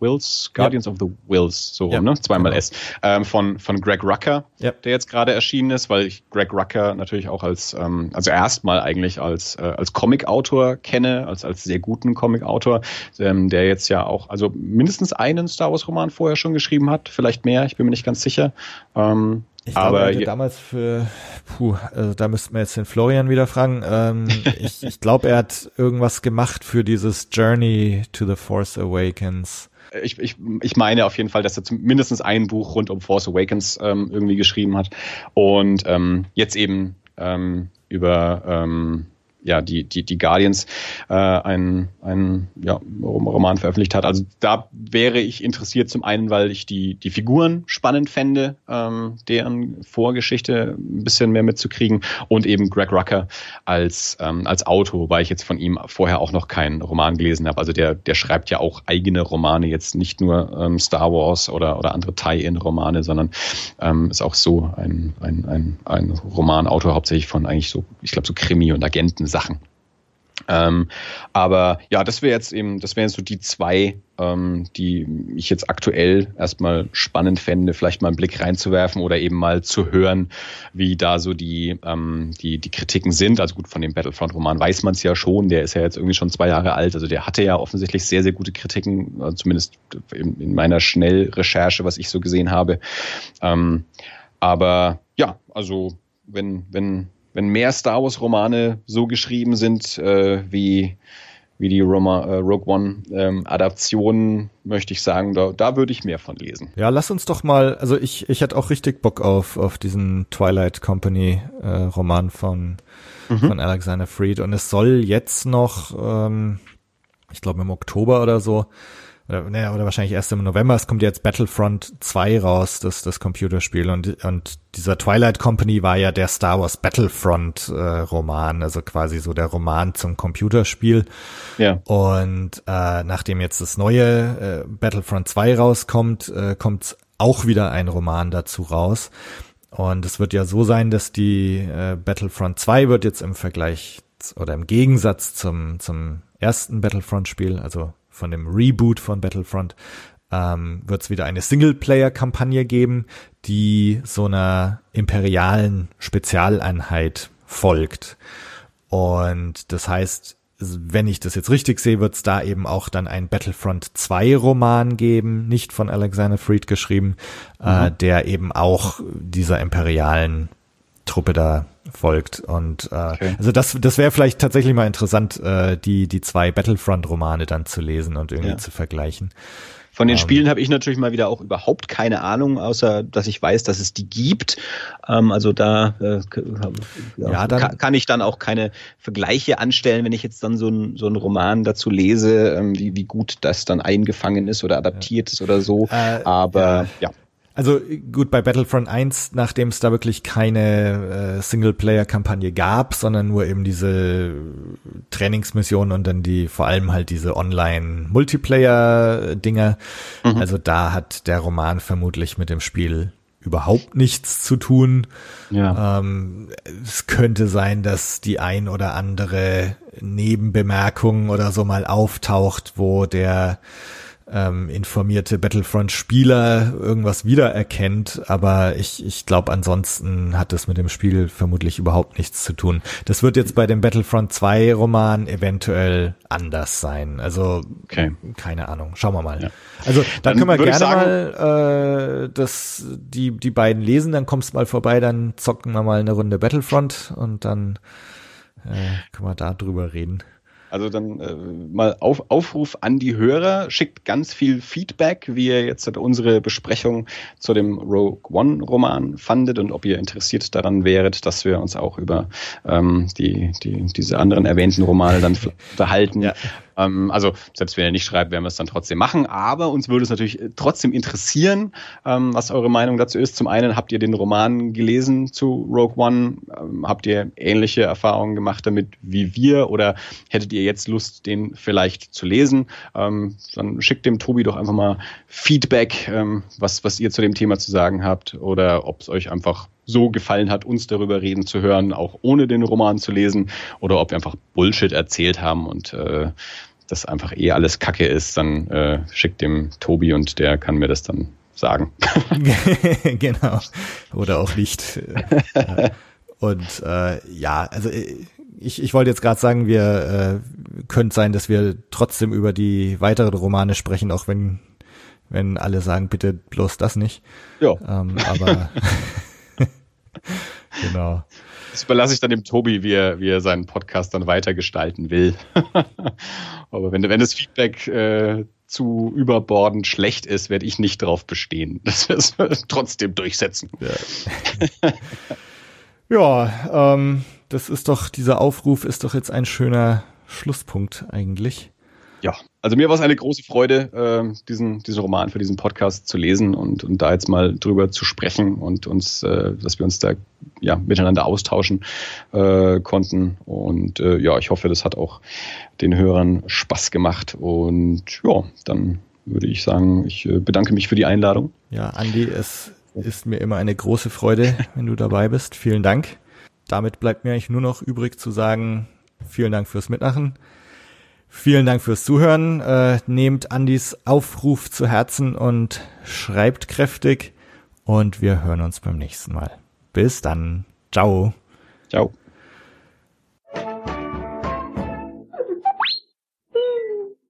Wills, Guardians ja. of the Wills, so ja. ne? Zweimal genau. S, ähm, von, von Greg Rucker, ja. der jetzt gerade erschienen ist, weil ich Greg Rucker natürlich auch als, ähm, also erstmal eigentlich als, äh, als Comic-Autor kenne, als, als sehr guten Comic-Autor, ähm, der jetzt ja auch, also mindestens einen Star Wars-Roman vorher schon geschrieben hat, vielleicht mehr, ich bin mir nicht ganz sicher. Ähm, ich glaube, aber er damals für, puh, also da müssten wir jetzt den Florian wieder fragen. Ähm, ich ich glaube, er hat irgendwas gemacht für dieses Journey to the Force Awakens ich, ich, ich meine auf jeden Fall, dass er mindestens ein Buch rund um Force Awakens ähm, irgendwie geschrieben hat. Und ähm, jetzt eben ähm, über ähm, ja, die, die, die Guardians äh, ein, ein ja, Roman veröffentlicht hat. Also da wäre ich interessiert, zum einen, weil ich die, die Figuren spannend fände, ähm, deren Vorgeschichte ein bisschen mehr mitzukriegen und eben Greg Rucker als, ähm, als Autor, wobei ich jetzt von ihm vorher auch noch keinen Roman gelesen habe. Also der, der schreibt ja auch eigene Romane, jetzt nicht nur ähm, Star Wars oder, oder andere Tie-In-Romane, sondern ähm, ist auch so ein, ein, ein, ein Romanautor hauptsächlich von eigentlich so, ich glaube, so Krimi- und Agenten Sachen. Ähm, aber ja, das wäre jetzt eben, das wären so die zwei, ähm, die ich jetzt aktuell erstmal spannend fände, vielleicht mal einen Blick reinzuwerfen oder eben mal zu hören, wie da so die, ähm, die, die Kritiken sind. Also gut, von dem Battlefront-Roman weiß man es ja schon, der ist ja jetzt irgendwie schon zwei Jahre alt, also der hatte ja offensichtlich sehr, sehr gute Kritiken, also zumindest in, in, meiner Schnellrecherche, was ich so gesehen habe. Ähm, aber ja, also wenn, wenn wenn mehr Star Wars Romane so geschrieben sind äh, wie wie die Roma, äh, Rogue One ähm, Adaptionen, möchte ich sagen, da, da würde ich mehr von lesen. Ja, lass uns doch mal, also ich, ich hätte auch richtig Bock auf, auf diesen Twilight Company äh, Roman von, mhm. von Alexander Freed und es soll jetzt noch, ähm, ich glaube im Oktober oder so, oder, naja, oder wahrscheinlich erst im November, es kommt jetzt Battlefront 2 raus, das, das Computerspiel. Und, und dieser Twilight Company war ja der Star Wars Battlefront äh, Roman, also quasi so der Roman zum Computerspiel. Ja. Und äh, nachdem jetzt das neue äh, Battlefront 2 rauskommt, äh, kommt auch wieder ein Roman dazu raus. Und es wird ja so sein, dass die äh, Battlefront 2 wird jetzt im Vergleich oder im Gegensatz zum, zum ersten Battlefront-Spiel, also von dem Reboot von Battlefront, ähm, wird es wieder eine Singleplayer-Kampagne geben, die so einer imperialen Spezialeinheit folgt. Und das heißt, wenn ich das jetzt richtig sehe, wird es da eben auch dann ein Battlefront 2 Roman geben, nicht von Alexander Freed geschrieben, äh, mhm. äh, der eben auch dieser imperialen Truppe da folgt. Und äh, okay. also das, das wäre vielleicht tatsächlich mal interessant, äh, die, die zwei Battlefront-Romane dann zu lesen und irgendwie ja. zu vergleichen. Von den ähm, Spielen habe ich natürlich mal wieder auch überhaupt keine Ahnung, außer dass ich weiß, dass es die gibt. Ähm, also da äh, ja, kann, kann, ich dann auch keine Vergleiche anstellen, wenn ich jetzt dann so ein, so Roman dazu lese, ähm, wie, wie gut das dann eingefangen ist oder adaptiert ist oder so. Äh, Aber ja. ja. Also gut, bei Battlefront 1, nachdem es da wirklich keine äh, Singleplayer-Kampagne gab, sondern nur eben diese Trainingsmissionen und dann die, vor allem halt diese Online-Multiplayer-Dinger. Mhm. Also da hat der Roman vermutlich mit dem Spiel überhaupt nichts zu tun. Ja. Ähm, es könnte sein, dass die ein oder andere Nebenbemerkung oder so mal auftaucht, wo der ähm, informierte Battlefront-Spieler irgendwas wiedererkennt, aber ich, ich glaube, ansonsten hat es mit dem Spiel vermutlich überhaupt nichts zu tun. Das wird jetzt bei dem Battlefront 2 Roman eventuell anders sein. Also okay. keine Ahnung. Schauen wir mal. Ja. Also da können wir gerne sagen, mal äh, das, die, die beiden lesen, dann kommst du mal vorbei, dann zocken wir mal eine Runde Battlefront und dann äh, können wir da drüber reden. Also dann äh, mal auf, Aufruf an die Hörer, schickt ganz viel Feedback, wie ihr jetzt unsere Besprechung zu dem Rogue One Roman fandet und ob ihr interessiert daran wäret, dass wir uns auch über ähm, die, die, diese anderen erwähnten Romane dann unterhalten. Ja. Ähm, also selbst wenn ihr nicht schreibt, werden wir es dann trotzdem machen. Aber uns würde es natürlich äh, trotzdem interessieren, ähm, was eure Meinung dazu ist. Zum einen habt ihr den Roman gelesen zu Rogue One? Ähm, habt ihr ähnliche Erfahrungen gemacht damit wie wir? Oder hättet ihr jetzt Lust, den vielleicht zu lesen? Ähm, dann schickt dem Tobi doch einfach mal Feedback, ähm, was, was ihr zu dem Thema zu sagen habt oder ob es euch einfach so gefallen hat, uns darüber reden zu hören, auch ohne den Roman zu lesen, oder ob wir einfach Bullshit erzählt haben und äh, das einfach eh alles Kacke ist, dann äh, schickt dem Tobi und der kann mir das dann sagen. genau. Oder auch nicht. und äh, ja, also äh, ich, ich wollte jetzt gerade sagen, wir äh, könnte sein, dass wir trotzdem über die weiteren Romane sprechen, auch wenn wenn alle sagen, bitte bloß das nicht. Ja. Ähm, aber genau. Das überlasse ich dann dem Tobi, wie er, wie er seinen Podcast dann weitergestalten will. Aber wenn, wenn das Feedback äh, zu überbordend schlecht ist, werde ich nicht drauf bestehen. Das wir es trotzdem durchsetzen. Ja, ja ähm, das ist doch, dieser Aufruf ist doch jetzt ein schöner Schlusspunkt eigentlich ja, also mir war es eine große Freude, äh, diesen, diesen Roman für diesen Podcast zu lesen und, und da jetzt mal drüber zu sprechen und uns, äh, dass wir uns da ja miteinander austauschen äh, konnten. Und äh, ja, ich hoffe, das hat auch den Hörern Spaß gemacht. Und ja, dann würde ich sagen, ich äh, bedanke mich für die Einladung. Ja, Andi, es ist mir immer eine große Freude, wenn du dabei bist. Vielen Dank. Damit bleibt mir eigentlich nur noch übrig zu sagen, vielen Dank fürs Mitmachen. Vielen Dank fürs Zuhören. Äh, nehmt Andys Aufruf zu Herzen und schreibt kräftig. Und wir hören uns beim nächsten Mal. Bis dann. Ciao. Ciao.